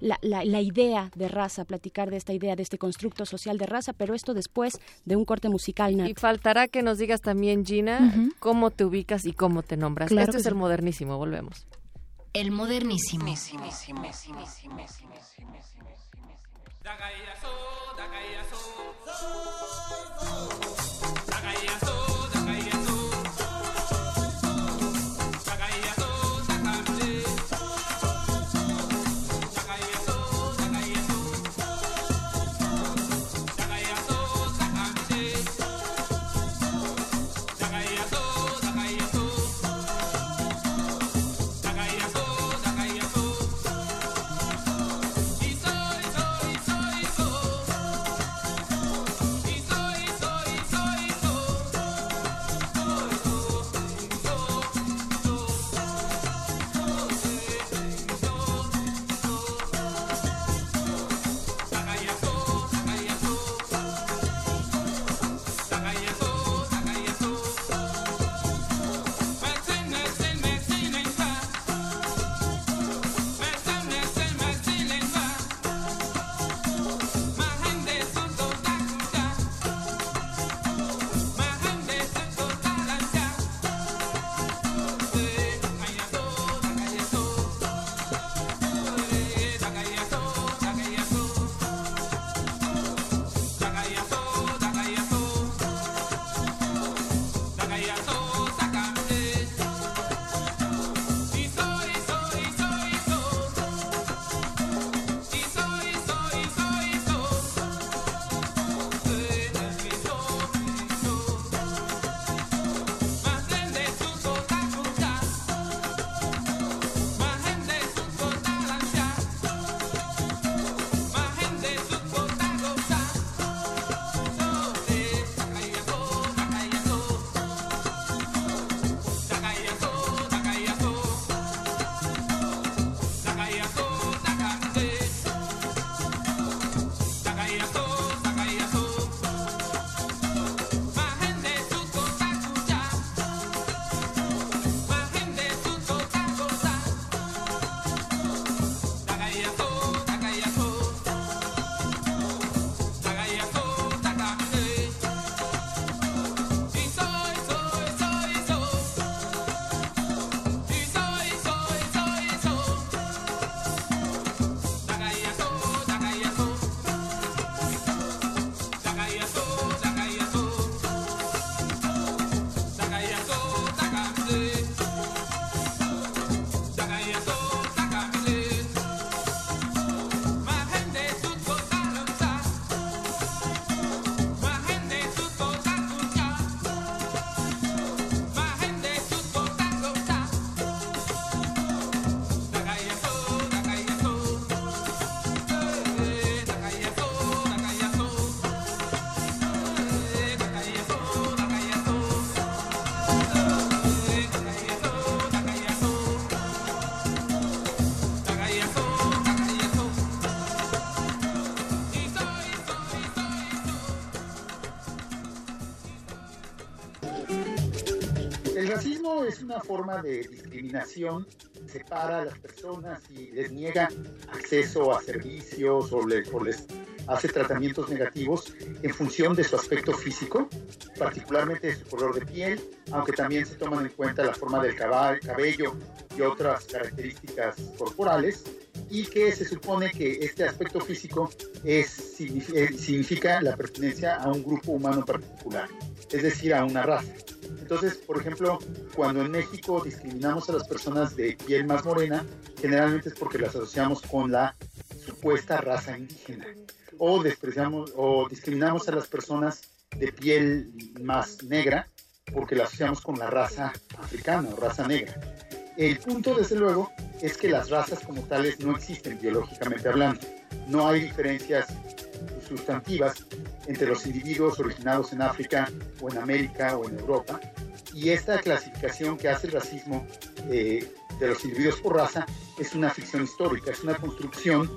la, la, idea de raza, platicar de esta idea, de este constructo social de raza, pero esto después de un corte musical, Nat. Y faltará que nos digas también, Gina, cómo te ubicas y cómo te nombras. Claro Esto que es el modernísimo, volvemos. El modernísimo. Una forma de discriminación, separa a las personas y les niega acceso a servicios o o les hace tratamientos negativos en función de su aspecto físico, particularmente de su color de piel, aunque también se toman en cuenta la forma del cabello y otras características corporales, y que se supone que este aspecto físico es, eh, significa la pertenencia a un grupo humano particular, es decir, a una raza. Entonces, por ejemplo, cuando en México discriminamos a las personas de piel más morena, generalmente es porque las asociamos con la supuesta raza indígena. O despreciamos o discriminamos a las personas de piel más negra porque las asociamos con la raza africana o raza negra. El punto, desde luego, es que las razas como tales no existen biológicamente hablando. No hay diferencias sustantivas entre los individuos originados en África o en América o en Europa. Y esta clasificación que hace el racismo eh, de los individuos por raza es una ficción histórica, es una construcción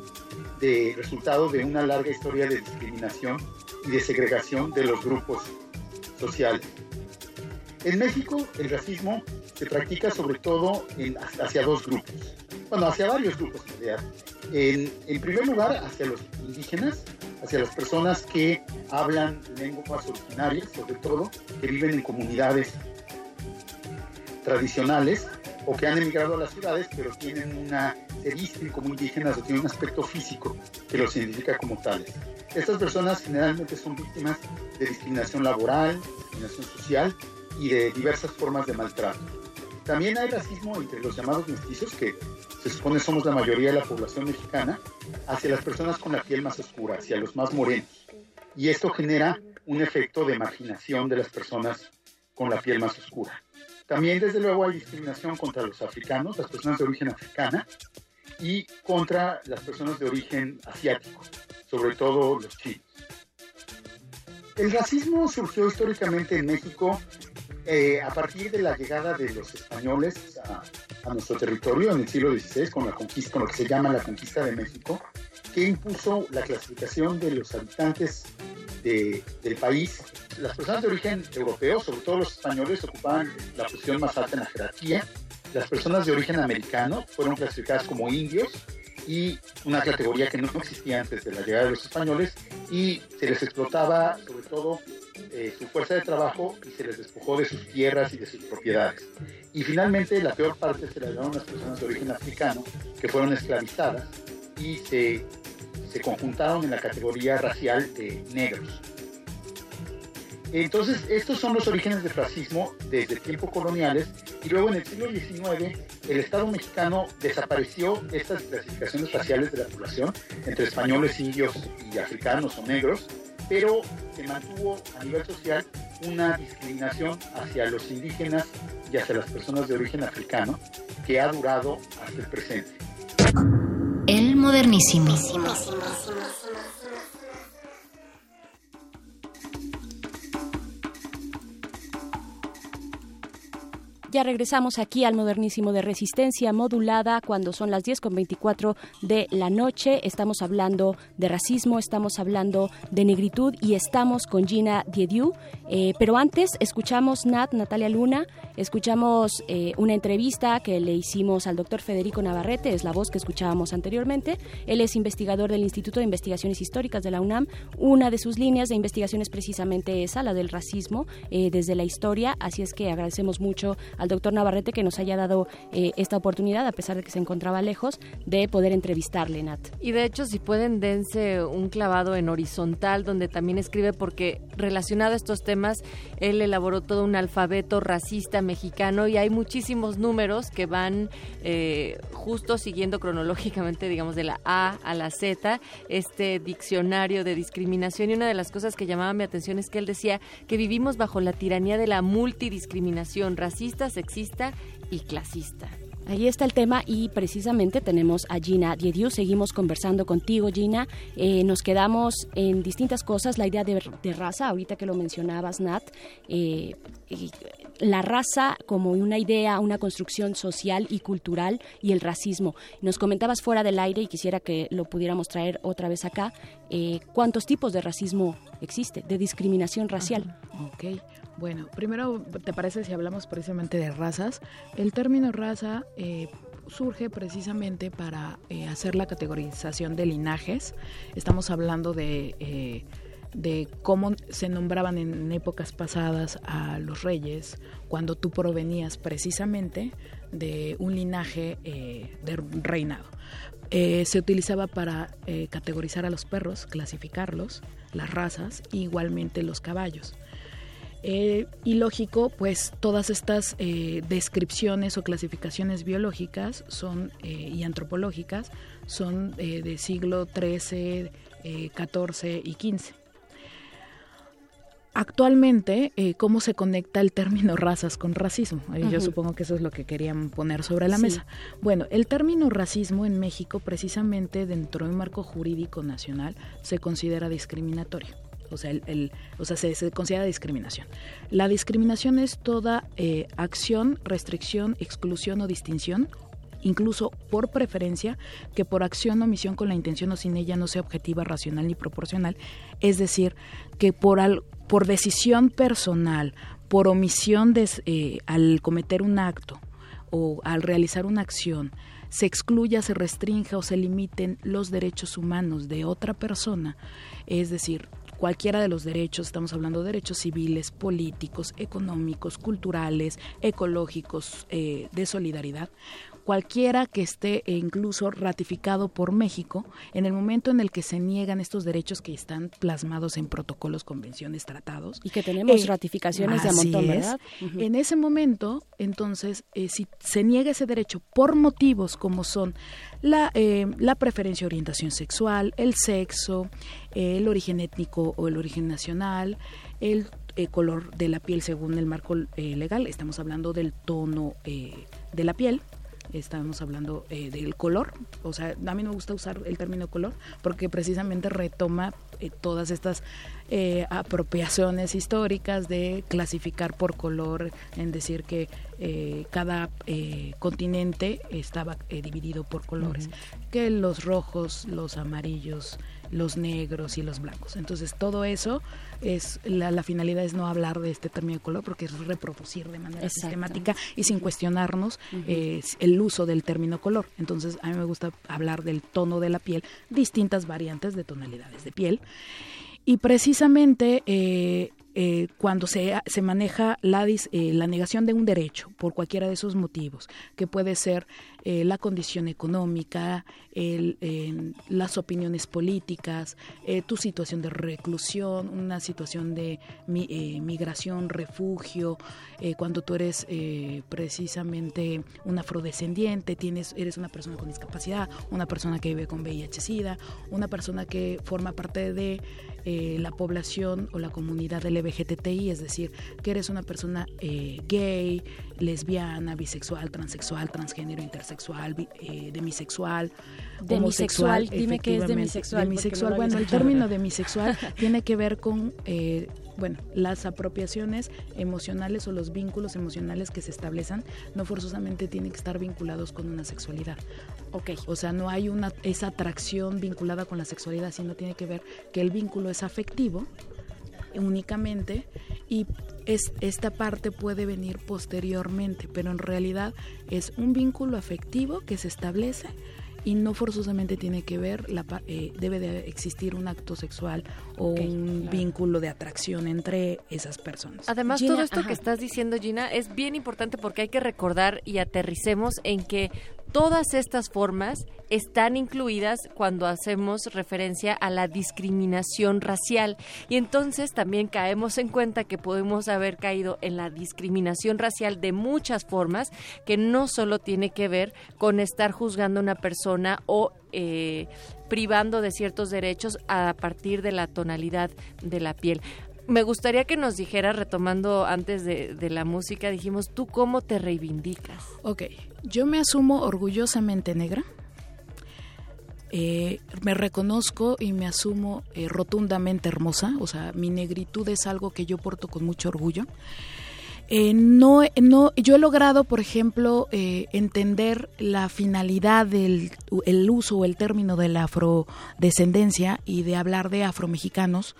de resultado de una larga historia de discriminación y de segregación de los grupos sociales. En México el racismo se practica sobre todo en- hacia dos grupos, bueno, hacia varios grupos en realidad. Primer lugar, hacia los indígenas, hacia las personas que hablan lenguas originarias, sobre todo, que viven en comunidades tradicionales o que han emigrado a las ciudades, pero tienen una, se visten como indígenas o tienen un aspecto físico que los identifica como tales. Estas personas generalmente son víctimas de discriminación laboral, discriminación social y de diversas formas de maltrato. También hay racismo entre los llamados mestizos, que se supone somos la mayoría de la población mexicana, hacia las personas con la piel más oscura, hacia los más morenos. Y esto genera un efecto de marginación de las personas con la piel más oscura. También, desde luego, hay discriminación contra los africanos, las personas de origen africana, y contra las personas de origen asiático, sobre todo los chinos. El racismo surgió históricamente en México eh, a partir de la llegada de los españoles a, nuestro territorio en el siglo XVI con la conquista, con lo que se llama la conquista de México, que impuso la clasificación de los habitantes de, del país. Las personas de origen europeo, sobre todo los españoles, ocupaban la posición más alta en la jerarquía. Las personas de origen americano fueron clasificadas como indios y una categoría que no existía antes de la llegada de los españoles y se les explotaba sobre todo eh, su fuerza de trabajo y se les despojó de sus tierras y de sus propiedades. Y finalmente la peor parte se la llevaron las personas de origen africano que fueron esclavizadas y se, se conjuntaron en la categoría racial de negros. Entonces, estos son los orígenes del racismo desde tiempos coloniales y luego en el siglo XIX el Estado mexicano desapareció estas clasificaciones raciales de la población entre españoles, indios y africanos o negros, pero se mantuvo a nivel social una discriminación hacia los indígenas y hacia las personas de origen africano que ha durado hasta el presente. El modernísimo. Ya regresamos aquí al modernísimo de resistencia modulada cuando son las 10 con 24 de la noche. Estamos hablando de racismo, estamos hablando de negritud y estamos con Gina Diediu. Eh, pero antes escuchamos Nat, Natalia Luna, escuchamos eh, una entrevista que le hicimos al doctor Federico Navarrete, es la voz que escuchábamos anteriormente. Él es investigador del Instituto de Investigaciones Históricas de la UNAM. Una de sus líneas de investigación es precisamente esa, la del racismo eh, desde la historia. Así es que agradecemos mucho al doctor Navarrete que nos haya dado eh, esta oportunidad, a pesar de que se encontraba lejos, de poder entrevistarle, Nat. Y de hecho, si pueden, dense un clavado en horizontal, donde también escribe, porque relacionado a estos temas, él elaboró todo un alfabeto racista mexicano y hay muchísimos números que van eh, justo siguiendo cronológicamente, digamos, de la A a la Z, este diccionario de discriminación. Y una de las cosas que llamaba mi atención es que él decía que vivimos bajo la tiranía de la multidiscriminación racista, sexista y clasista. Ahí está el tema y precisamente tenemos a Gina Diediu. Seguimos conversando contigo, Gina. Eh, nos quedamos en distintas cosas. La idea de, de raza, ahorita que lo mencionabas, Nat. Eh, la raza como una idea, una construcción social y cultural y el racismo. Nos comentabas fuera del aire y quisiera que lo pudiéramos traer otra vez acá. Eh, ¿Cuántos tipos de racismo existe, de discriminación racial? Ok. Bueno, primero, ¿te parece si hablamos precisamente de razas? El término raza eh, surge precisamente para eh, hacer la categorización de linajes. Estamos hablando de, eh, de cómo se nombraban en épocas pasadas a los reyes cuando tú provenías precisamente de un linaje de reinado. se utilizaba para categorizar a los perros, clasificarlos, las razas, e igualmente los caballos. Eh, y lógico, pues todas estas eh, descripciones o clasificaciones biológicas son eh, y antropológicas son de siglo XIII, XIV y XV. Actualmente, ¿cómo se conecta el término razas con racismo? Yo supongo que eso es lo que querían poner sobre la mesa. Bueno, el término racismo en México, precisamente dentro de un marco jurídico nacional, se considera discriminatorio o sea, el, o sea se, considera discriminación. La discriminación es toda eh, acción, restricción, exclusión o distinción incluso por preferencia, que por acción o omisión con la intención o sin ella no sea objetiva, racional ni proporcional, es decir, que por, al, por decisión personal, por omisión de, eh, al cometer un acto o al realizar una acción, se excluya, se restrinja o se limiten los derechos humanos de otra persona, es decir, cualquiera de los derechos, estamos hablando de derechos civiles, políticos, económicos, culturales, ecológicos, eh, de solidaridad, cualquiera que esté e incluso ratificado por México, en el momento en el que se niegan estos derechos que están plasmados en protocolos, convenciones, tratados. Y que tenemos ratificaciones de a montón, ¿verdad? En ese momento, entonces, eh, si se niega ese derecho por motivos como son la, eh, la preferencia orientación sexual, el sexo, eh, el origen étnico o el origen nacional, el eh, color de la piel según el marco eh, legal, estamos hablando del tono eh, de la piel, estamos hablando eh, del color, o sea, a mí no me gusta usar el término color porque precisamente retoma eh, todas estas eh, apropiaciones históricas de clasificar por color, en decir que cada continente estaba dividido por colores, que los rojos, los amarillos, los negros y los blancos. Entonces todo eso es la, la finalidad es no hablar de este término de color porque es reproducir de manera Exacto. sistemática y sin cuestionarnos eh, el uso del término color. Entonces a mí me gusta hablar del tono de la piel, distintas variantes de tonalidades de piel. Y precisamente eh, eh, cuando se, se maneja la, dis- eh, la negación de un derecho por cualquiera de esos motivos, que puede ser eh, la condición económica, eh, las opiniones políticas, eh, tu situación de reclusión, una situación de eh, migración, refugio, eh, cuando tú eres precisamente un afrodescendiente, tienes, eres una persona con discapacidad, una persona que vive con VIH-Sida, una persona que forma parte de la población o la comunidad LGBTI, es decir, que eres una persona gay, lesbiana, bisexual, transexual, transgénero, intersexual, bi- eh, demisexual, Demisexual, dime qué es demisexual, Demisexual, no bueno, el término demisexual tiene que ver con eh, bueno, las apropiaciones emocionales o los vínculos emocionales que se establecen no forzosamente tienen que estar vinculados con una sexualidad. Ok. O sea, no hay una esa atracción vinculada con la sexualidad, sino tiene que ver que el vínculo es afectivo únicamente y es, esta parte puede venir posteriormente, pero en realidad es un vínculo afectivo que se establece y no forzosamente tiene que ver, la, eh, debe de existir un acto sexual o un vínculo de atracción entre esas personas. Además, Gina, todo esto ajá. que estás diciendo, Gina, es bien importante porque hay que recordar y aterricemos en que todas estas formas están incluidas cuando hacemos referencia a la discriminación racial. Y entonces también caemos en cuenta que podemos haber caído en la discriminación racial de muchas formas, que no solo tiene que ver con estar juzgando a una persona o eh, privando de ciertos derechos a partir de la tonalidad de la piel. Me gustaría que nos dijeras, retomando antes de, la música, dijimos, ¿tú cómo te reivindicas? Ok, yo me asumo orgullosamente negra. Eh, me reconozco y me asumo eh, rotundamente hermosa, o sea, mi negritud es algo que yo porto con mucho orgullo. Eh, no, no, yo he logrado, por ejemplo, eh, entender la finalidad del el uso o el término de la afrodescendencia y de hablar de afromexicanos.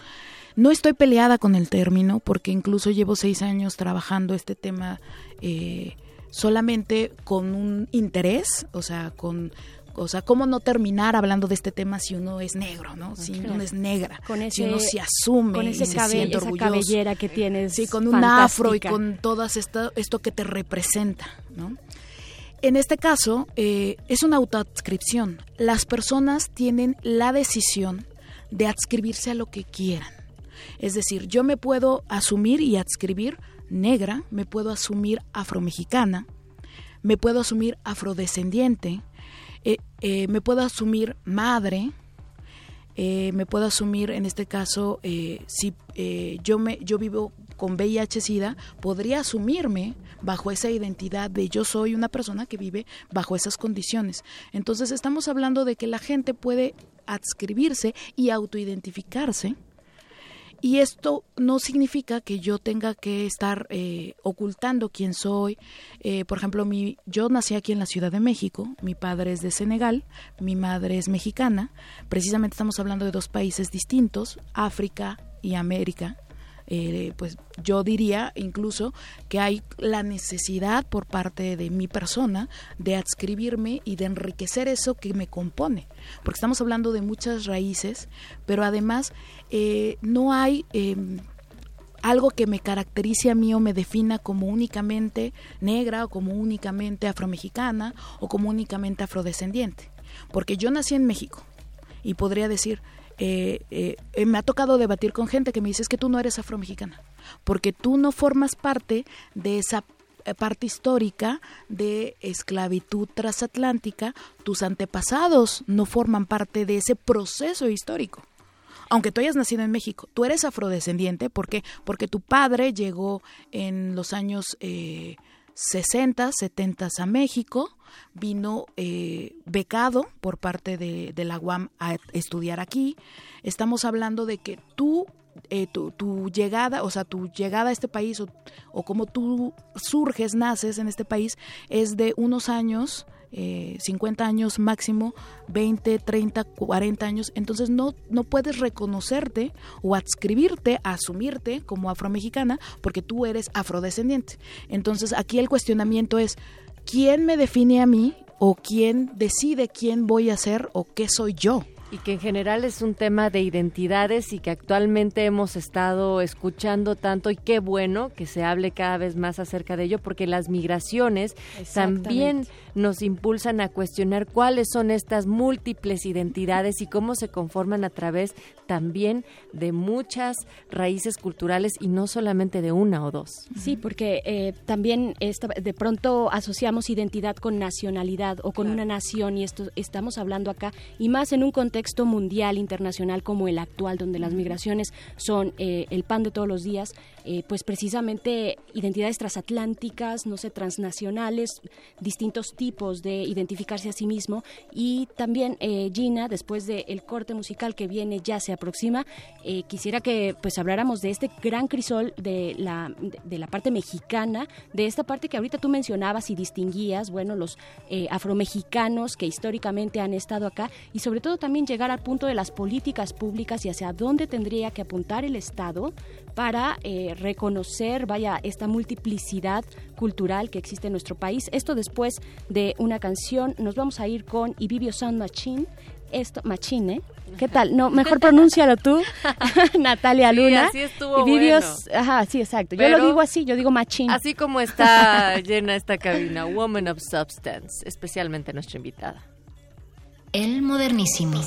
No estoy peleada con el término porque incluso llevo seis años trabajando este tema eh, solamente con un interés, o sea, con o sea, ¿cómo no terminar hablando de este tema si uno es negro, ¿no? Si Claro. uno es negra, Con si uno se asume con ese y se siente esa orgulloso. cabellera que tienes Sí, con un afro y con todas esto, esto que te representa, ¿no? En este caso, eh, es una autoadscripción. Las personas tienen la decisión de adscribirse a lo que quieran. Es decir, yo me puedo asumir y adscribir negra, me puedo asumir afromexicana, me puedo asumir afrodescendiente, eh, eh, me puedo asumir madre, eh, me puedo asumir en este caso si yo me yo vivo con VIH/SIDA podría asumirme bajo esa identidad de yo soy una persona que vive bajo esas condiciones. Entonces estamos hablando de que la gente puede adscribirse y autoidentificarse y esto no significa que yo tenga que estar eh, ocultando quién soy. Eh, por ejemplo, mi, yo nací aquí en la Ciudad de México, mi padre es de Senegal, mi madre es mexicana. Precisamente estamos hablando de dos países distintos, África y América. Eh, pues yo diría incluso que hay la necesidad por parte de mi persona de adscribirme y de enriquecer eso que me compone, porque estamos hablando de muchas raíces, pero además eh, no hay em, algo que me caracterice a mí o me defina como únicamente negra o como únicamente afromexicana o como únicamente afrodescendiente. Porque yo nací en México y podría decir, eh, eh, eh, me ha tocado debatir con gente que me dice que tú no eres afromexicana, porque tú no formas parte de esa parte histórica de esclavitud transatlántica, tus antepasados no forman parte de ese proceso histórico. Aunque tú hayas nacido en México, tú eres afrodescendiente, ¿por qué? Porque tu padre llegó en los años eh, 60, 70 a México, vino eh, becado por parte de, la UAM a estudiar aquí. Estamos hablando de que tú, eh, tu, llegada, o sea, tu llegada a este país o, o como tú surges, naces en este país, es de unos años eh, 50 años máximo, 20, 30, 40 años, entonces no, no puedes reconocerte o adscribirte, asumirte como afromexicana porque tú eres afrodescendiente. Entonces aquí el cuestionamiento es, ¿quién me define a mí o quién decide quién voy a ser o qué soy yo? y que en general es un tema de identidades y que actualmente hemos estado escuchando tanto y qué bueno que se hable cada vez más acerca de ello porque las migraciones también nos impulsan a cuestionar cuáles son estas múltiples identidades y cómo se conforman a través también de muchas raíces culturales y no solamente de una o dos. Sí, porque eh, también esta, de pronto asociamos identidad con nacionalidad o con claro. una nación y esto estamos hablando acá y más en un contexto contexto mundial, internacional como el actual, donde las migraciones son eh, el pan de todos los días, eh, pues precisamente identidades transatlánticas, no sé, transnacionales, distintos tipos de identificarse a sí mismo. Y también eh, Gina, después del el corte musical que viene ya se aproxima, eh, quisiera que pues habláramos de este gran crisol de la, de, de, la parte mexicana, de esta parte que ahorita tú mencionabas y distinguías, bueno, los afromexicanos que históricamente han estado acá y sobre todo también llegar al punto de las políticas públicas y hacia dónde tendría que apuntar el Estado para eh, reconocer, vaya, esta multiplicidad cultural que existe en nuestro país. Esto después de una canción, nos vamos a ir con Ibibio Sound Machine, esto, Machine, ¿Qué tal? No, mejor pronúncialo tú, Natalia Luna. Sí, así estuvo y bueno. ajá, sí, exacto. Pero, Yo lo digo así, yo digo machín. Así como está llena esta cabina, Woman of Substance, especialmente nuestra invitada. El modernísimo.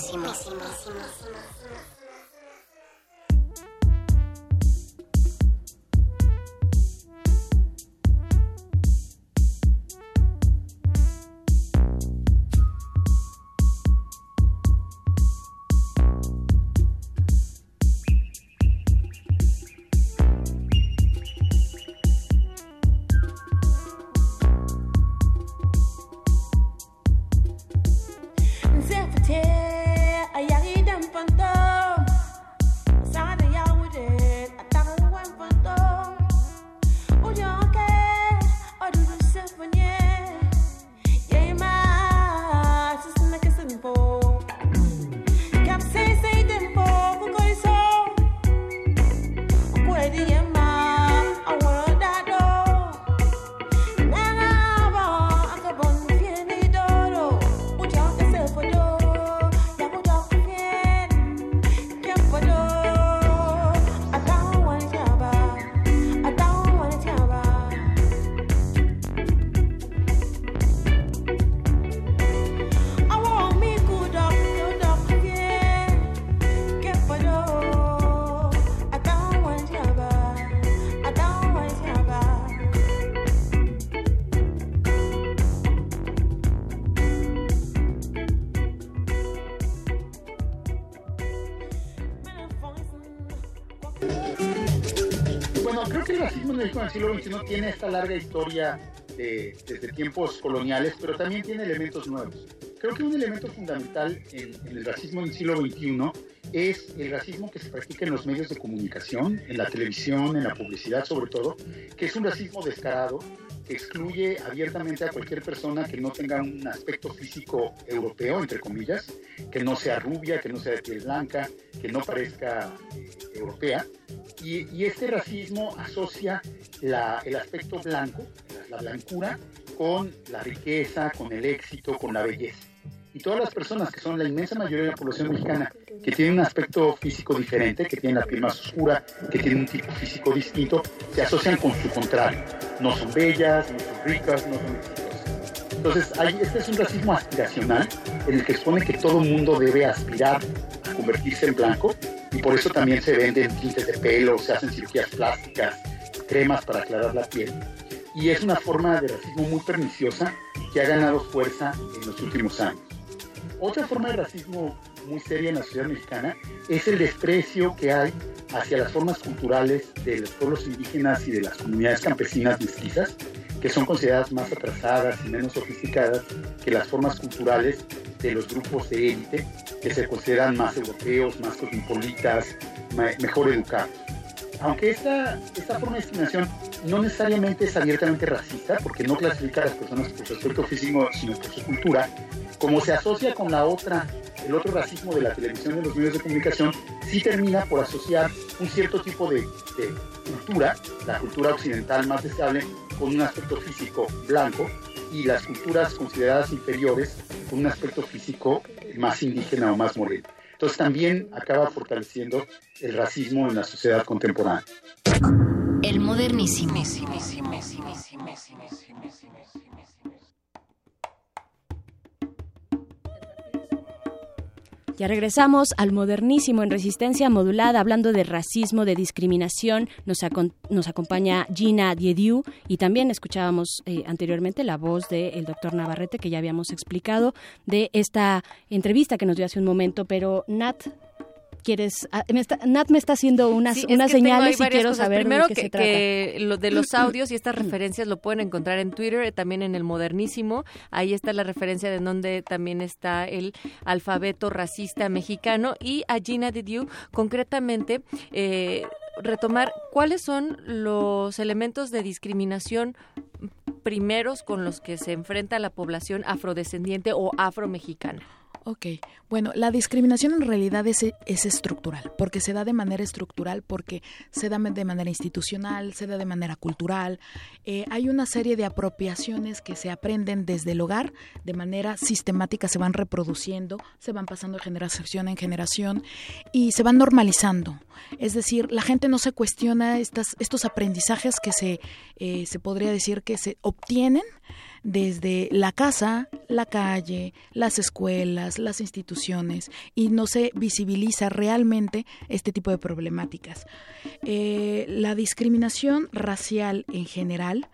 Siglo XXI tiene esta larga historia de, desde tiempos coloniales, pero también tiene elementos nuevos. Creo que un elemento fundamental en, en, el racismo del siglo XXI es el racismo que se practica en los medios de comunicación, en la televisión, en la publicidad sobre todo, que es un racismo descarado, excluye abiertamente a cualquier persona que no tenga un aspecto físico europeo, entre comillas, que no sea rubia, que no sea de piel blanca, que no parezca eh, europea. Y, este racismo asocia el aspecto blanco, la blancura, con la riqueza, con el éxito, con la belleza. Y todas las personas que son la inmensa mayoría de la población mexicana, que tienen un aspecto físico diferente, que tienen la piel más oscura, que tienen un tipo físico distinto, se asocian con su contrario. No son bellas, no son ricas, no son exitosas. Entonces, este es un racismo aspiracional en el que expone que todo el mundo debe aspirar a convertirse en blanco y por eso también se venden tintes de pelo, se hacen cirugías plásticas, cremas para aclarar la piel. Y es una forma de racismo muy perniciosa que ha ganado fuerza en los últimos años. Otra forma de racismo muy seria en la sociedad mexicana es el desprecio que hay hacia las formas culturales de los pueblos indígenas y de las comunidades campesinas mestizas, que son consideradas más atrasadas y menos sofisticadas que las formas culturales de los grupos de élite, que se consideran más europeos, más cosmopolitas, mejor educados. Aunque esta, esta forma de discriminación no necesariamente es abiertamente racista, porque no clasifica a las personas por su aspecto físico, sino por su cultura, como se asocia con la otra, el otro racismo de la televisión y los medios de comunicación, sí termina por asociar un cierto tipo de, de cultura, la cultura occidental más estable, con un aspecto físico blanco, y las culturas consideradas inferiores con un aspecto físico más indígena o más moreno. Entonces también acaba fortaleciendo el racismo en la sociedad contemporánea. El modernísimo. Ya regresamos al modernísimo en resistencia modulada, hablando de racismo, de discriminación. Nos, nos acompaña Gina Diediu y también escuchábamos eh, anteriormente la voz del doctor Navarrete, que ya habíamos explicado, de esta entrevista que nos dio hace un momento. Pero Nat, quieres ah, Nat me está haciendo unas, sí, unas señales y quiero saber primero de qué que, se trata. que lo de los audios y estas referencias lo pueden encontrar en Twitter también en el modernísimo ahí está la referencia de donde también está el alfabeto racista mexicano y a Gina Didiu concretamente eh, retomar cuáles son los elementos de discriminación primeros con los que se enfrenta la población afrodescendiente o afromexicana. Ok, bueno, la discriminación en realidad es, es, estructural, porque se da de manera estructural, porque se da de manera institucional, se da de manera cultural. Eh, hay una serie de apropiaciones que se aprenden desde el hogar, de manera sistemática se van reproduciendo, se van pasando de generación en generación y se van normalizando. Es decir, la gente no se cuestiona estas, estos aprendizajes que se, eh, se podría decir que se obtienen desde la casa, la calle, las escuelas, las instituciones y no se visibiliza realmente este tipo de problemáticas. Eh, la discriminación racial en general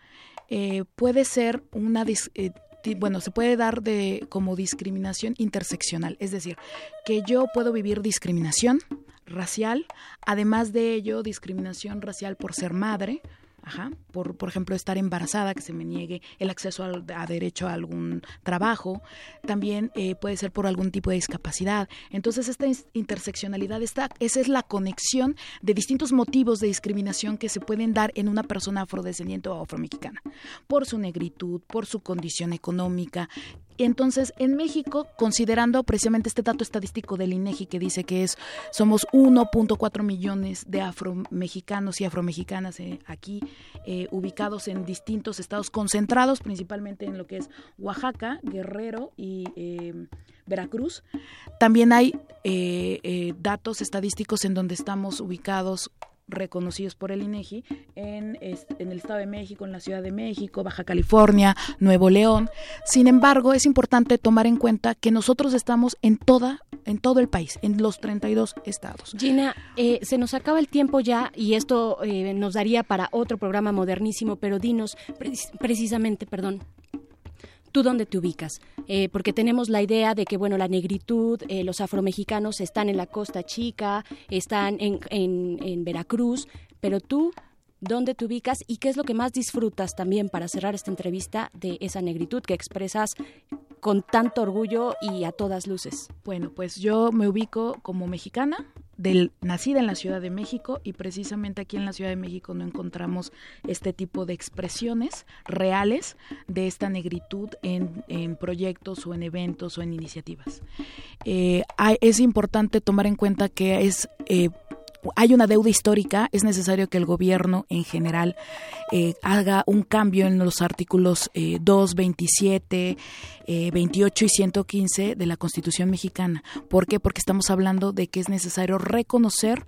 eh, puede ser una eh, bueno, se puede dar de como discriminación interseccional, es decir, que yo puedo vivir discriminación racial, además de ello discriminación racial por ser madre, Ajá, por, por ejemplo, estar embarazada, que se me niegue el acceso al, a derecho a algún trabajo, también eh, puede ser por algún tipo de discapacidad. Entonces, esta interseccionalidad, está, esa es la conexión de distintos motivos de discriminación que se pueden dar en una persona afrodescendiente o afromexicana, por su negritud, por su condición económica, entonces, en México, considerando precisamente este dato estadístico del INEGI que dice que es somos 1.4 millones de afromexicanos y afromexicanas eh, aquí eh, ubicados en distintos estados, concentrados principalmente en lo que es Oaxaca, Guerrero y eh, Veracruz. También hay datos estadísticos en donde estamos ubicados reconocidos por el INEGI en, en, el Estado de México, en la Ciudad de México, Baja California, Nuevo León. Sin embargo, es importante tomar en cuenta que nosotros estamos en toda en todo el país, en los 32 estados. Gina, eh, se nos acaba el tiempo ya y esto eh, nos daría para otro programa modernísimo, pero dinos precisamente, perdón, ¿Tú dónde te ubicas? Eh, porque tenemos la idea de que, bueno, la negritud, eh, los afromexicanos están en la Costa Chica, están en, en, en Veracruz, pero tú, ¿dónde te ubicas y qué es lo que más disfrutas también para cerrar esta entrevista de esa negritud que expresas con tanto orgullo y a todas luces? Bueno, pues yo me ubico como mexicana, del, nacida en la Ciudad de México y precisamente aquí en la Ciudad de México no encontramos este tipo de expresiones reales de esta negritud en, proyectos o en eventos o en iniciativas. Eh, es importante tomar en cuenta que es... Eh, hay una deuda histórica, es necesario que el gobierno en general eh, haga un cambio en los artículos eh, 2, 27, eh, 28 y 115 de la Constitución mexicana. ¿Por qué? Porque estamos hablando de que es necesario reconocer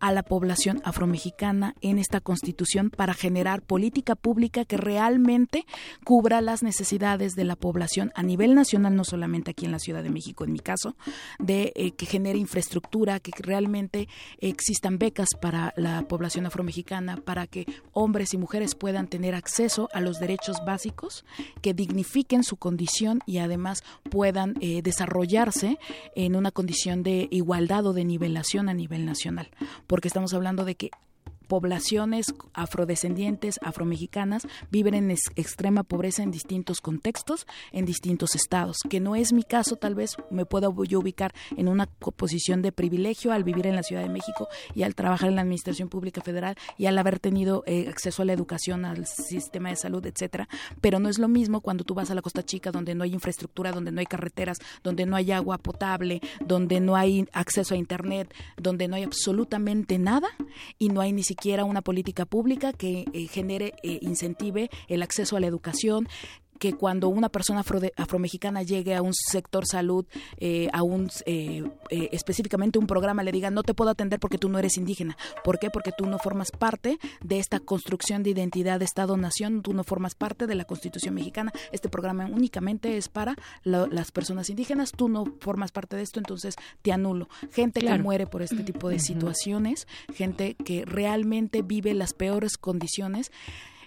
a la población afromexicana en esta Constitución para generar política pública que realmente cubra las necesidades de la población a nivel nacional, no solamente aquí en la Ciudad de México, en mi caso, de eh, que genere infraestructura, que realmente existan becas para la población afromexicana, para que hombres y mujeres puedan tener acceso a los derechos básicos que dignifiquen su condición y además puedan eh, desarrollarse en una condición de igualdad o de nivelación a nivel nacional, porque estamos hablando de que poblaciones afrodescendientes, afromexicanas, viven en extrema pobreza en distintos contextos, en distintos estados, que no es mi caso, tal vez me pueda yo ubicar en una posición de privilegio al vivir en la Ciudad de México y al trabajar en la Administración Pública Federal y al haber tenido eh, acceso a la educación, al sistema de salud, etcétera, pero no es lo mismo cuando tú vas a la Costa Chica donde no hay infraestructura, donde no hay carreteras, donde no hay agua potable, donde no hay acceso a internet, donde no hay absolutamente nada y no hay ni siquiera quiera una política pública que eh, genere, eh, incentive el acceso a la educación, que cuando una persona afro afromexicana llegue a un sector salud, eh, a un eh, eh, específicamente un programa, le diga no te puedo atender porque tú no eres indígena. ¿Por qué? Porque tú no formas parte de esta construcción de identidad de Estado-Nación, tú no formas parte de la Constitución mexicana. Este programa únicamente es para las personas indígenas, tú no formas parte de esto, entonces te anulo. Gente que muere por este tipo de situaciones, gente que realmente vive las peores condiciones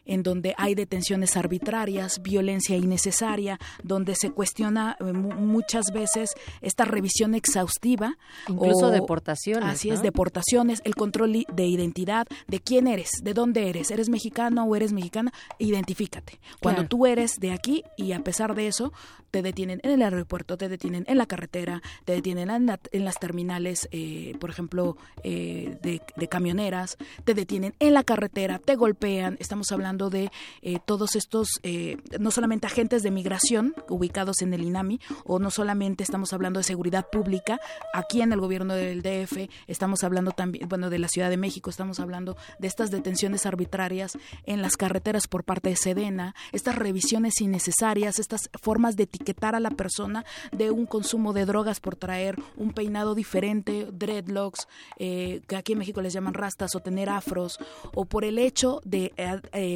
en donde hay detenciones arbitrarias, violencia innecesaria, donde se cuestiona eh, muchas veces esta revisión exhaustiva. Incluso deportaciones. Así es, deportaciones, el control de identidad, de quién eres, de dónde eres, eres mexicano o eres mexicana, identifícate. Cuando tú eres de aquí y a pesar de eso, te detienen en el aeropuerto, te detienen en la carretera, te detienen en, las terminales, eh, por ejemplo, eh, de, de camioneras, te detienen en la carretera, te golpean, estamos hablando de eh, todos estos, eh, no solamente agentes de migración ubicados en el INAMI, o no solamente estamos hablando de seguridad pública, aquí en el gobierno del DF, estamos hablando también, bueno, de la Ciudad de México, estamos hablando de estas detenciones arbitrarias en las carreteras por parte de Sedena, estas revisiones innecesarias, estas formas de etiquetar a la persona de un consumo de drogas por traer un peinado diferente, dreadlocks, eh, que aquí en México les llaman rastas, o tener afros, o por el hecho de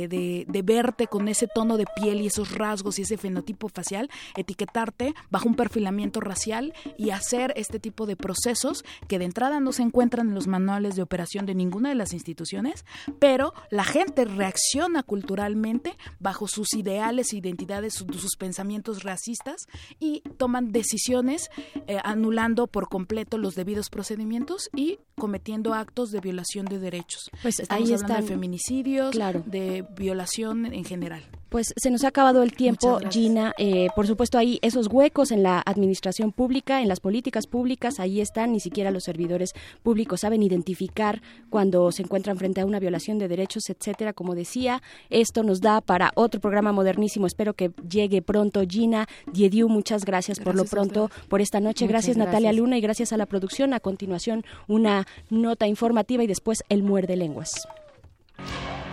de, verte con ese tono de piel y esos rasgos y ese fenotipo facial, etiquetarte bajo un perfilamiento racial y hacer este tipo de procesos que de entrada no se encuentran en los manuales de operación de ninguna de las instituciones, pero la gente reacciona culturalmente bajo sus ideales, identidades, sus, pensamientos racistas y toman decisiones eh, anulando por completo los debidos procedimientos y cometiendo actos de violación de derechos. Pues Estamos ahí hablando están. de feminicidios, Claro. de violación en general. Pues se nos ha acabado el tiempo, gracias. Gina. Eh, por supuesto, hay esos huecos en la administración pública, en las políticas públicas, ahí están. Ni siquiera los servidores públicos saben identificar cuando se encuentran frente a una violación de derechos, etcétera. Como decía, esto nos da para otro programa modernísimo. Espero que llegue pronto. Gina Diediu, muchas gracias, por lo Gracias pronto por esta noche. Muchas gracias, Natalia gracias. Luna, y gracias a la producción. A continuación, una nota informativa y después el muerde lenguas.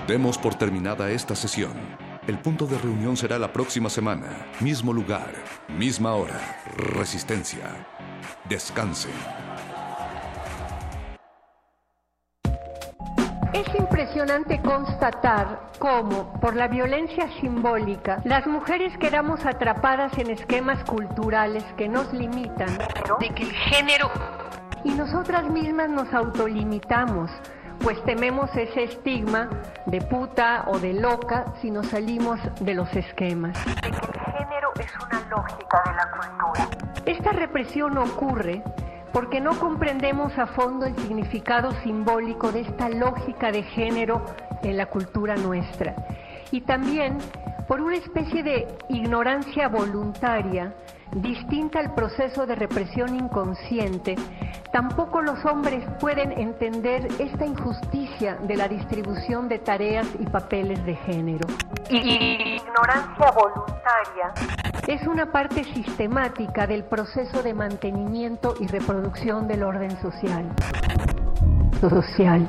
Demos por terminada esta sesión. El punto de reunión será la próxima semana. Mismo lugar, misma hora. Resistencia. Descansen. Es impresionante constatar cómo, por la violencia simbólica, las mujeres quedamos atrapadas en esquemas culturales que nos limitan, de que el género... Y nosotras mismas nos autolimitamos, pues tememos ese estigma de puta o de loca si nos salimos de los esquemas. De que el género es una lógica de la cultura. Esta represión ocurre porque no comprendemos a fondo el significado simbólico de esta lógica de género en la cultura nuestra. Y también por una especie de ignorancia voluntaria distinta al proceso de represión inconsciente, tampoco los hombres pueden entender esta injusticia de la distribución de tareas y papeles de género. Y ignorancia voluntaria es una parte sistemática del proceso de mantenimiento y reproducción del orden social. social.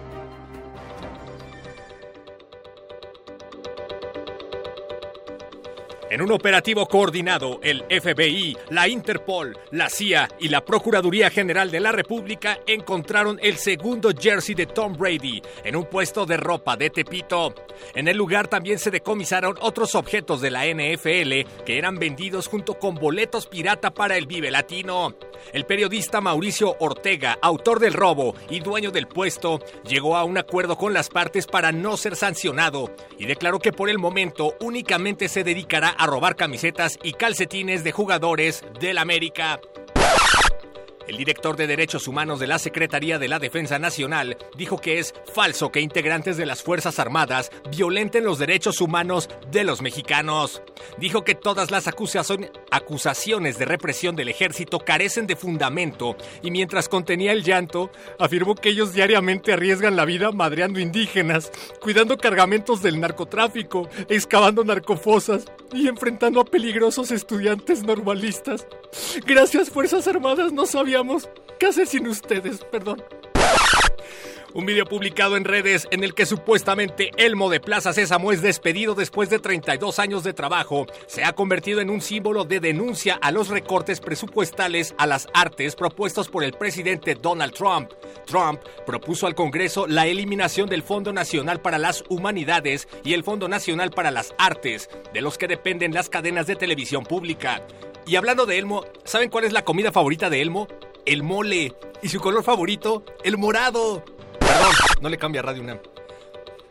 En un operativo coordinado, el FBI, la Interpol, la CIA y la Procuraduría General de la República encontraron el segundo jersey de Tom Brady en un puesto de ropa de Tepito. En el lugar también se decomisaron otros objetos de la NFL que eran vendidos junto con boletos pirata para el Vive Latino. El periodista Mauricio Ortega, autor del robo y dueño del puesto, llegó a un acuerdo con las partes para no ser sancionado y declaró que por el momento únicamente se dedicará a robar camisetas y calcetines de jugadores del América. El director de Derechos Humanos de la Secretaría de la Defensa Nacional dijo que es falso que integrantes de las Fuerzas Armadas violenten los derechos humanos de los mexicanos. Dijo que todas las acusaciones de represión del ejército carecen de fundamento y mientras contenía el llanto, afirmó que ellos diariamente arriesgan la vida madreando indígenas, cuidando cargamentos del narcotráfico, excavando narcofosas y enfrentando a peligrosos estudiantes normalistas. Gracias, Fuerzas Armadas, no sabíamos qué hacer sin ustedes, perdón. Un video publicado en redes en el que supuestamente Elmo de Plaza Sésamo es despedido después de 32 años de trabajo se ha convertido en un símbolo de denuncia a los recortes presupuestales a las artes propuestos por el presidente Donald Trump. Trump propuso al Congreso la eliminación del Fondo Nacional para las Humanidades y el Fondo Nacional para las Artes, de los que dependen las cadenas de televisión pública. Y hablando de Elmo, ¿saben cuál es la comida favorita de Elmo? El mole. ¿Y su color favorito? El morado. Perdón, no le cambia Radio UNAM.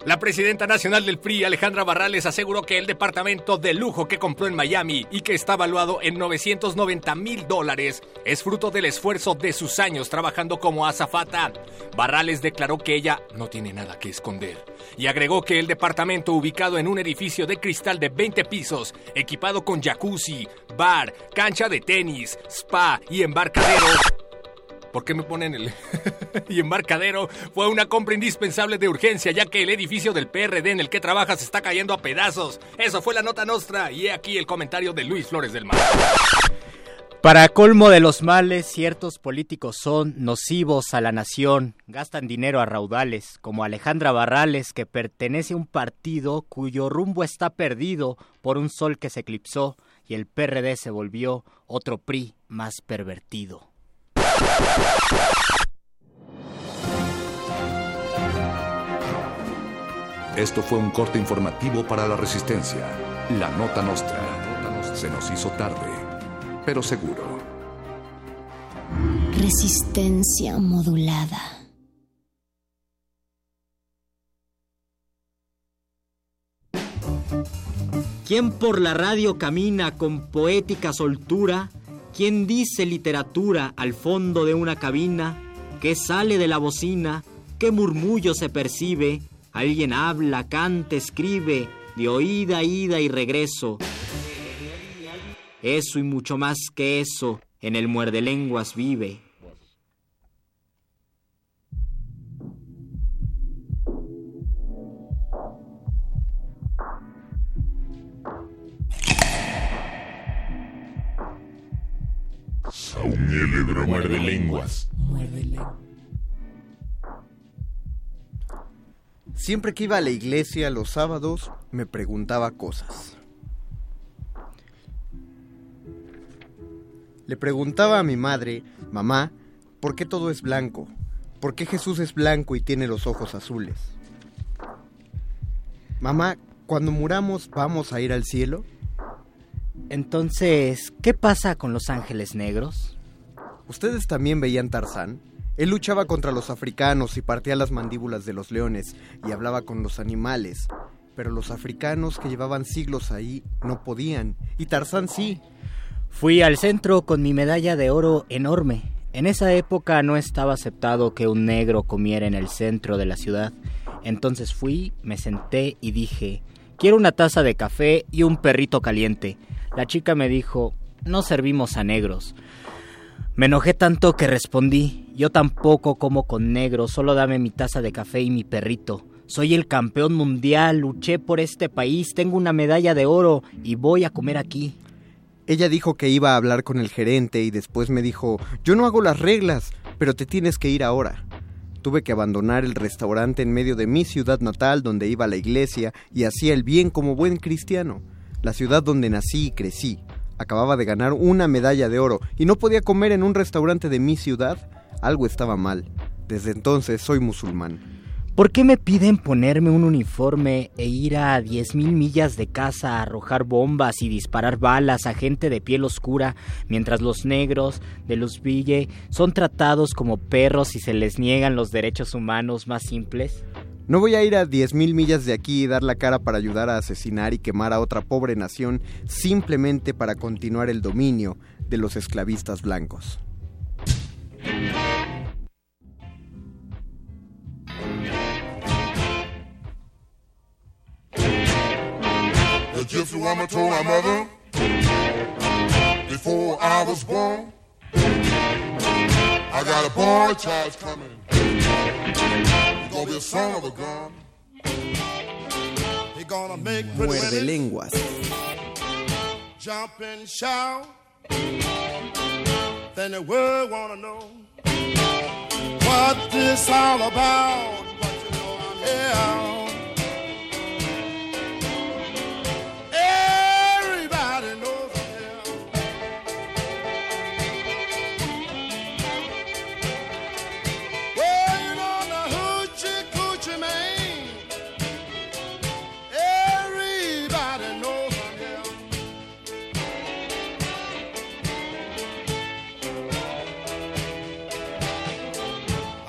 La presidenta nacional del PRI, Alejandra Barrales, aseguró que el departamento de lujo que compró en Miami y que está valuado en 990 mil dólares es fruto del esfuerzo de sus años trabajando como azafata. Barrales declaró que ella no tiene nada que esconder y agregó que el departamento ubicado en un edificio de cristal de 20 pisos, equipado con jacuzzi, bar, cancha de tenis, spa y embarcadero, ¿Por qué me ponen el... y embarcadero? Fue una compra indispensable de urgencia, ya que el edificio del PRD en el que trabajas está cayendo a pedazos. Eso fue la nota nostra, y he aquí el comentario de Luis Flores del Mar. Para colmo de los males, ciertos políticos son nocivos a la nación, gastan dinero a raudales, como Alejandra Barrales, que pertenece a un partido cuyo rumbo está perdido por un sol que se eclipsó y el PRD se volvió otro PRI más pervertido. Esto fue un corte informativo para la resistencia. La nota nostra. Se nos hizo tarde, pero seguro. Resistencia modulada. ¿Quién por la radio camina con poética soltura? ¿Quién dice literatura al fondo de una cabina? ¿Qué sale de la bocina? ¿Qué murmullo se percibe? Alguien habla, canta, escribe, de oída, ida y regreso. Eso y mucho más que eso, en el muerde lenguas vive. Muerde lenguas. Siempre que iba a la iglesia los sábados, me preguntaba cosas. Le preguntaba a mi madre, mamá, ¿por qué todo es blanco? ¿Por qué Jesús es blanco y tiene los ojos azules? Mamá, cuando muramos, ¿vamos a ir al cielo? Entonces, ¿qué pasa con los ángeles negros? ¿Ustedes también veían Tarzán? Él luchaba contra los africanos y partía las mandíbulas de los leones y hablaba con los animales. Pero los africanos que llevaban siglos ahí no podían, y Tarzán sí. Fui al centro con mi medalla de oro enorme. En esa época no estaba aceptado que un negro comiera en el centro de la ciudad. Entonces fui, me senté y dije, quiero una taza de café y un perrito caliente. La chica me dijo, no servimos a negros. Me enojé tanto que respondí, yo tampoco como con negro, solo dame mi taza de café y mi perrito. Soy el campeón mundial, luché por este país, tengo una medalla de oro y voy a comer aquí. Ella dijo que iba a hablar con el gerente y después me dijo, yo no hago las reglas, pero te tienes que ir ahora. Tuve que abandonar el restaurante en medio de mi ciudad natal donde iba a la iglesia y hacía el bien como buen cristiano, la ciudad donde nací y crecí. Acababa de ganar una medalla de oro y no podía comer en un restaurante de mi ciudad. Algo estaba mal. Desde entonces soy musulmán. ¿Por qué me piden ponerme un uniforme e ir a 10.000 millas de casa a arrojar bombas y disparar balas a gente de piel oscura, mientras los negros de Luzville son tratados como perros y se les niegan los derechos humanos más simples? No voy a ir a 10.000 millas de aquí y dar la cara para ayudar a asesinar y quemar a otra pobre nación simplemente para continuar el dominio de los esclavistas blancos. I got a boy child coming. He's gonna be a son of a gun. He gonna make Muerde lenguas. jump and shout. Then the world wanna know what this all about. What you know I'm here.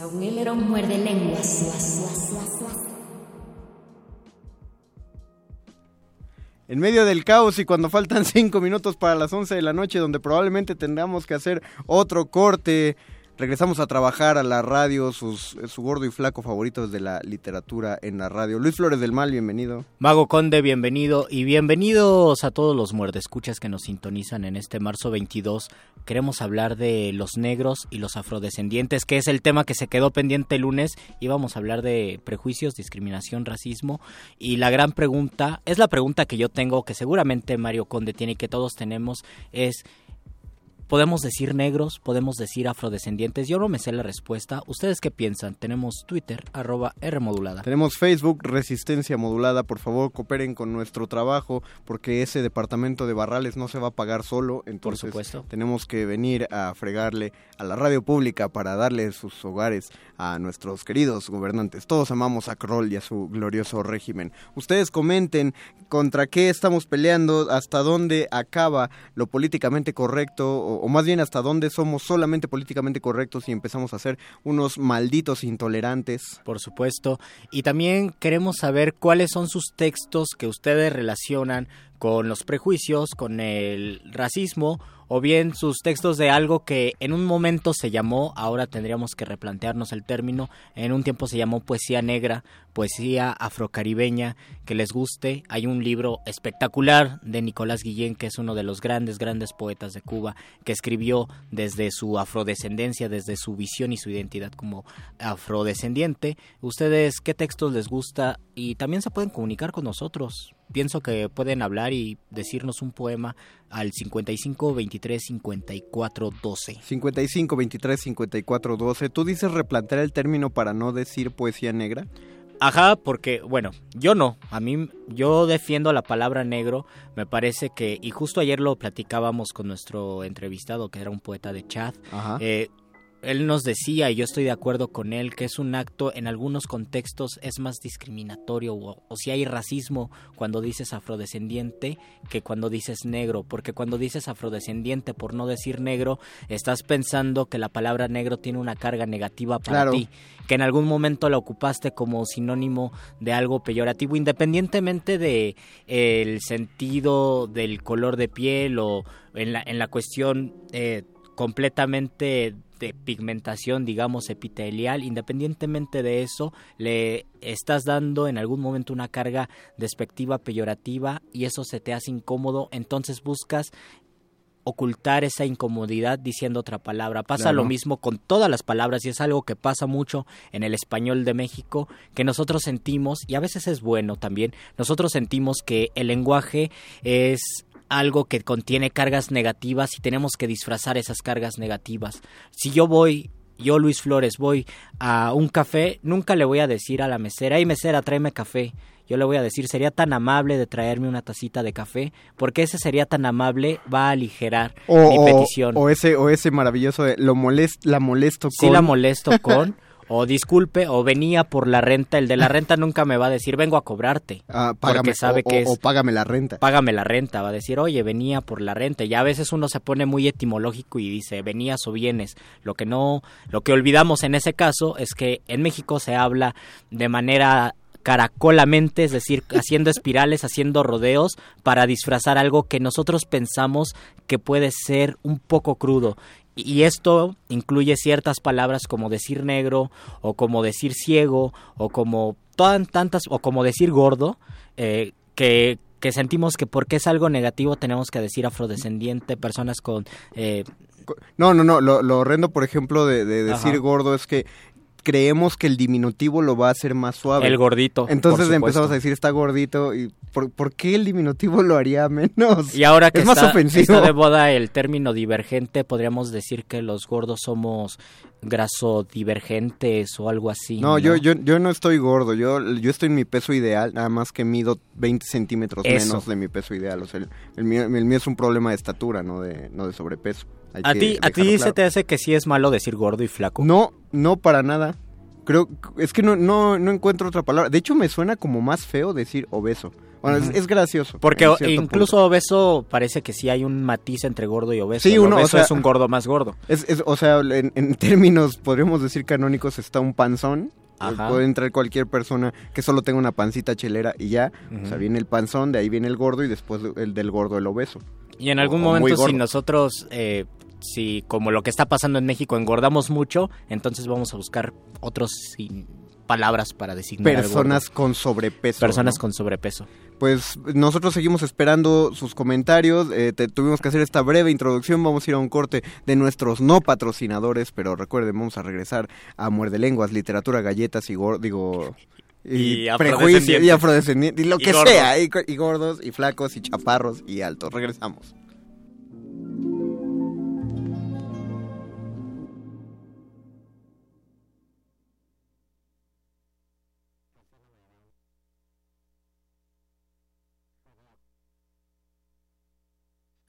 Sauguero muerde lenguas. En medio del caos y cuando faltan cinco minutos para las 11 de la noche, donde probablemente tengamos que hacer otro corte, regresamos a trabajar a la radio, sus- su gordo y flaco favoritos de la literatura en la radio. Luis Flores del Mal, bienvenido. Mago Conde, bienvenido y bienvenidos a todos los muerdescuchas que nos sintonizan en este marzo 22. Queremos hablar de los negros y los afrodescendientes, que es el tema que se quedó pendiente el lunes. Íbamos a hablar de prejuicios, discriminación, racismo. Y la gran pregunta, es la pregunta que yo tengo, que seguramente Mario Conde tiene y que todos tenemos, es podemos decir negros, podemos decir afrodescendientes. Yo no me sé la respuesta. ¿Ustedes qué piensan? Tenemos Twitter, arroba Rmodulada. Tenemos Facebook, Resistencia Modulada. Por favor, cooperen con nuestro trabajo porque ese departamento de Barrales no se va a pagar solo. Entonces, supuesto. tenemos que venir a fregarle a la radio pública para darle sus hogares a nuestros queridos gobernantes. Todos amamos a Kroll y a su glorioso régimen. Ustedes comenten contra qué estamos peleando, hasta dónde acaba lo políticamente correcto, o, o más bien hasta dónde somos solamente políticamente correctos y empezamos a ser unos malditos intolerantes. Por supuesto. Y también queremos saber cuáles son sus textos que ustedes relacionan con los prejuicios, con el racismo, o bien sus textos de algo que en un momento se llamó, ahora tendríamos que replantearnos el término, en un tiempo se llamó poesía negra, poesía afrocaribeña, que les guste. Hay un libro espectacular de Nicolás Guillén, que es uno de los grandes, grandes poetas de Cuba, que escribió desde su afrodescendencia, desde su visión y su identidad como afrodescendiente. ¿Ustedes qué textos les gusta? Y también se pueden comunicar con nosotros. Pienso que pueden hablar y decirnos un poema al 55 23 54 12. 55 23 54 12. ¿Tú dices replantear el término para no decir poesía negra? Ajá, porque, bueno, yo no. A mí, yo defiendo la palabra negro. Me parece que, y justo ayer lo platicábamos con nuestro entrevistado, que era un poeta de Chad. Ajá. Eh, él nos decía, y yo estoy de acuerdo con él, que es un acto en algunos contextos es más discriminatorio o, o, si hay racismo cuando dices afrodescendiente que cuando dices negro, porque cuando dices afrodescendiente por no decir negro, estás pensando que la palabra negro tiene una carga negativa para Claro. ti, que en algún momento la ocupaste como sinónimo de algo peyorativo, independientemente de el sentido del color de piel o en la, en la cuestión eh, completamente de pigmentación, digamos, epitelial, independientemente de eso, le estás dando en algún momento una carga despectiva, peyorativa, y eso se te hace incómodo, entonces buscas ocultar esa incomodidad diciendo otra palabra. Pasa Claro. lo mismo con todas las palabras y es algo que pasa mucho en el español de México, que nosotros sentimos, y a veces es bueno también, nosotros sentimos que el lenguaje es algo que contiene cargas negativas y tenemos que disfrazar esas cargas negativas. Si yo voy, yo Luis Flores, voy a un café, nunca le voy a decir a la mesera, hey mesera, tráeme café. Yo le voy a decir, sería tan amable de traerme una tacita de café, porque ese sería tan amable, va a aligerar O, mi petición. o ese, o ese maravilloso de lo molest, la molesto Sí con... la molesto con, o disculpe, o venía por la renta. El de la renta nunca me va a decir, vengo a cobrarte. Ah, págame, porque sabe o, que es... o págame la renta. Págame la renta, va a decir, oye, venía por la renta. Y a veces uno se pone muy etimológico y dice, venías o vienes. Lo que no, lo que olvidamos en ese caso es que en México se habla de manera caracolamente, es decir, haciendo espirales, haciendo rodeos para disfrazar algo que nosotros pensamos que puede ser un poco crudo. Y esto incluye ciertas palabras como decir negro o como decir ciego o como tan, tantas o como decir gordo eh, que que sentimos que porque es algo negativo tenemos que decir afrodescendiente, personas con... eh, No, no, no. Lo, lo horrendo, por ejemplo, de, de decir Ajá. gordo es que creemos que el diminutivo lo va a hacer más suave. El gordito, Entonces empezamos a decir está gordito. ¿Y por, por qué el diminutivo lo haría menos? Y ahora que es más está, ofensivo. está de moda el término divergente, podríamos decir que los gordos somos grasodivergentes o algo así. No, Yo, yo, yo no estoy gordo, yo, yo estoy en mi peso ideal, nada más que mido 20 centímetros Eso. menos de mi peso ideal. O sea, el, el mío, el mío es un problema de estatura, no de, no de sobrepeso. Hay ¿A ti, a ti dejarlo se claro. te hace que sí es malo decir gordo y flaco? No, no para nada. Creo, es que no, no, no encuentro otra palabra. De hecho, me suena como más feo decir obeso. Bueno, es- gracioso. Porque incluso obeso parece que sí hay un matiz entre gordo y obeso. Sí, uno, o obeso sea- es un gordo más gordo. Es, es- o sea, en, en términos, podríamos decir canónicos, está un panzón. Ajá. Puede entrar cualquier persona que solo tenga una pancita chelera y ya. O sea, viene el panzón, de ahí viene el gordo y después el del gordo el obeso. Y en algún O- o muy momento si nosotros, eh, si como lo que está pasando en México, engordamos mucho, entonces vamos a buscar otros sin palabras para designar Personas con sobrepeso. Personas ¿no? con sobrepeso. Pues nosotros seguimos esperando sus comentarios. eh, te- tuvimos que hacer esta breve introducción. Vamos a ir a un corte de nuestros no patrocinadores, pero recuerden, vamos a regresar a Muerde Lenguas, literatura, galletas y gor- digo Y prejuicio y afrodescendientes. y lo Y que gordos. sea, y, y gordos y flacos y chaparros y altos. Regresamos.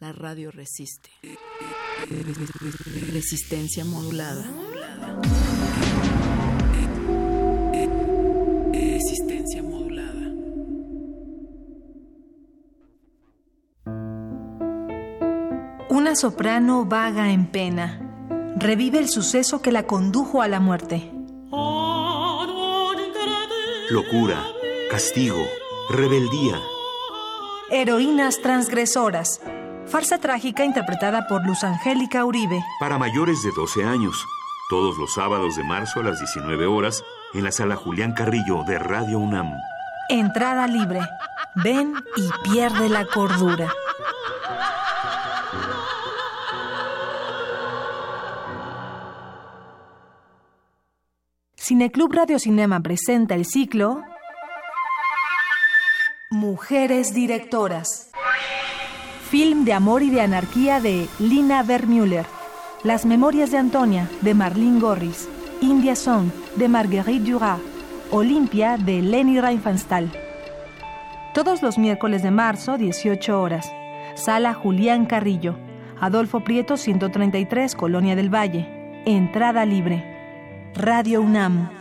La radio resiste. Resistencia modulada. Resistencia modulada. Una soprano vaga en pena. Revive el suceso que la condujo a la muerte. Locura, castigo, rebeldía. Heroínas transgresoras. Farsa trágica interpretada por Luz Angélica Uribe. Para mayores de 12 años. Todos los sábados de marzo a las 19 horas en la sala Julián Carrillo de Radio UNAM. Entrada libre. Ven y pierde la cordura. Cineclub Radio Cinema presenta el ciclo Mujeres Directoras. Film de amor y de anarquía de Lina Vermüller. Las Memorias de Antonia de Marlene Gorris. India Song de Marguerite Duras. Olimpia de Leni Riefenstahl. Todos los miércoles de marzo, 18 horas. Sala Julián Carrillo. Adolfo Prieto 133, Colonia del Valle. Entrada libre. Radio UNAM.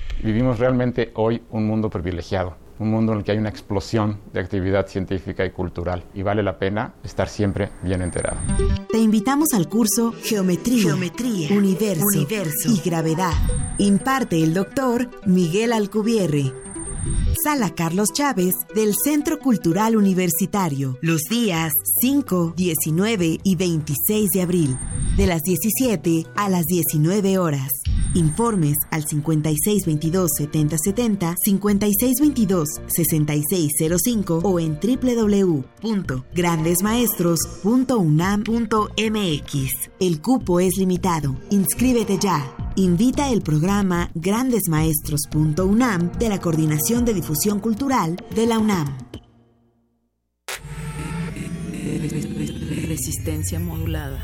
Vivimos realmente hoy un mundo privilegiado, un mundo en el que hay una explosión de actividad científica y cultural y vale la pena estar siempre bien enterado. Te invitamos al curso Geometría, Geometría Universo, Universo y Gravedad. Imparte el doctor Miguel Alcubierre. Sala Carlos Chávez del Centro Cultural Universitario, los días 5, 19 y 26 de abril, de las 17 a las 19 horas. Informes al 5622-7070, 5622-6605 o en www.grandesmaestros.unam.mx. El cupo es limitado. Inscríbete ya. Invita el programa grandesmaestros.unam de la Coordinación de Difusión Cultural de la UNAM. Resistencia modulada.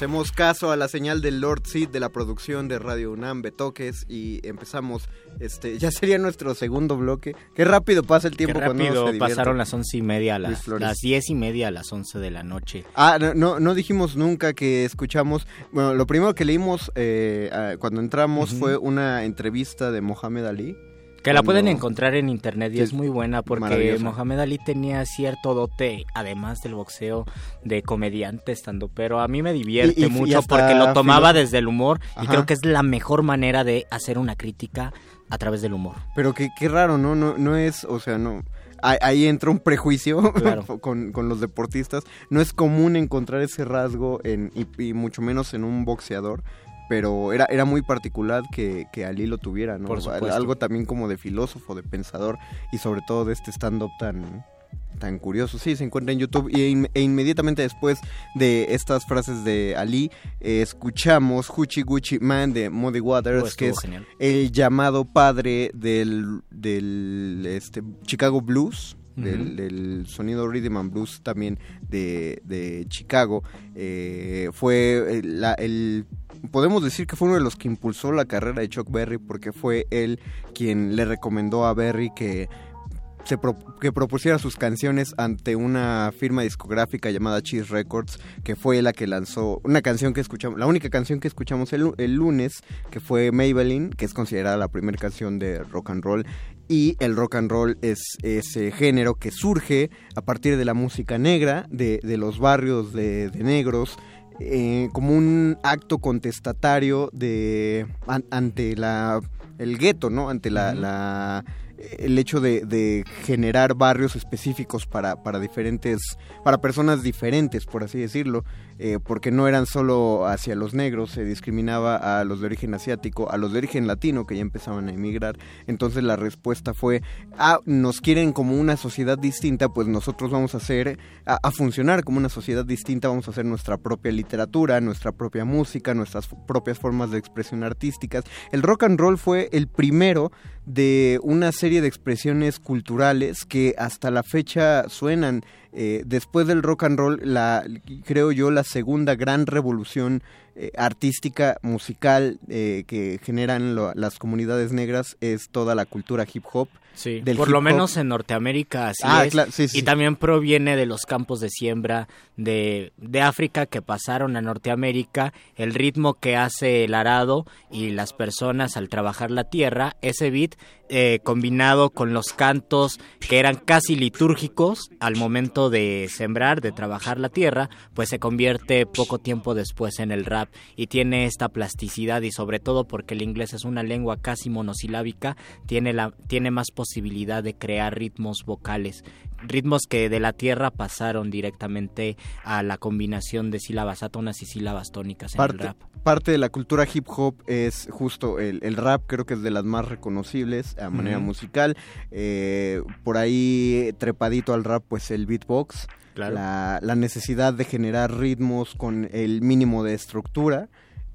Hacemos caso a la señal del Lord Sid de la producción de Radio UNAM Betoques y empezamos, este, ya sería nuestro segundo bloque. Qué rápido pasa el tiempo Qué cuando rápido divierte. pasaron las once y media a las, diez y media a las once de la noche. Ah, no, no, no dijimos nunca que escuchamos. Bueno, lo primero que leímos eh, cuando entramos fue una entrevista de Mohamed Ali. Que la pueden encontrar en internet y es muy buena porque. Mohamed Ali tenía cierto dote, además del boxeo, de comediante estando, pero a mí me divierte Y- y- y mucho porque lo tomaba filo- desde el humor y creo que es la mejor manera de hacer una crítica a través del humor. Pero que, qué raro, ¿no? No, no es, o sea, no. Ahí, ahí entra un prejuicio Claro. con, con los deportistas. No es común encontrar ese rasgo en, y, y mucho menos en un boxeador. Pero era, era muy particular que, que Ali lo tuviera, ¿no? Por. Algo también como de filósofo, de pensador y sobre todo de este stand-up tan, tan curioso. Sí, se encuentra en YouTube in- e inmediatamente después de estas frases de Ali eh, escuchamos Hoochie Gucci Man de Muddy Waters, que es genial. el llamado padre del, del este, Chicago Blues. Del, del sonido rhythm and blues también de, de Chicago Eh, fue el- la- el podemos decir que fue uno de los que impulsó la carrera de Chuck Berry porque fue él quien le recomendó a Berry que se pro- que propusiera sus canciones ante una firma discográfica llamada Cheese Records, que fue la que lanzó una canción que escuchamos, la única canción que escuchamos el, el lunes, que fue Maybelline, que es considerada la primera canción de rock and roll. Y el rock and roll es ese género que surge a partir de la música negra, de, de los barrios de, de negros, eh, como un acto contestatario de an- ante la el gueto, ¿no? Ante la, la- el hecho de, de generar barrios específicos para, para diferentes, para personas diferentes, por así decirlo, eh, porque no eran solo hacia los negros, se discriminaba a los de origen asiático, a los de origen latino que ya empezaban a emigrar. Entonces la respuesta fue, ah, nos quieren como una sociedad distinta, pues nosotros vamos a hacer, a, a funcionar como una sociedad distinta, vamos a hacer nuestra propia literatura, nuestra propia música, nuestras propias formas de expresión artísticas. El rock and roll fue el primero de una serie de expresiones culturales que hasta la fecha suenan. Eh, después del rock and roll, la, creo yo, la segunda gran revolución eh, artística, musical eh, que generan lo- las comunidades negras es toda la cultura hip hop. Sí, del por hip lo hop. menos en Norteamérica así Ah, es. claro, sí, sí. Y también proviene de los campos de siembra de, de África que pasaron a Norteamérica, el ritmo que hace el arado y las personas al trabajar la tierra, ese beat eh, combinado con los cantos que eran casi litúrgicos al momento de sembrar, de trabajar la tierra, pues se convierte poco tiempo después en el rap y tiene esta plasticidad y sobre todo porque el inglés es una lengua casi monosilábica, tiene, la, tiene más posibilidad de crear ritmos vocales, ritmos que de la tierra pasaron directamente a la combinación de sílabas átonas y sílabas tónicas en parte, el rap. parte de la cultura hip hop es justo el, el rap, creo que es de las más reconocibles a manera musical. Eh, por ahí, trepadito al rap, pues el beatbox. Claro. La, la necesidad de generar ritmos con el mínimo de estructura.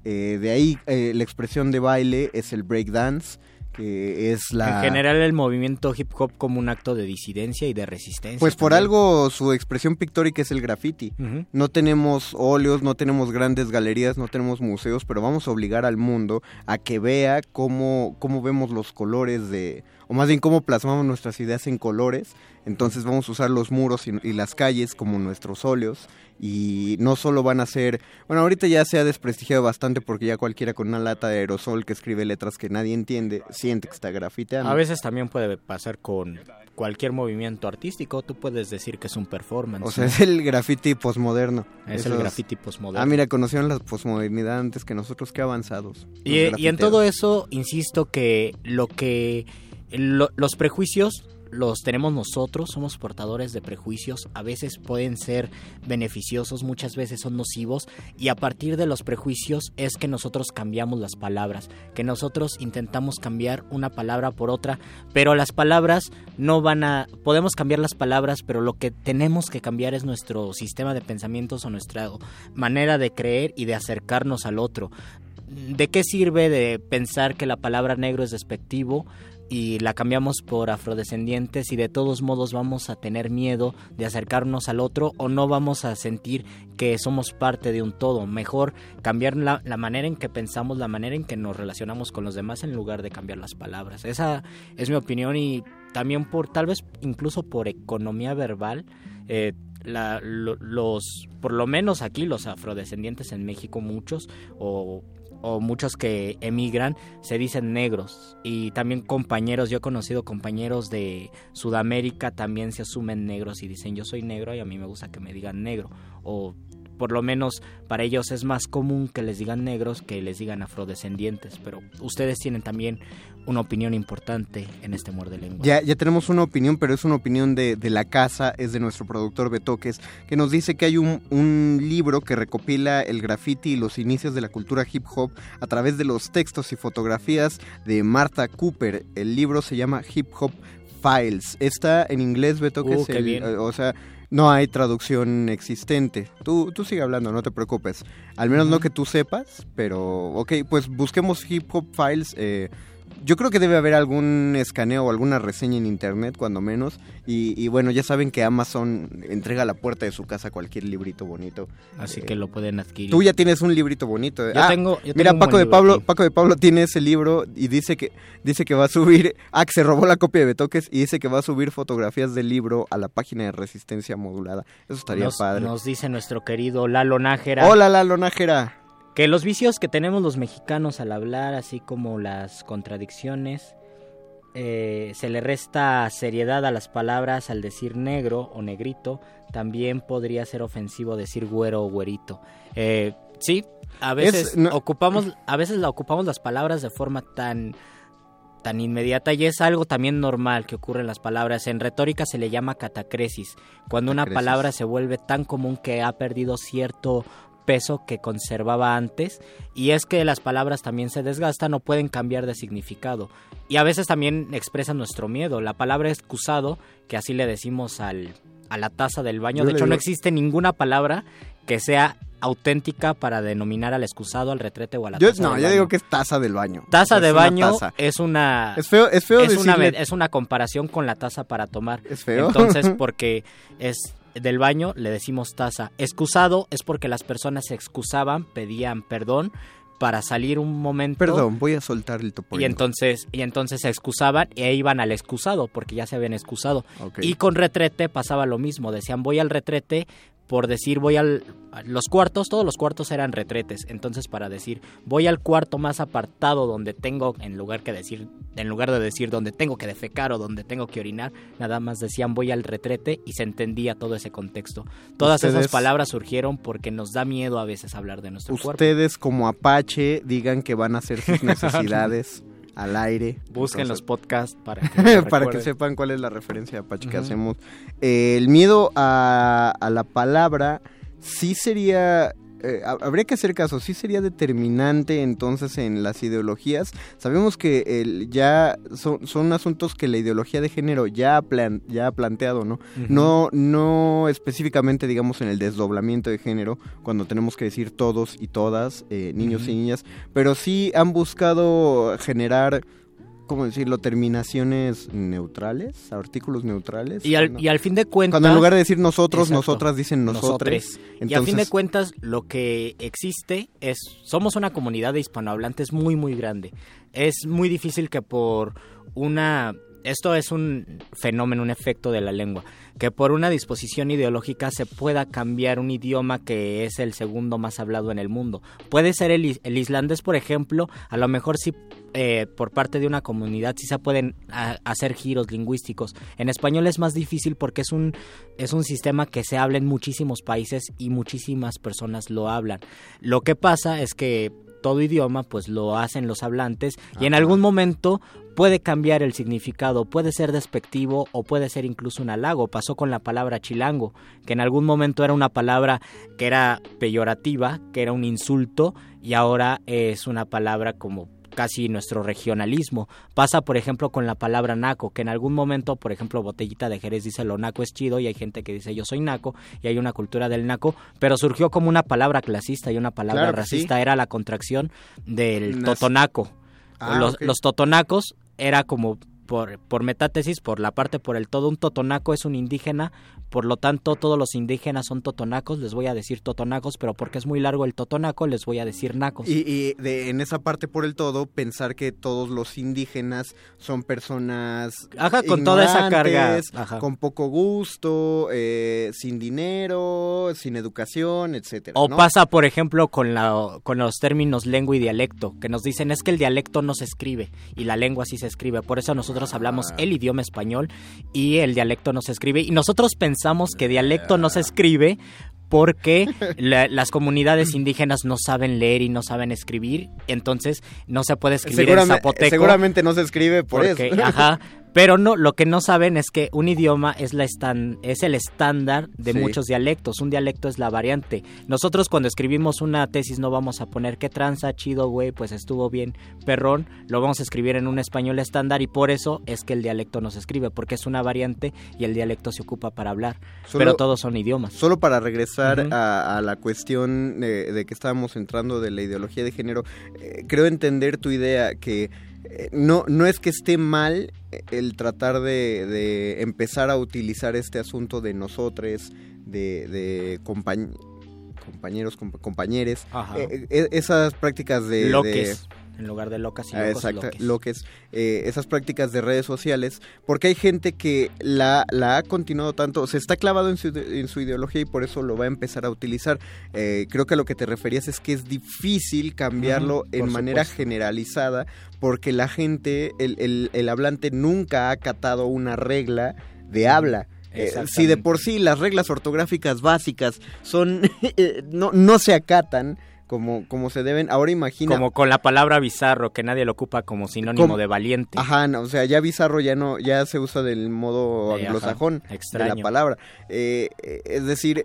Eh, de ahí eh, la expresión de baile es el breakdance, que es la... En general el movimiento hip hop como un acto de disidencia y de resistencia. Pues por también. algo su expresión pictórica es el graffiti. Ujú. No tenemos óleos, no tenemos grandes galerías, no tenemos museos, pero vamos a obligar al mundo a que vea cómo, cómo vemos los colores de, o más bien cómo plasmamos nuestras ideas en colores. Entonces vamos a usar los muros y, y las calles como nuestros óleos y no solo van a ser, bueno, ahorita ya se ha desprestigiado bastante porque ya cualquiera con una lata de aerosol que escribe letras que nadie entiende siente que está grafiteando. A veces también puede pasar con cualquier movimiento artístico, tú puedes decir que es un performance. O sea, es el graffiti posmoderno. Es el graffiti posmoderno. Ah, mira, conocieron la posmodernidad antes que nosotros, qué avanzados. Y, y en todo eso, insisto que lo que lo- los prejuicios los tenemos nosotros, somos portadores de prejuicios, a veces pueden ser beneficiosos, muchas veces son nocivos y a partir de los prejuicios es que nosotros cambiamos las palabras, que nosotros intentamos cambiar una palabra por otra, pero las palabras no van a podemos cambiar las palabras, pero lo que tenemos que cambiar es nuestro sistema de pensamientos o nuestra manera de creer y de acercarnos al otro. ¿De qué sirve de pensar que la palabra negro es despectivo y la cambiamos por afrodescendientes y de todos modos vamos a tener miedo de acercarnos al otro o no vamos a sentir que somos parte de un todo? Mejor cambiar la, la manera en que pensamos, la manera en que nos relacionamos con los demás en lugar de cambiar las palabras. Esa es mi opinión y también por tal vez incluso por economía verbal. eh, la- lo- los, por lo menos aquí los afrodescendientes en México muchos o o muchos que emigran se dicen negros. Y también compañeros, yo he conocido compañeros de Sudamérica también se asumen negros y dicen yo soy negro y a mí me gusta que me digan negro o por lo menos para ellos es más común que les digan negros que les digan afrodescendientes, pero ustedes tienen también una opinión importante en este muerde lengua. Ya, ya tenemos una opinión, pero es una opinión de, de la casa, es de nuestro productor Betoques, que nos dice que hay un, un libro que recopila el graffiti y los inicios de la cultura hip hop a través de los textos y fotografías de Martha Cooper. El libro se llama Hip Hop Files. Está en inglés, Betoques, Uh, qué el- bien. o sea, no hay traducción existente. Tú, tú sigue hablando, no te preocupes. Al menos no que tú sepas, pero ok, pues busquemos Hip Hop Files. eh, yo creo que debe haber algún escaneo o alguna reseña en internet, cuando menos. Y, y bueno, ya saben que Amazon entrega a la puerta de su casa cualquier librito bonito. Así Eh, que lo pueden adquirir. Tú ya tienes un librito bonito. Yo Ah, tengo- yo mira, tengo Paco de Pablo, aquí. Paco de Pablo tiene ese libro y dice que dice que va a subir. Ah, que se robó la copia de Betoques y dice que va a subir fotografías del libro a la página de Resistencia Modulada. Eso estaría nos, padre. nos dice nuestro querido Lalo Nájera. Hola, Lalo Nájera. Que los vicios que tenemos los mexicanos al hablar, así como las contradicciones, eh, se le resta seriedad a las palabras al decir negro o negrito, también podría ser ofensivo decir güero o güerito. Eh, sí, a veces Es- no- ocupamos, a veces la ocupamos las palabras de forma tan tan inmediata y es algo también normal que ocurre en las palabras. En retórica se le llama catacresis, cuando una palabra se vuelve tan común que ha perdido cierto peso que conservaba antes y es que las palabras también se desgastan o pueden cambiar de significado y a veces también expresan nuestro miedo. La palabra excusado, que así le decimos al, a la taza del baño, Yo de hecho no existe ninguna palabra que sea auténtica para denominar al excusado, al retrete o a la Yo, taza no, del yo baño. digo que es taza del baño. Taza Es de una baño taza. es una Es feo- es feo una decirle- es una comparación con la taza para tomar. Es feo. Entonces, porque es del baño le decimos taza. Excusado es porque las personas se excusaban, pedían perdón para salir un momento. Perdón, voy a soltar el topo. Y entonces, y entonces se excusaban e iban al excusado porque ya se habían excusado. Y con retrete pasaba lo mismo. Decían voy al retrete por decir voy al los cuartos, todos los cuartos eran retretes. Entonces para decir voy al cuarto más apartado donde tengo en lugar que decir en lugar de decir donde tengo que defecar o donde tengo que orinar, nada más decían voy al retrete y se entendía todo ese contexto. Todas esas palabras surgieron porque nos da miedo a veces hablar de nuestro cuerpo. Ustedes como Apache digan que van a hacer sus necesidades al aire. Busquen los podcasts para que, para que sepan cuál es la referencia de Apache que hacemos. Eh, el miedo a, a la palabra sí sería... eh, ha- habría que hacer caso, sí sería determinante entonces en las ideologías. Sabemos que el, ya son, son asuntos que la ideología de género ya ha, plan- ya ha planteado, ¿no? No no específicamente, digamos, en el desdoblamiento de género, cuando tenemos que decir todos y todas, eh, niños y niñas, pero sí han buscado generar, ¿cómo decirlo?, terminaciones neutrales, artículos neutrales. Y al, y al fin de cuentas... Cuando en lugar de decir nosotros, Exacto. nosotras dicen nosotres. Nosotres. y a fin de Entonces- cuentas, lo que existe es... Somos una comunidad de hispanohablantes muy, muy grande. Es muy difícil que por una... Esto es un fenómeno, un efecto de la lengua. Que por una disposición ideológica se pueda cambiar un idioma que es el segundo más hablado en el mundo. Puede ser el, is- el islandés, por ejemplo, a lo mejor sí eh, por parte de una comunidad sí se pueden a- hacer giros lingüísticos. En español es más difícil porque es un, es un sistema que se habla en muchísimos países y muchísimas personas lo hablan. Lo que pasa es que todo idioma pues lo hacen los hablantes y en algún momento puede cambiar el significado, puede ser despectivo o puede ser incluso un halago. Pasó con la palabra chilango, que en algún momento era una palabra que era peyorativa, que era un insulto y ahora es una palabra como casi nuestro regionalismo. Pasa, por ejemplo, con la palabra naco, que en algún momento, por ejemplo, Botellita de Jerez dice lo naco es chido y hay gente que dice yo soy naco y hay una cultura del naco, pero surgió como una palabra clasista y una palabra Claro que sí. racista, era la contracción del Nas- totonaco. Ah, los totonacos era como por, por metátesis, por la parte por el todo, un totonaco es un indígena, por lo tanto todos los indígenas son totonacos, les voy a decir totonacos, pero porque es muy largo el totonaco, les voy a decir nacos. Y, y de, en esa parte por el todo, pensar que todos los indígenas son personas Ajá, con toda esa carga. Ajá. con poco gusto, eh, sin dinero, sin educación, etcétera. O ¿no? pasa, por ejemplo, con, la, con los términos lengua y dialecto, que nos dicen es que el dialecto no se escribe y la lengua sí se escribe. Por eso nosotros hablamos Ah. el idioma español y el dialecto no se escribe. Y nosotros pensamos que dialecto no se escribe porque la- las comunidades indígenas no saben leer y no saben escribir, entonces no se puede escribir en zapoteco. seguramente no se escribe por Porque, eso. Ajá, pero no, lo que no saben es que un idioma es la estan- es el estándar de Sí. muchos dialectos. Un dialecto es la variante. Nosotros cuando escribimos una tesis no vamos a poner qué tranza, chido, güey, pues estuvo bien, perrón. Lo vamos a escribir en un español estándar y por eso es que el dialecto no se escribe, porque es una variante y el dialecto se ocupa para hablar. Solo- pero todos son idiomas. Solo para regresar a, a la cuestión de, de que estábamos entrando de la ideología de género, eh, creo entender tu idea que no, no es que esté mal eh, el tratar de, de empezar a utilizar este asunto de nosotros, de, de compañ- compañeros, compa- compañeres, eh, eh, esas prácticas de... Loques. de- en lugar de locas y Ah, locos, Exacto, loques. lo que es eh, esas prácticas de redes sociales, porque hay gente que la, la ha continuado tanto, se está clavado en su, en su ideología y por eso lo va a empezar a utilizar. Eh, creo que a lo que te referías es que es difícil cambiarlo en manera supuesto. generalizada, porque la gente, el, el- el hablante nunca ha acatado una regla de habla. Eh, si de por sí las reglas ortográficas básicas son no, no se acatan como, como se deben, ahora imagina Como con la palabra bizarro, que nadie lo ocupa como sinónimo Como- de valiente. Ajá, no, o sea, ya bizarro ya no, ya se usa del modo Eh, ajá, anglosajón de extraño. la palabra. Eh, es decir,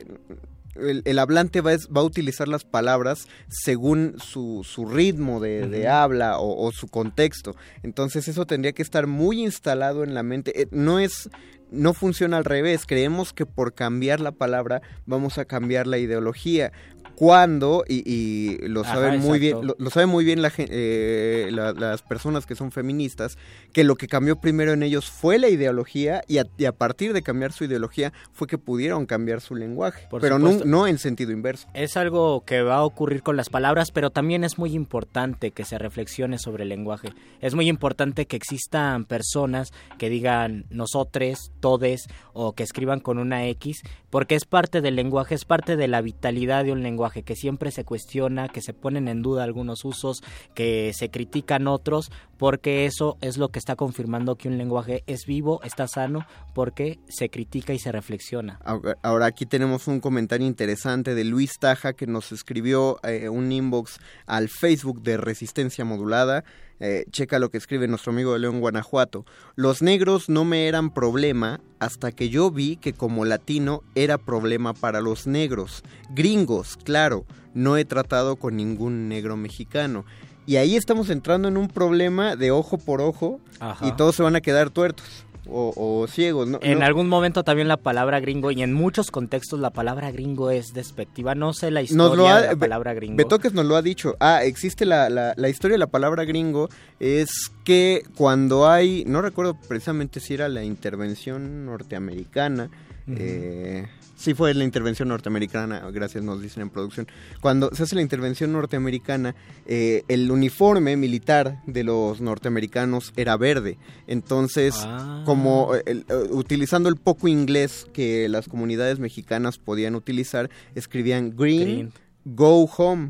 el, el hablante va, es- va a utilizar las palabras según su, su ritmo de, de habla o, o su contexto. Entonces eso tendría que estar muy instalado en la mente. Eh, no es, no funciona al revés. Creemos que por cambiar la palabra vamos a cambiar la ideología. Cuando, y, y lo Ajá, saben muy bien, lo, lo saben muy bien la eh, las personas que son feministas, que lo que cambió primero en ellos fue la ideología y a, y a partir de cambiar su ideología fue que pudieron cambiar su lenguaje, Por pero no, no en sentido inverso. Es algo que va a ocurrir con las palabras, pero también es muy importante que se reflexione sobre el lenguaje. Es muy importante que existan personas que digan nosotres, todes o que escriban con una X, porque es parte del lenguaje, es parte de la vitalidad de un lenguaje que siempre se cuestiona, que se ponen en duda algunos usos, que se critican otros, porque eso es lo que está confirmando que un lenguaje es vivo, está sano, porque se critica y se reflexiona. Ahora aquí tenemos un comentario interesante de Luis Taja que nos escribió eh, un inbox al Facebook de Resistencia Modulada. Eh, checa lo que escribe nuestro amigo de León, Guanajuato. Los negros no me eran problema hasta que yo vi que como latino era problema para los negros. Gringos, claro, no he tratado con ningún negro mexicano. Y ahí estamos entrando en un problema de ojo por ojo Ajá. y todos se van a quedar tuertos o, o ciegos. ¿no? En No- algún momento también la palabra gringo, y en muchos contextos la palabra gringo es despectiva. No sé la historia Nos lo ha- de la palabra gringo. Betoques nos lo ha dicho. Ah, existe la, la, la historia de la palabra gringo. Es que cuando hay, no recuerdo precisamente si era la intervención norteamericana. eh, sí fue la intervención norteamericana, gracias nos dicen en producción. Cuando se hace la intervención norteamericana, eh, el uniforme militar de los norteamericanos era verde. Entonces, Ah. como eh, el- eh, utilizando el poco inglés que las comunidades mexicanas podían utilizar, escribían green, Green. go home.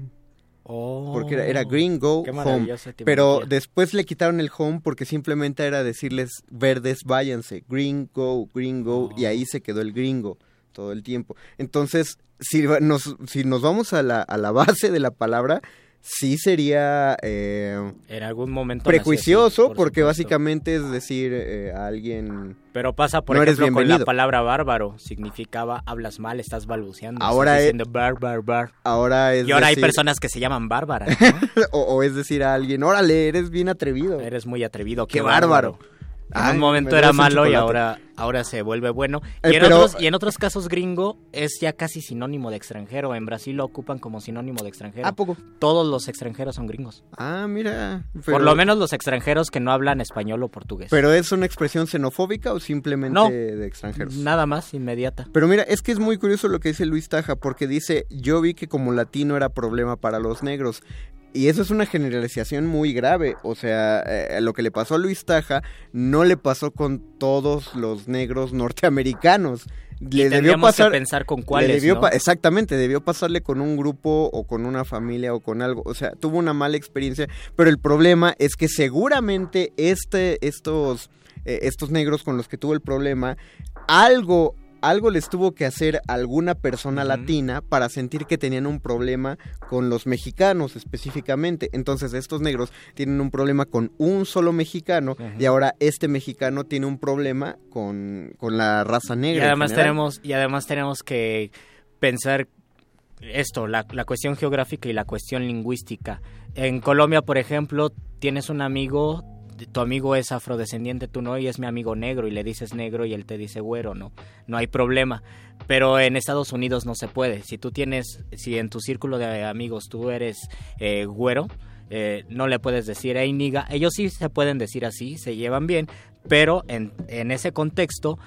Oh, Porque era, era green, go, home. maravillosa Pero después le quitaron el home porque simplemente era decirles verdes, váyanse. Green, go, green, go. Oh. Y ahí se quedó el gringo todo el tiempo. Entonces, si nos, si nos vamos a la, a la base de la palabra, sí sería eh, En algún momento prejuicioso por porque supuesto. básicamente es decir eh, a alguien... Pero pasa, por no eres ejemplo, con la palabra bárbaro. Significaba hablas mal, estás balbuceando. Ahora estás es- diciendo bar, bar, bar. Ahora es Y ahora hay personas que se llaman bárbaras. ¿no? o, o es decir a alguien, órale, eres bien atrevido. Eres muy atrevido. Qué bárbaro. En Ay, un me momento era malo y ahora, ahora se vuelve bueno. Eh, Y en, pero- otros, y en otros casos gringo es ya casi sinónimo de extranjero. En Brasil lo ocupan como sinónimo de extranjero. ¿A poco? Todos los extranjeros son gringos. Ah, mira. Por lo menos los extranjeros que no hablan español o portugués. ¿Pero es una expresión xenofóbica o simplemente No. de extranjeros? Nada más, inmediata. Pero mira, es que es muy curioso lo que dice Luis Taja, porque dice, yo vi que como latino era problema para los negros. Y eso es una generalización muy grave. O sea, eh, lo que le pasó a Luis Taja no le pasó con todos los negros norteamericanos. Le debió que pasar. pensar con le cuáles, debió ¿no? pa- Exactamente, debió pasarle con un grupo o con una familia o con algo. O sea, tuvo una mala experiencia. Pero el problema es que seguramente este, estos, eh, estos negros con los que tuvo el problema, algo, algo les tuvo que hacer alguna persona latina para sentir que tenían un problema con los mexicanos específicamente. Entonces estos negros tienen un problema con un solo mexicano y ahora este mexicano tiene un problema con, con la raza Y negra. en además tenemos, y además tenemos que pensar esto, la, la cuestión geográfica y la cuestión lingüística. En Colombia, por ejemplo, tienes un amigo, tu amigo es afrodescendiente, tú no, y es mi amigo negro, y le dices negro y él te dice güero, no, no hay problema. Pero en Estados Unidos no se puede. Si tú tienes, si en tu círculo de amigos tú eres eh, güero, eh, no le puedes decir, hey niga, ellos sí se pueden decir así, se llevan bien, pero en, en ese contexto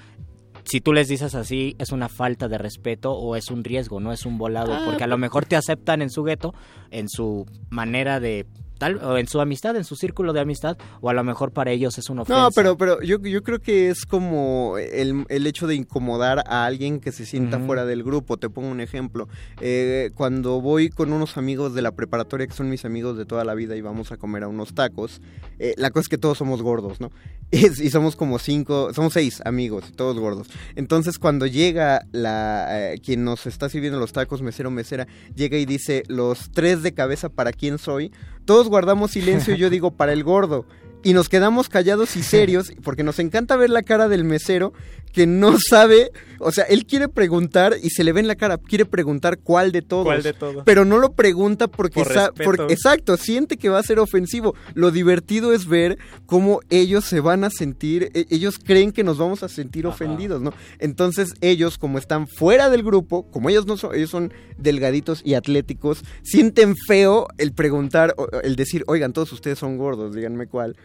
si tú les dices así, es una falta de respeto o es un riesgo, no es un volado, Ah, porque a lo pues- mejor te aceptan en su gueto, en su manera de tal o en su amistad, en su círculo de amistad, o a lo mejor para ellos es una ofensa. No, pero, pero yo, yo creo que es como el, el hecho de incomodar a alguien que se sienta fuera del grupo. Te pongo un ejemplo. Eh, cuando voy con unos amigos de la preparatoria, que son mis amigos de toda la vida, y vamos a comer a unos tacos, eh, la cosa es que todos somos gordos, ¿no? Y, y somos como cinco, somos seis amigos, todos gordos. Entonces cuando llega la eh, quien nos está sirviendo los tacos, mesero, mesera, llega y dice los tres de cabeza para quién soy, todos guardamos silencio y yo digo para el gordo. Y nos quedamos callados y serios porque nos encanta ver la cara del mesero que no sabe, o sea, él quiere preguntar y se le ve en la cara, quiere preguntar cuál de todos. ¿Cuál de todos? Pero no lo pregunta porque, Por sa- respeto. porque- exacto, siente que va a ser ofensivo. Lo divertido es ver cómo ellos se van a sentir, e- ellos creen que nos vamos a sentir ofendidos, ¿no? Entonces ellos, como están fuera del grupo, como ellos no son, ellos son delgaditos y atléticos, sienten feo el preguntar, el decir, oigan, todos ustedes son gordos, díganme cuál.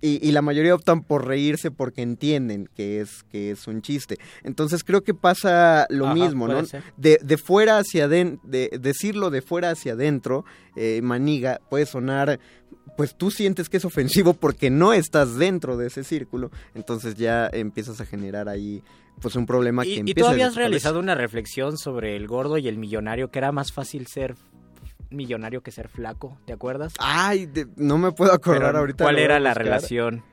Y, y la mayoría optan por reírse porque entienden que es, que es un chiste. Entonces creo que pasa lo Ajá, mismo, ¿no? De, de fuera hacia adentro, de, decirlo de fuera hacia adentro, eh, maniga, puede sonar, pues tú sientes que es ofensivo porque no estás dentro de ese círculo, entonces ya empiezas a generar ahí pues un problema que Y, y empieza tú desde habías realizado una reflexión sobre el gordo y el millonario, que era más fácil ser millonario que ser flaco, ¿te acuerdas? Ay, de- no me puedo acordar Pero, ahorita. ¿Cuál era la buscar. relación?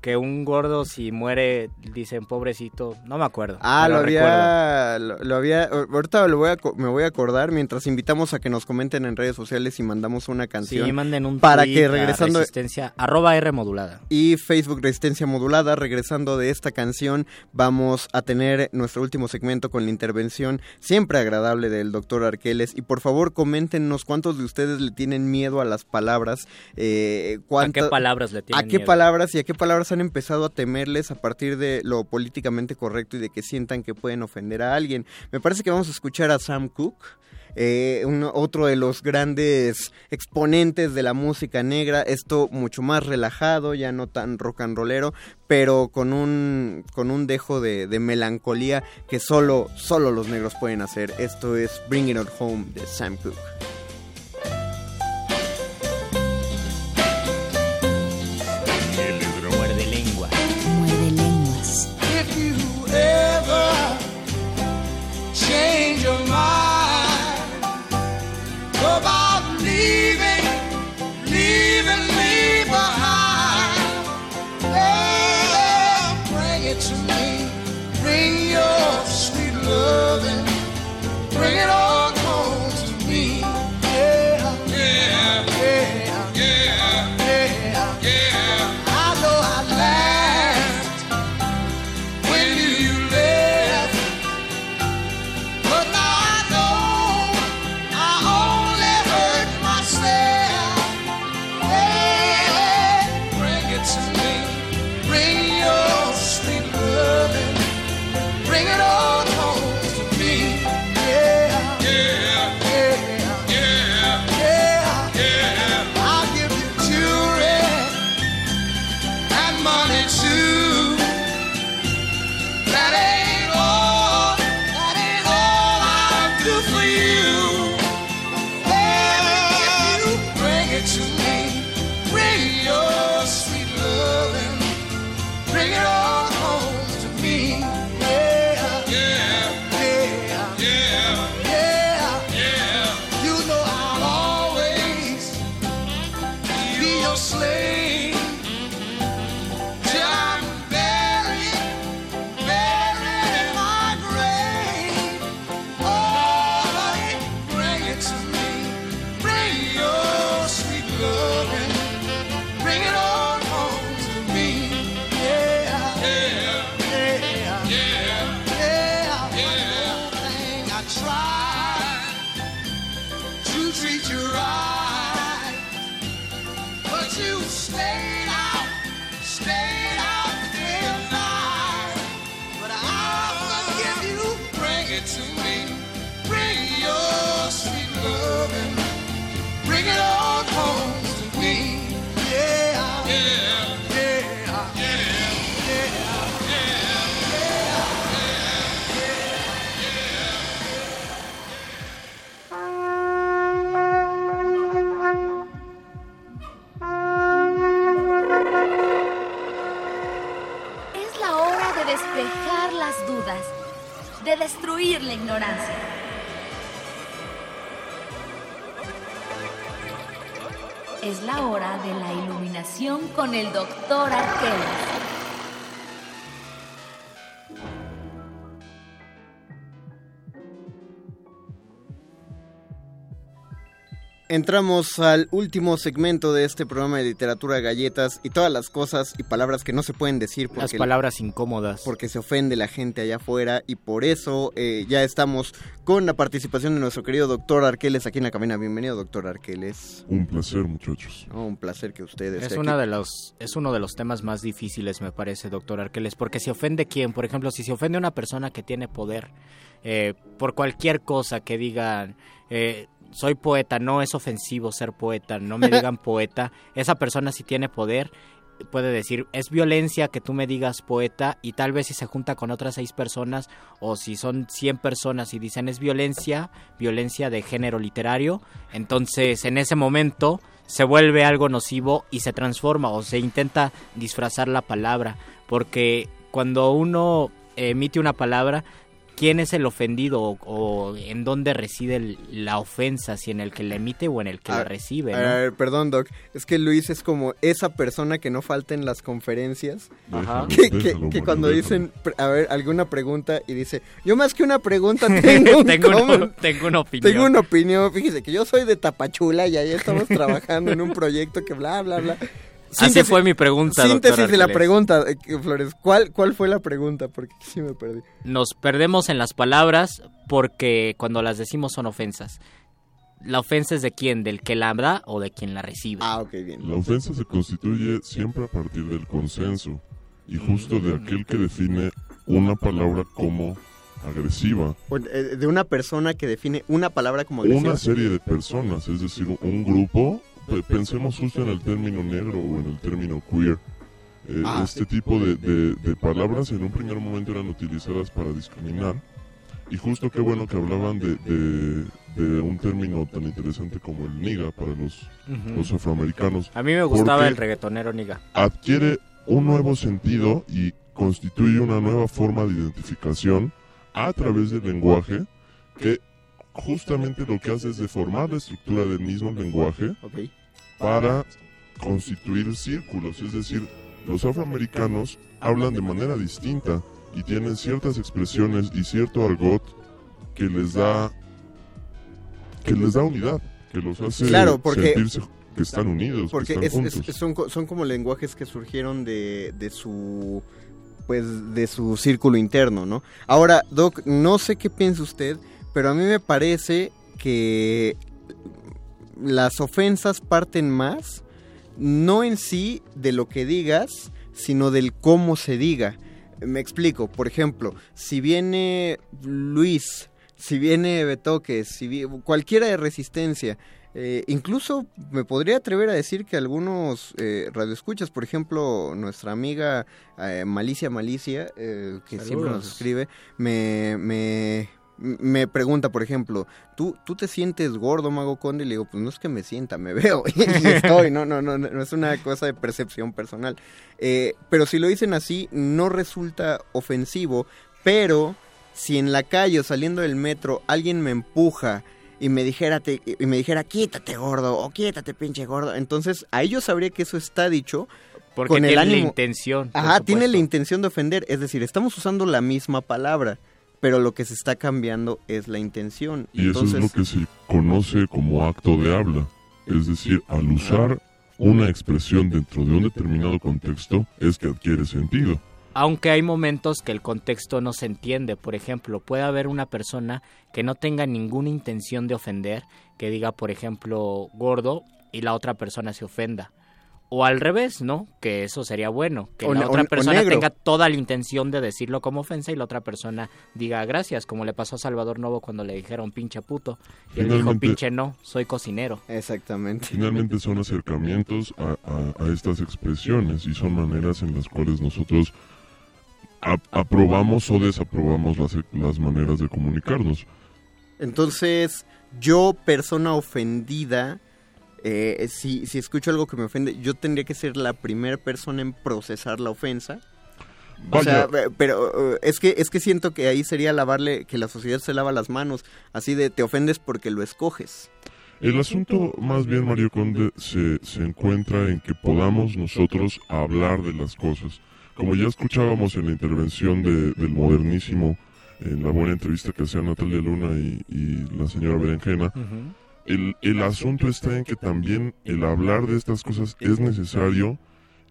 Que un gordo si muere, dicen pobrecito, no me acuerdo. Ah, lo había, lo, lo había, ahorita lo voy a, me voy a acordar mientras invitamos a que nos comenten en redes sociales y mandamos una canción. Sí, manden un para tweet que a regresando resistencia, arroba R modulada. y Facebook Resistencia Modulada. Regresando de esta canción, vamos a tener nuestro último segmento con la intervención siempre agradable del doctor Arqueles. Y por favor, coméntenos cuántos de ustedes le tienen miedo a las palabras. Eh, ¿A qué palabras le tienen ¿A qué miedo? palabras y a qué palabras han empezado a temerles a partir de lo políticamente correcto y de que sientan que pueden ofender a alguien? Me parece que vamos a escuchar a Sam Cooke. eh, otro de los grandes exponentes de la música negra, esto mucho más relajado, ya no tan rock and rollero, pero con un, con un dejo de, melancolía que solo, solo los negros pueden hacer. Esto es Bring It Home de Sam Cooke. Entramos al último segmento de este programa de literatura galletas y todas las cosas y palabras que no se pueden decir porque Las palabras incómodas. porque se ofende la gente allá afuera y por eso eh, ya estamos con la participación de nuestro querido doctor Arqueles aquí en la cabina. Bienvenido, doctor Arqueles. Un placer, muchachos. Un placer que ustedes Es, una de los, es uno de los temas más difíciles, me parece, doctor Arqueles, porque se ofende quién. Por ejemplo, si se ofende una persona que tiene poder, eh, por cualquier cosa que digan, eh, soy poeta, no es ofensivo ser poeta, no me digan poeta, esa persona si tiene poder puede decir, es violencia que tú me digas poeta y tal vez si se junta con otras seis personas o si son 100 personas y dicen es violencia, violencia de género literario, entonces en ese momento se vuelve algo nocivo y se transforma o se intenta disfrazar la palabra, porque cuando uno emite una palabra, ¿quién es el ofendido o, o en dónde reside el- la ofensa, si en el que la emite o en el que la Ah, recibe? A ¿no? ver, perdón, Doc. Es que Luis es como esa persona que no falta en las conferencias. Ajá. Que, que- Déjalo, que Mario, cuando déjalo. dicen, a ver, alguna pregunta y dice, yo más que una pregunta tengo un Tengo una- tengo una opinión. Tengo una opinión. Fíjese que yo soy de Tapachula y ahí estamos trabajando en un proyecto que bla, bla, bla. Así fue mi pregunta, Síntesis de la pregunta, eh, Flores. ¿Cuál, ¿Cuál fue la pregunta? Porque sí me perdí. Nos perdemos en las palabras porque cuando las decimos son ofensas. ¿La ofensa es de quién? ¿Del que la da o de quien la recibe? Ah, ok, bien. La ofensa se constituye siempre a partir del consenso y justo de aquel que define una palabra como agresiva. O, eh, De una persona que define una palabra como agresiva. Una serie de personas, es decir, un grupo, pensemos justo en el término negro o en el término queer. Eh, Ah, este sí. tipo de, de- de palabras en un primer momento eran utilizadas para discriminar. Y justo qué bueno que hablaban de, de- de un término tan interesante como el niga para los, los afroamericanos. A mí me gustaba el reggaetonero niga. Adquiere un nuevo sentido y constituye una nueva forma de identificación a través del lenguaje que justamente lo que hace es deformar la estructura del mismo lenguaje para constituir círculos, es decir, los afroamericanos hablan de manera distinta y tienen ciertas expresiones y cierto argot que les da que les da unidad, que los hace Claro, porque- sentirse que están unidos, Porque que es- están es- juntos. son, son como lenguajes que surgieron de, de su pues de su círculo interno, ¿no? Ahora, Doc, no sé qué piensa usted, pero a mí me parece que las ofensas parten más no en sí de lo que digas, sino del cómo se diga. Me explico, por ejemplo, si viene Luis, si viene Betoques, si vi- cualquiera de resistencia, eh, incluso me podría atrever a decir que algunos eh, radioescuchas, por ejemplo, nuestra amiga eh, Malicia Malicia, eh, que siempre nos escribe, me, me, me pregunta, por ejemplo, ¿tú, ¿tú te sientes gordo, Mago Conde? Y le digo, pues no es que me sienta, me veo y estoy, no, no, no, no es una cosa de percepción personal. Eh, pero si lo dicen así, no resulta ofensivo, pero si en la calle o saliendo del metro alguien me empuja y me dijera te- y me dijera quítate gordo o quítate pinche gordo, entonces ahí yo sabría que eso está dicho Porque con el tiene la intención. Ajá, tiene la intención de ofender, es decir, estamos usando la misma palabra, pero lo que se está cambiando es la intención. Y eso es lo que se conoce como acto de habla. Es decir, al usar una expresión dentro de un determinado contexto es que adquiere sentido. Aunque hay momentos que el contexto no se entiende. Por ejemplo, puede haber una persona que no tenga ninguna intención de ofender, que diga, por ejemplo, gordo, y la otra persona se ofenda. O al revés, ¿no? Que eso sería bueno. Que O la otra o- persona tenga toda la intención de decirlo como ofensa y la otra persona diga gracias, como le pasó a Salvador Novo cuando le dijeron pinche puto. Y él dijo pinche no, soy cocinero. Exactamente. Finalmente son acercamientos a, a- a estas expresiones y son maneras en las cuales nosotros ap- aprobamos o desaprobamos las, las maneras de comunicarnos. Entonces, yo, persona ofendida, eh, si, si escucho algo que me ofende, yo tendría que ser la primera persona en procesar la ofensa. O sea, eh, pero eh, es que es que siento que ahí sería lavarle que la sociedad se lava las manos, así de te ofendes porque lo escoges. El asunto más bien, Mario Conde, se, se encuentra en que podamos nosotros hablar de las cosas. Como ya escuchábamos en la intervención de- del modernísimo, en la buena entrevista que hacía Natalia Luna y, y la señora Berenjena, el, el asunto está en que también el hablar de estas cosas es necesario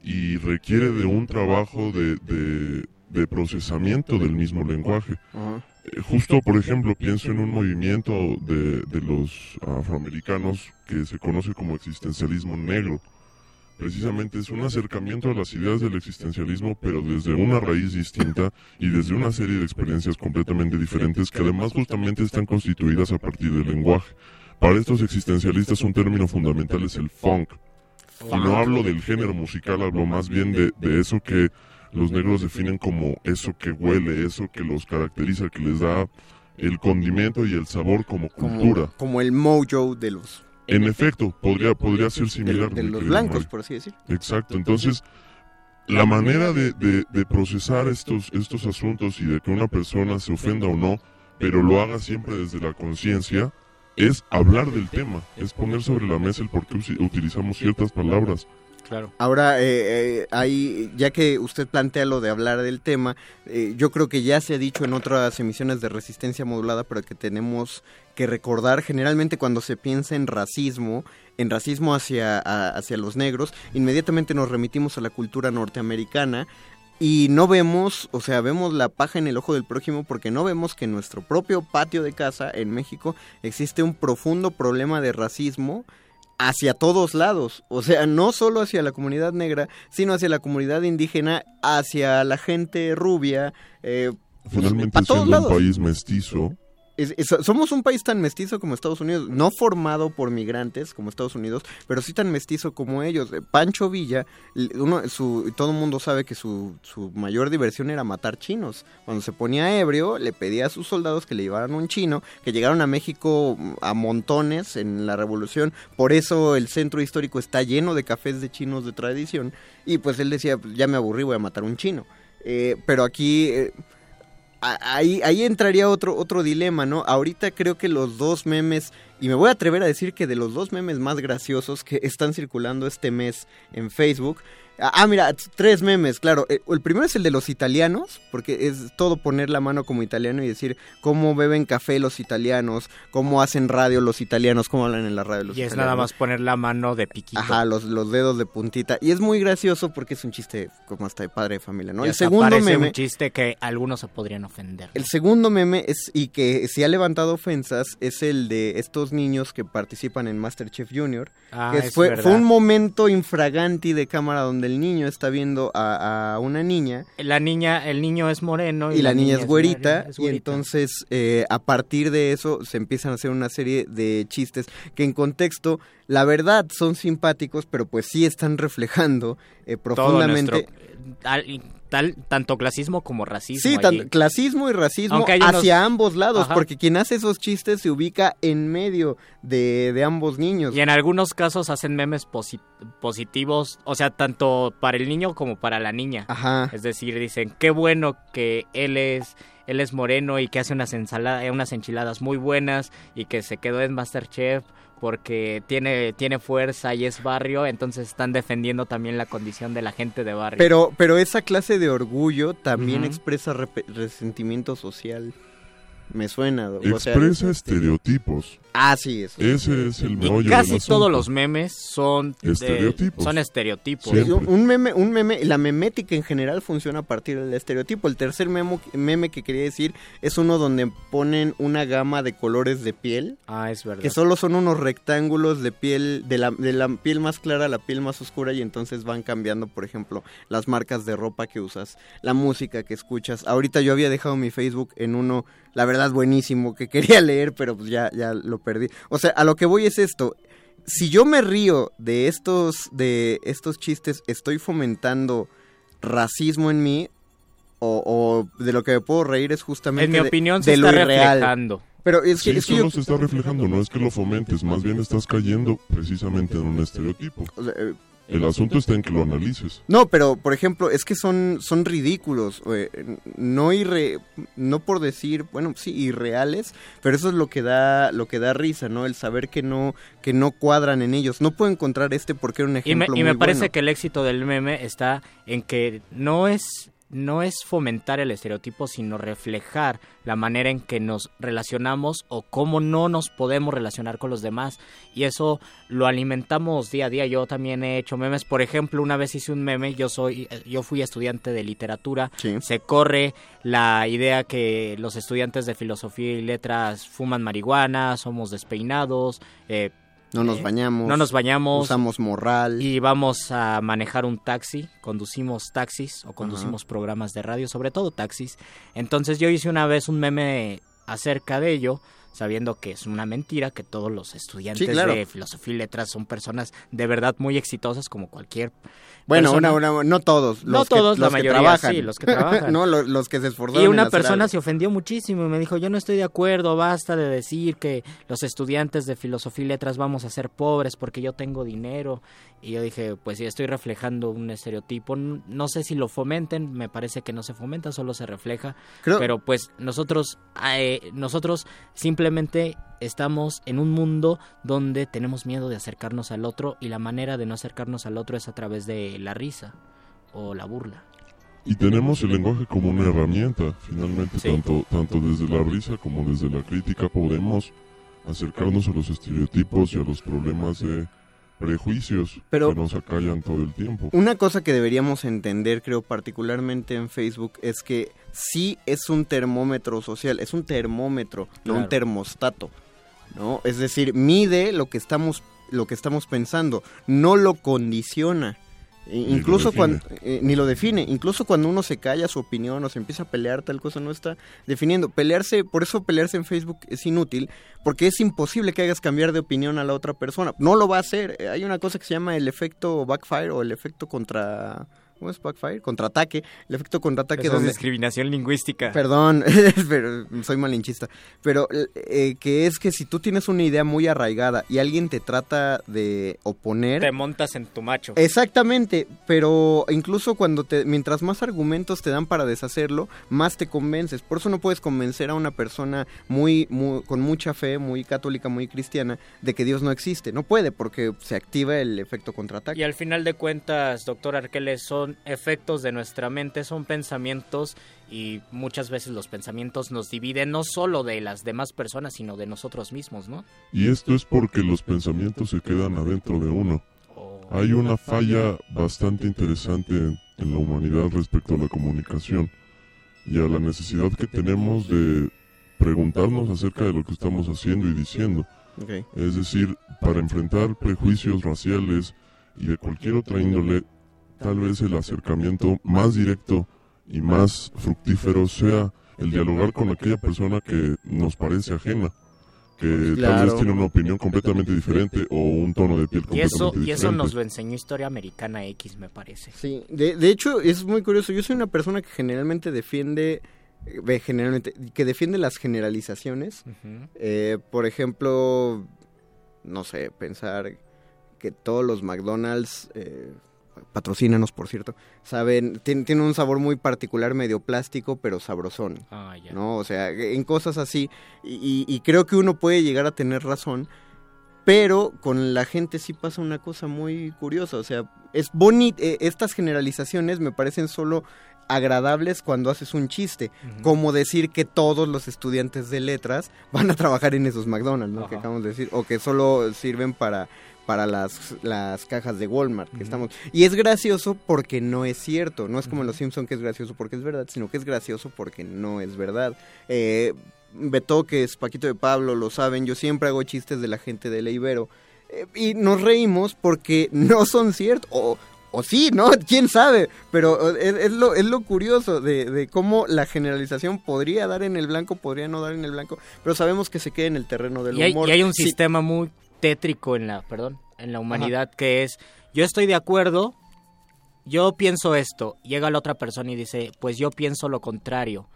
y requiere de un trabajo de, de- de procesamiento del mismo lenguaje. Eh, Justo, por ejemplo, pienso en un movimiento de, de los afroamericanos que se conoce como existencialismo negro. Precisamente es un acercamiento a las ideas del existencialismo, pero desde una raíz distinta y desde una serie de experiencias completamente diferentes que además justamente están constituidas a partir del lenguaje. Para estos existencialistas un término fundamental es el funk. Y no hablo del género musical, hablo más bien de, de eso que los negros definen como eso que huele, eso que los caracteriza, que les da el condimento y el sabor como cultura. Como, como el mojo de los En efecto, podría, podría ser de, similar. de mi los blancos, Mario. por así decir. Exacto, entonces la manera de, de- de procesar estos, estos asuntos y de que una persona se ofenda o no, pero lo haga siempre desde la conciencia, es hablar del tema, es poner sobre la mesa el por qué utilizamos ciertas palabras. Claro. Ahora, eh, eh, ahí, ya que usted plantea lo de hablar del tema, eh, yo creo que ya se ha dicho en otras emisiones de resistencia modulada, pero que tenemos que recordar generalmente cuando se piensa en racismo, en racismo hacia, a- hacia los negros, inmediatamente nos remitimos a la cultura norteamericana y no vemos, o sea, vemos la paja en el ojo del prójimo porque no vemos que en nuestro propio patio de casa en México existe un profundo problema de racismo hacia todos lados, o sea, no solo hacia la comunidad negra, sino hacia la comunidad indígena, hacia la gente rubia, eh, Finalmente, todos siendo un país mestizo, Es- somos un país tan mestizo como Estados Unidos, no formado por migrantes como Estados Unidos, pero sí tan mestizo como ellos. Eh, Pancho Villa, uno, su, todo el mundo sabe que su, su mayor diversión era matar chinos. Cuando se ponía ebrio, le pedía a sus soldados que le llevaran un chino, que llegaron a México mm, a montones en la revolución. Por eso el centro histórico está lleno de cafés de chinos de tradición. Y pues él decía, "Pues, ya me aburrí, voy a matar un chino. Eh, pero aquí... eh, ahí, ahí entraría otro, otro dilema, ¿no? Ahorita creo que los dos memes, y me voy a atrever a decir que de los dos memes más graciosos que están circulando este mes en Facebook, ah, ah, mira, tres memes, claro. Eh, El primero es el de los italianos, porque es todo poner la mano como italiano y decir cómo beben café los italianos, cómo hacen radio los italianos, cómo hablan en la radio los Y es italianos. nada más poner la mano de piquito. Ajá, los, los dedos de puntita. Y es muy gracioso porque es un chiste como hasta de padre de familia, ¿no? Y el segundo meme... un chiste que algunos se podrían ofender. El segundo meme es y que sí ha levantado ofensas es el de estos niños que participan en MasterChef Junior. Ah, que es fue, verdad. fue un momento infraganti de cámara donde el niño está viendo a, a una niña. La niña, el niño es moreno y, la, niña, es güerita es y entonces eh, a partir de eso se empiezan a hacer una serie de chistes que en contexto la verdad son simpáticos pero pues sí están reflejando eh, Todo profundamente nuestro- tal, tanto clasismo como racismo. Sí, tan- clasismo y racismo unos- hacia ambos lados, Ajá. porque quien hace esos chistes se ubica en medio de, de ambos niños. Y en algunos casos hacen memes posi- positivos, o sea, tanto para el niño como para la niña. Ajá. Es decir, dicen, qué bueno que él es él es moreno y que hace unas ensaladas, unas enchiladas muy buenas y que se quedó en MasterChef porque tiene tiene fuerza y es barrio, entonces están defendiendo también la condición de la gente de barrio. Pero, pero esa clase de orgullo también expresa resentimiento social. Me suena. o sea- expresa estereotipos. Ah, sí, eso. Ese es el del casi todos los memes son de- Estereotipos. son estereotipos. Sí, un meme, un meme, la memética en general funciona a partir del estereotipo. El tercer memo- meme que quería decir es uno donde ponen una gama de colores de piel. Ah, es verdad. Que solo son unos rectángulos de piel, de la, de la piel más clara a la piel más oscura y entonces van cambiando, por ejemplo, las marcas de ropa que usas, la música que escuchas. Ahorita yo había dejado mi Facebook en uno, la verdad, buenísimo, que quería leer, pero pues ya, ya lo perdí. O sea, a lo que voy es esto. Si yo me río de estos, de estos chistes, estoy fomentando racismo en mí. O, o de lo que me puedo reír es justamente En mi de- opinión se de lo está irreal. reflejando. Pero es que, Sí, es que solo yo- se está reflejando, no es que lo fomentes, más bien estás cayendo precisamente en un estereotipo. O sea, El asunto está en que lo analices. No, pero por ejemplo, es que son, son ridículos, eh, no irre, no por decir, bueno, sí, irreales, pero eso es lo que da, lo que da risa, ¿no? El saber que no, que no cuadran en ellos. No puedo encontrar este porque era un Y me, ejemplo y me muy parece bueno. que el éxito del meme está en que no es no es fomentar el estereotipo, sino reflejar la manera en que nos relacionamos o cómo no nos podemos relacionar con los demás. Y eso lo alimentamos día a día. Yo también he hecho memes. Por ejemplo, una vez hice un meme, yo soy, yo fui estudiante de literatura. Se corre la idea que los estudiantes de filosofía y letras fuman marihuana, somos despeinados, eh, No nos eh, bañamos. No nos bañamos. Usamos morral. Y vamos a manejar un taxi. Conducimos taxis o conducimos programas de radio, sobre todo taxis. Entonces yo hice una vez un meme acerca de ello, sabiendo que es una mentira, que todos los estudiantes Sí, claro. de filosofía y letras son personas de verdad muy exitosas como cualquier Bueno, persona. una, una- no todos. No los que- todos, la los que trabajan. sí, los que trabajan. no, lo- los, que se esforzaron. Y una persona se ofendió muchísimo y me dijo, yo no estoy de acuerdo, basta de decir que los estudiantes de filosofía y letras vamos a ser pobres porque yo tengo dinero. Y yo dije, pues sí, estoy reflejando un estereotipo. No sé si lo fomenten, me parece que no se fomenta, solo se refleja. Creo- Pero pues nosotros, eh, nosotros simplemente estamos en un mundo donde tenemos miedo de acercarnos al otro y la manera de no acercarnos al otro es a través de la risa o la burla. Y tenemos el lenguaje como una herramienta, finalmente, tanto, tanto desde la risa como desde la crítica podemos acercarnos a los estereotipos y a los problemas de prejuicios Pero- que nos acallan todo el tiempo. Una cosa que deberíamos entender, creo, particularmente en Facebook, es que sí es un termómetro social, es un termómetro, no un termostato, ¿no? Es decir, mide lo que estamos, lo que estamos pensando, no lo condiciona. Ni incluso cuando eh, ni lo define, incluso cuando uno se calla su opinión o se empieza a pelear tal cosa no está definiendo. Pelearse, por eso pelearse en Facebook es inútil, porque es imposible que hagas cambiar de opinión a la otra persona. No lo va a hacer. Eh, Hay una cosa que se llama el efecto backfire o el efecto contra ¿cómo es backfire? Contraataque, el efecto contraataque Eso es donde discriminación lingüística. Perdón, pero soy malinchista. Pero eh, que es que si tú tienes una idea muy arraigada y alguien te trata de oponer, Te montas en tu macho. Exactamente, pero incluso cuando te, mientras más argumentos te dan para deshacerlo, más te convences. Por eso no puedes convencer a una persona muy, muy- con mucha fe, muy católica, muy cristiana, de que Dios no existe. No puede porque se activa el efecto contraataque. Y al final de cuentas, doctor Arqueles, son efectos de nuestra mente, son pensamientos y muchas veces los pensamientos nos dividen no solo de las demás personas, sino de nosotros mismos, ¿no? Y esto es porque los pensamientos se quedan adentro de uno. Oh. Hay una falla bastante interesante en la humanidad respecto a la comunicación y a la necesidad que tenemos de preguntarnos acerca de lo que estamos haciendo y diciendo. Es decir, para enfrentar prejuicios raciales y de cualquier otra índole, tal vez el acercamiento más directo y más fructífero sea el dialogar con aquella persona que nos parece ajena, que tal Claro. vez tiene una opinión completamente diferente o un tono de piel Y completamente eso, y diferente. eso nos lo enseñó Historia Americana X, me parece. Sí, de, de hecho es muy curioso. Yo soy una persona que generalmente defiende, eh, generalmente, que defiende las generalizaciones. Eh, por ejemplo, no sé, pensar que todos los McDonald's, eh, patrocínanos por cierto, saben, tien- tienen un sabor muy particular, medio plástico, pero sabrosón. Ah, ya. ¿no? O sea, en cosas así. Y, y- creo que uno puede llegar a tener razón. Pero con la gente sí pasa una cosa muy curiosa. O sea, es bonito. estas generalizaciones me parecen solo agradables cuando haces un chiste. Como decir que todos los estudiantes de letras van a trabajar en esos McDonald's, ¿no? Que acabamos de decir. O que solo sirven para para las, las cajas de Walmart que estamos y es gracioso porque no es cierto no es como en los Simpson que es gracioso porque es verdad sino que es gracioso porque no es verdad eh, Betoques, Paquito de Pablo lo saben yo siempre hago chistes de la gente de la Ibero eh, y nos reímos porque no son ciertos o o sí, ¿no? ¿Quién sabe? Pero es, es lo, es lo curioso de, de cómo la generalización podría dar en el blanco, podría no dar en el blanco, pero sabemos que se queda en el terreno del Y hay, humor. y hay un Sí, sistema muy tétrico en la, perdón, en la humanidad que es, yo estoy de acuerdo, yo pienso esto, llega la otra persona y dice, pues yo pienso lo contrario.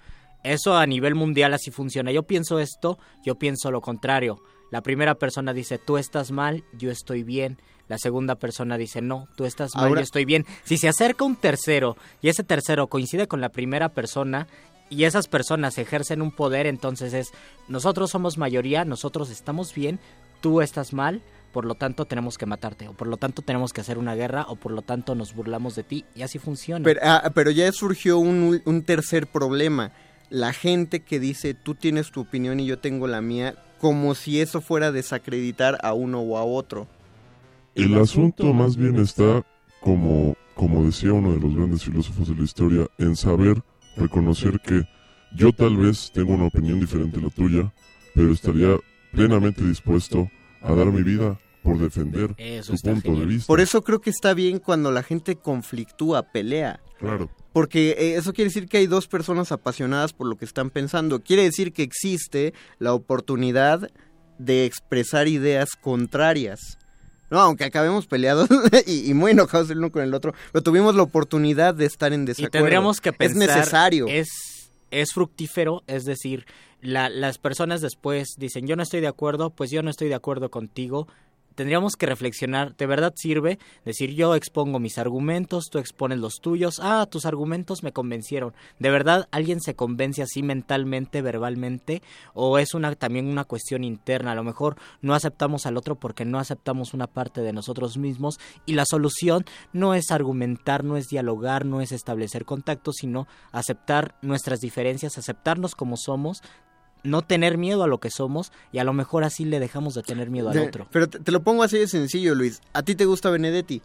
Eso a nivel mundial así funciona. Yo pienso esto, yo pienso lo contrario. La primera persona dice, tú estás mal, yo estoy bien. La segunda persona dice, no, tú estás mal, Ahora- yo estoy bien. Si se acerca un tercero y ese tercero coincide con la primera persona y esas personas ejercen un poder, entonces es, nosotros somos mayoría, nosotros estamos bien, tú estás mal, por lo tanto tenemos que matarte, o por lo tanto tenemos que hacer una guerra, o por lo tanto nos burlamos de ti, y así funciona. Pero, ah, pero ya surgió un, un tercer problema. La gente que dice tú tienes tu opinión y yo tengo la mía, como si eso fuera a desacreditar a uno o a otro. El asunto más bien está, como, como decía uno de los grandes filósofos de la historia, en saber reconocer que yo tal vez tengo una opinión diferente a la tuya, pero estaría plenamente dispuesto a dar mi vida por defender tu punto de vista. Por eso creo que está bien cuando la gente conflictúa, pelea. Claro. Porque eh, eso quiere decir que hay dos personas apasionadas por lo que están pensando. Quiere decir que existe la oportunidad de expresar ideas contrarias. No, aunque acabemos peleados y, y muy enojados el uno con el otro, pero tuvimos la oportunidad de estar en y desacuerdo. tendríamos que pensar Es necesario. es es fructífero es decir la- las personas después dicen yo no estoy de acuerdo pues yo no estoy de acuerdo contigo tendríamos que reflexionar de verdad sirve decir yo expongo mis argumentos tú expones los tuyos ah tus argumentos me convencieron de verdad alguien se convence así mentalmente verbalmente o es una también una cuestión interna a lo mejor no aceptamos al otro porque no aceptamos una parte de nosotros mismos y la solución no es argumentar no es dialogar no es establecer contacto sino aceptar nuestras diferencias aceptarnos como somos no tener miedo a lo que somos y a lo mejor así le dejamos de tener miedo al De- otro Pero te, te lo pongo así de sencillo, Luis. ¿A ti te gusta Benedetti?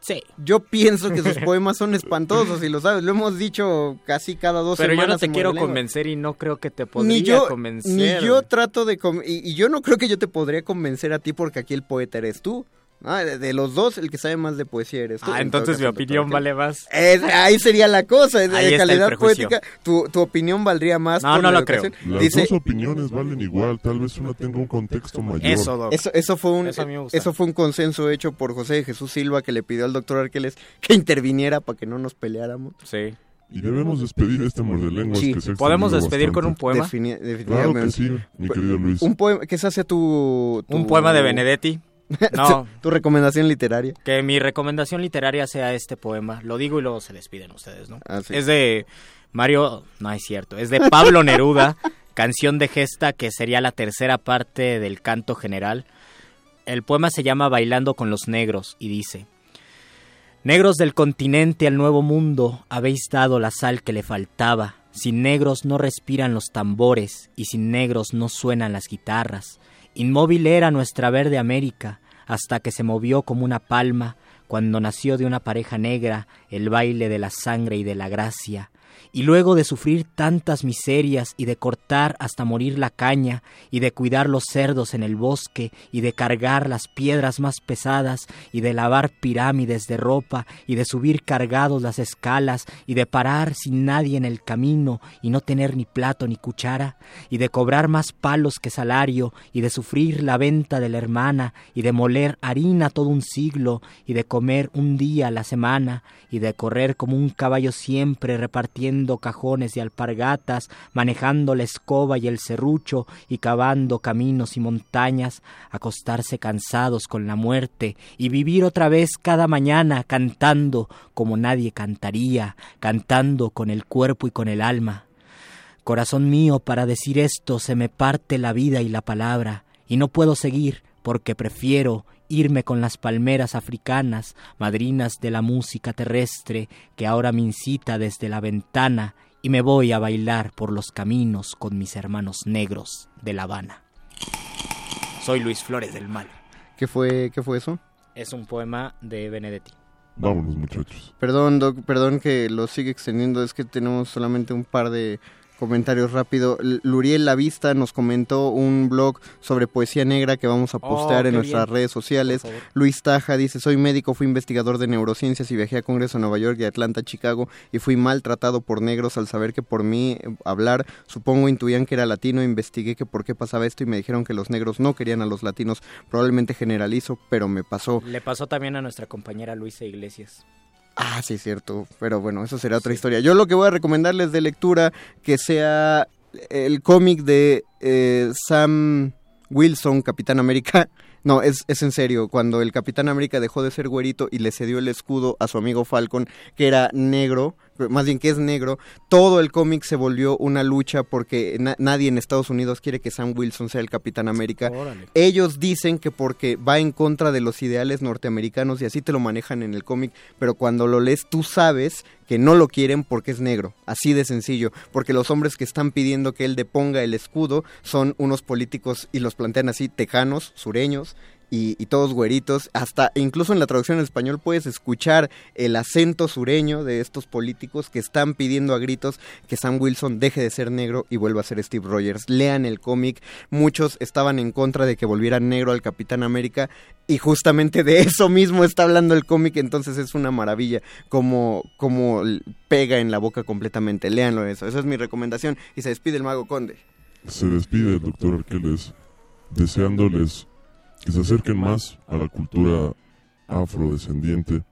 Sí. Yo pienso que sus poemas son espantosos y lo sabes. Lo hemos dicho casi cada dos pero yo semanas. no te quiero convencer y no creo que te podría Ni yo, convencer ni yo trato de... Y, y yo no creo que yo te podría convencer a ti porque aquí el poeta eres tú. Ah, de, de los dos, el que sabe más de poesía eres tú. ah En entonces mi opinión doctor vale más Es- ahí sería la cosa, es de Ahí está el calidad prejuicio. poética. Tu, tu opinión valdría más. No, por no la lo creo. educación. Las Dice, dos opiniones valen igual, tal vez una tenga un contexto mayor. eso, eso fue un Eso eso fue un consenso hecho por José de Jesús Silva que le pidió al doctor Arqueles que interviniera para que no nos peleáramos. Sí. Y debemos despedir este muerde lenguas Sí. que se ¿Podemos despedir con un bastante. poema? Defini- Claro que definitivamente. sí, mi querido Luis. Un poema que se hace tu, tu- un poema de Benedetti no tu recomendación literaria. Que mi recomendación literaria sea este poema. Lo digo y luego se despiden ustedes, ¿no? Ah, sí. Es de Mario, no es cierto, es de Pablo Neruda, canción de gesta que sería la tercera parte del canto general. El poema se llama Bailando con los negros y dice: Negros del continente al nuevo mundo, habéis dado la sal que le faltaba. Sin negros no respiran los tambores y sin negros no suenan las guitarras. Inmóvil era nuestra verde América hasta que se movió como una palma cuando nació de una pareja negra el baile de la sangre y de la gracia. Y luego de sufrir tantas miserias y de cortar hasta morir la caña y de cuidar los cerdos en el bosque y de cargar las piedras más pesadas y de lavar pirámides de ropa y de subir cargados las escalas y de parar sin nadie en el camino y no tener ni plato ni cuchara y de cobrar más palos que salario y de sufrir la venta de la hermana y de moler harina todo un siglo y de comer un día a la semana y de correr como un caballo siempre repartiendo cajones y alpargatas, manejando la escoba y el serrucho y cavando caminos y montañas, acostarse cansados con la muerte y vivir otra vez cada mañana cantando como nadie cantaría, cantando con el cuerpo y con el alma. Corazón mío, para decir esto se me parte la vida y la palabra, y no puedo seguir porque prefiero irme con las palmeras africanas, madrinas de la música terrestre, que ahora me incita desde la ventana, y me voy a bailar por los caminos con mis hermanos negros de La Habana. Soy Luis Flores del Mal. ¿Qué fue, qué fue eso? Es un poema de Benedetti. Vámonos, muchachos. Perdón, Doc, perdón que lo sigue extendiendo, es que tenemos solamente un par de comentarios rápido. Luriel La Vista nos comentó un blog sobre poesía negra que vamos a postear Oh, en qué nuestras bien. redes sociales. Luis Taja dice, soy médico, fui investigador de neurociencias y viajé a Congreso en Nueva York y Atlanta, Chicago y fui maltratado por negros al saber que por mí eh, hablar, supongo intuían que era latino, investigué que por qué pasaba esto y me dijeron que los negros no querían a los latinos, probablemente generalizo, pero me pasó. Le pasó también a nuestra compañera Luisa Iglesias. Ah, sí, es cierto. Pero bueno, eso será otra historia. Yo lo que voy a recomendarles de lectura que sea el cómic de eh, Sam Wilson, Capitán América, no, es, es en serio, cuando el Capitán América dejó de ser güerito y le cedió el escudo a su amigo Falcon, que era negro, más bien que es negro, todo el cómic se volvió una lucha porque na- nadie en Estados Unidos quiere que Sam Wilson sea el Capitán América. Órale. Ellos dicen que porque va en contra de los ideales norteamericanos y así te lo manejan en el cómic, pero cuando lo lees tú sabes que no lo quieren porque es negro, así de sencillo, porque los hombres que están pidiendo que él deponga el escudo son unos políticos y los plantean así, tejanos, sureños, y, y todos güeritos, hasta incluso en la traducción en español puedes escuchar el acento sureño de estos políticos que están pidiendo a gritos que Sam Wilson deje de ser negro y vuelva a ser Steve Rogers. Lean el cómic, muchos estaban en contra de que volviera negro al Capitán América y justamente de eso mismo está hablando el cómic, entonces es una maravilla como, como pega en la boca completamente. Léanlo eso, esa es mi recomendación y se despide el mago conde. Se despide el doctor Arqueles deseándoles que se acerquen más a la cultura afrodescendiente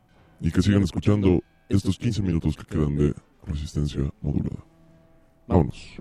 y que sigan escuchando estos 15 minutos que quedan de resistencia modulada. Vámonos.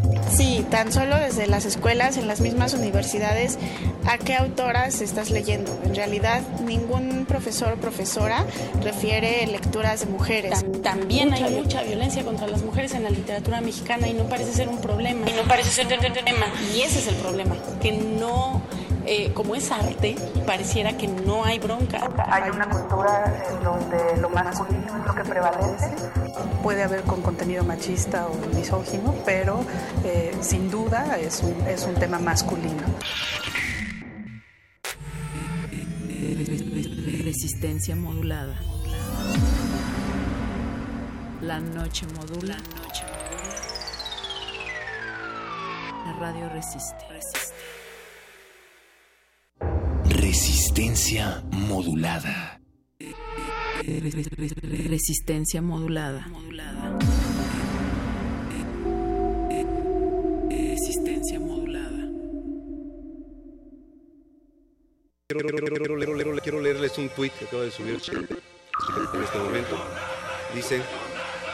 Sí, tan solo desde las escuelas, en las mismas universidades, ¿a qué autoras estás leyendo? En realidad, ningún profesor o profesora refiere lecturas de mujeres. También hay mucha violencia contra las mujeres en la literatura mexicana y no parece ser un problema. Y no parece ser un tema. Y ese es el problema, que no, eh, como es arte, pareciera que no hay bronca. Hay una cultura en donde lo masculino es lo que prevalece. Puede haber con contenido machista o misógino, pero eh, sin duda es un, es un tema masculino. Resistencia modulada. La noche modula. La radio resiste. Resistencia modulada. Resistencia modulada. Resistencia modulada. Quiero, quiero- quiero- quiero- quiero- quiero leerles un tuit que acaba de subir en este momento. Dice,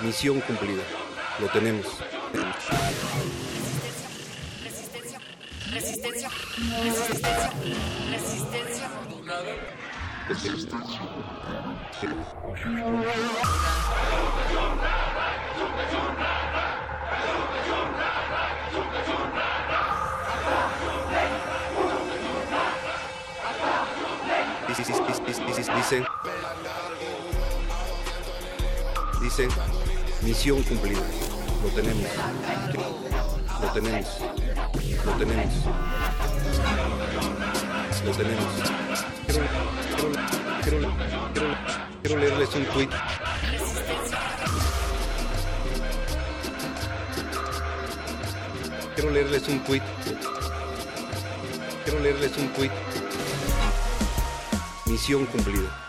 misión cumplida. Lo tenemos. Resistencia. Resistencia. Resistencia modulada. Dice, dice, dice, dice, dice, misión cumplida. Lo tenemos. Lo tenemos. Lo tenemos. Lo tenemos. Quiero, leerles un tuit. Quiero leerles un tuit. Quiero leerles un tuit. Misión cumplida.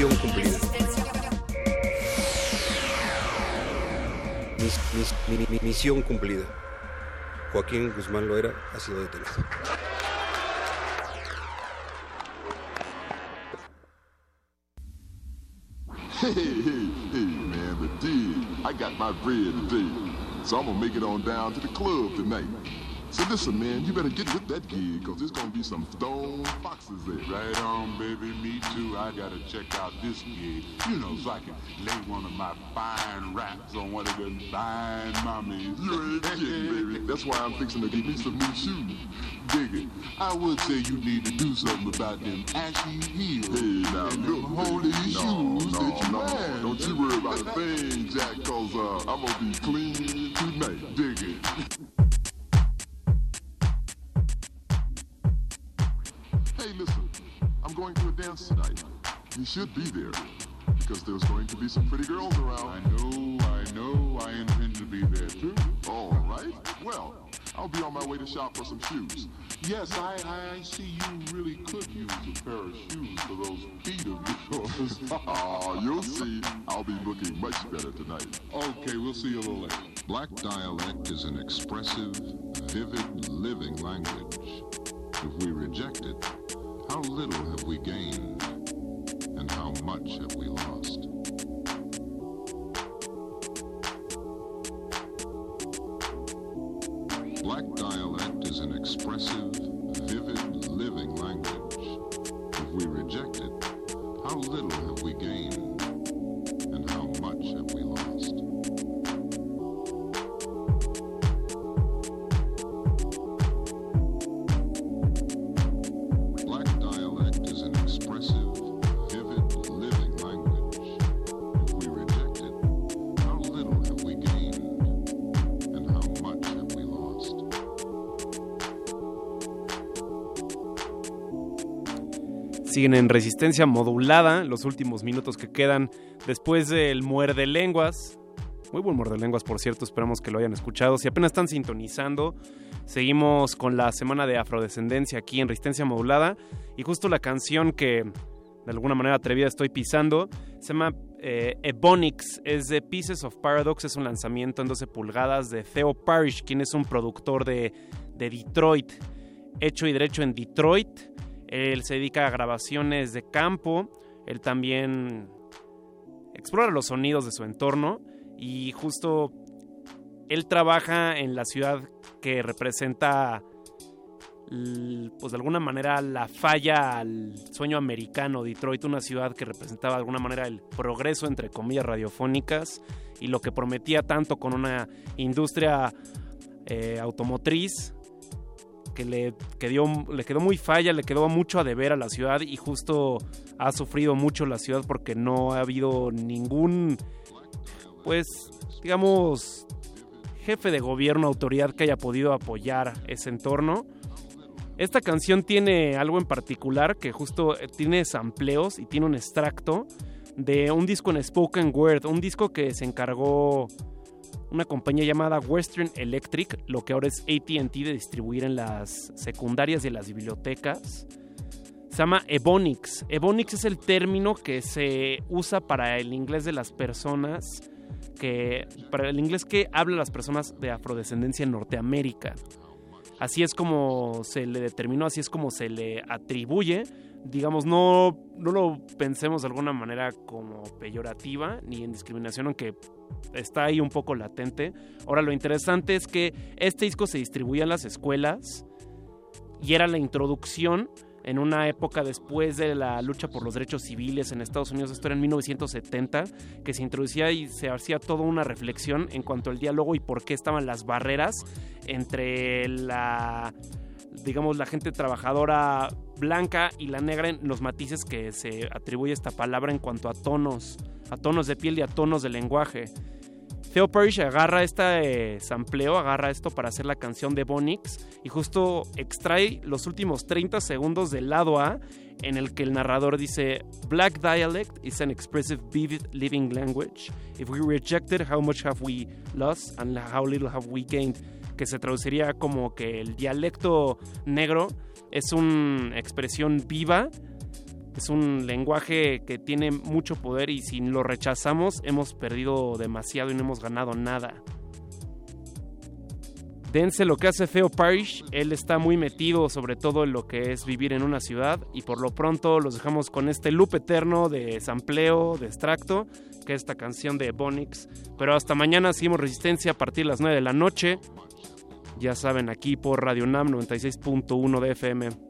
Misión cumplida. Mis- mis- mi- mi- misión cumplida. Joaquín Guzmán Loera ha sido detenido. Hey, hey, hey, man, but did I got my bread today, so I'm gonna make it on down to the club tonight. So listen, man, you better get with that gig, cause there's gonna be some stone foxes there. Right on, baby. Me too. I gotta check out this gig. You know, so I can lay one of my fine raps on one of them fine mommies. You ain't kidding, baby. That's why I'm fixing to get me some new shoes. Dig it. I would say you need to do something about them ashy heels. Hey, now and look, them holy no, shoes no, that you no. Don't you worry about a thing, Jack, cause uh, I'm gonna be clean tonight. Dig it. You should be there, because there's going to be some pretty girls around. I know, I know. I intend to be there too. All right. Well, I'll be on my way to shop for some shoes. Yes, I, I see you really could use a pair of shoes for those feet of yours. Oh, you'll see. I'll be looking much better tonight. Okay, we'll see you a little later. Black dialect is an expressive, vivid, living language. If we reject it, how little have we gained, and how much have we lost? Black dialect Siguen en resistencia modulada los últimos minutos que quedan después del muerde lenguas. Muy buen muerde lenguas, por cierto, esperamos que lo hayan escuchado. Si apenas están sintonizando, seguimos con la semana de afrodescendencia aquí en resistencia modulada. Y justo la canción que de alguna manera atrevida estoy pisando se llama eh, Ebonics, es de Pieces of Paradox, es un lanzamiento en 12 pulgadas de Theo Parrish, quien es un productor de, de Detroit, hecho y derecho en Detroit. Él se dedica a grabaciones de campo, él también explora los sonidos de su entorno. Y justo él trabaja en la ciudad que representa pues de alguna manera la falla al sueño americano, Detroit, una ciudad que representaba de alguna manera el progreso entre comillas radiofónicas y lo que prometía tanto con una industria eh, automotriz que le, que dio- le quedó muy falla, le quedó mucho a deber a la ciudad y justo ha sufrido mucho la ciudad porque no ha habido ningún, pues, digamos, jefe de gobierno, autoridad que haya podido apoyar ese entorno. Esta canción tiene algo en particular que justo tiene sampleos y tiene un extracto de un disco en spoken word, un disco que se encargó una compañía llamada Western Electric, lo que ahora es ATT de distribuir en las secundarias y en las bibliotecas. Se llama Ebonics. Ebonics es el término que se usa para el inglés de las personas que para el inglés que hablan las personas de afrodescendencia en Norteamérica. Así es como se le determinó, así es como se le atribuye. Digamos, no, no lo pensemos de alguna manera como peyorativa ni en discriminación, aunque está ahí un poco latente. Ahora, lo interesante es que este disco se distribuía en las escuelas y era la introducción en una época después de la lucha por los derechos civiles en Estados Unidos, esto era en 1970, que se introducía y se hacía toda una reflexión en cuanto al diálogo y por qué estaban las barreras entre la digamos la gente trabajadora blanca y la negra en los matices que se atribuye esta palabra en cuanto a tonos, a tonos de piel y a tonos de lenguaje. Theo Parrish agarra este eh, sampleo, agarra esto para hacer la canción de Bonix y justo extrae los últimos 30 segundos del lado A en el que el narrador dice Black dialect is an expressive vivid living language. If we reject it, how much have we lost and how little have we gained? Que se traduciría como que el dialecto negro es una expresión viva es un lenguaje que tiene mucho poder y si lo rechazamos hemos perdido demasiado y no hemos ganado nada. Dense lo que hace Theo Parrish, él está muy metido sobre todo en lo que es vivir en una ciudad y por lo pronto los dejamos con este loop eterno de sampleo, de extracto, que es esta canción de Bonix. Pero hasta mañana seguimos resistencia a partir de las 9 de la noche. Ya saben, aquí por Radio Nam 96.1 de FM.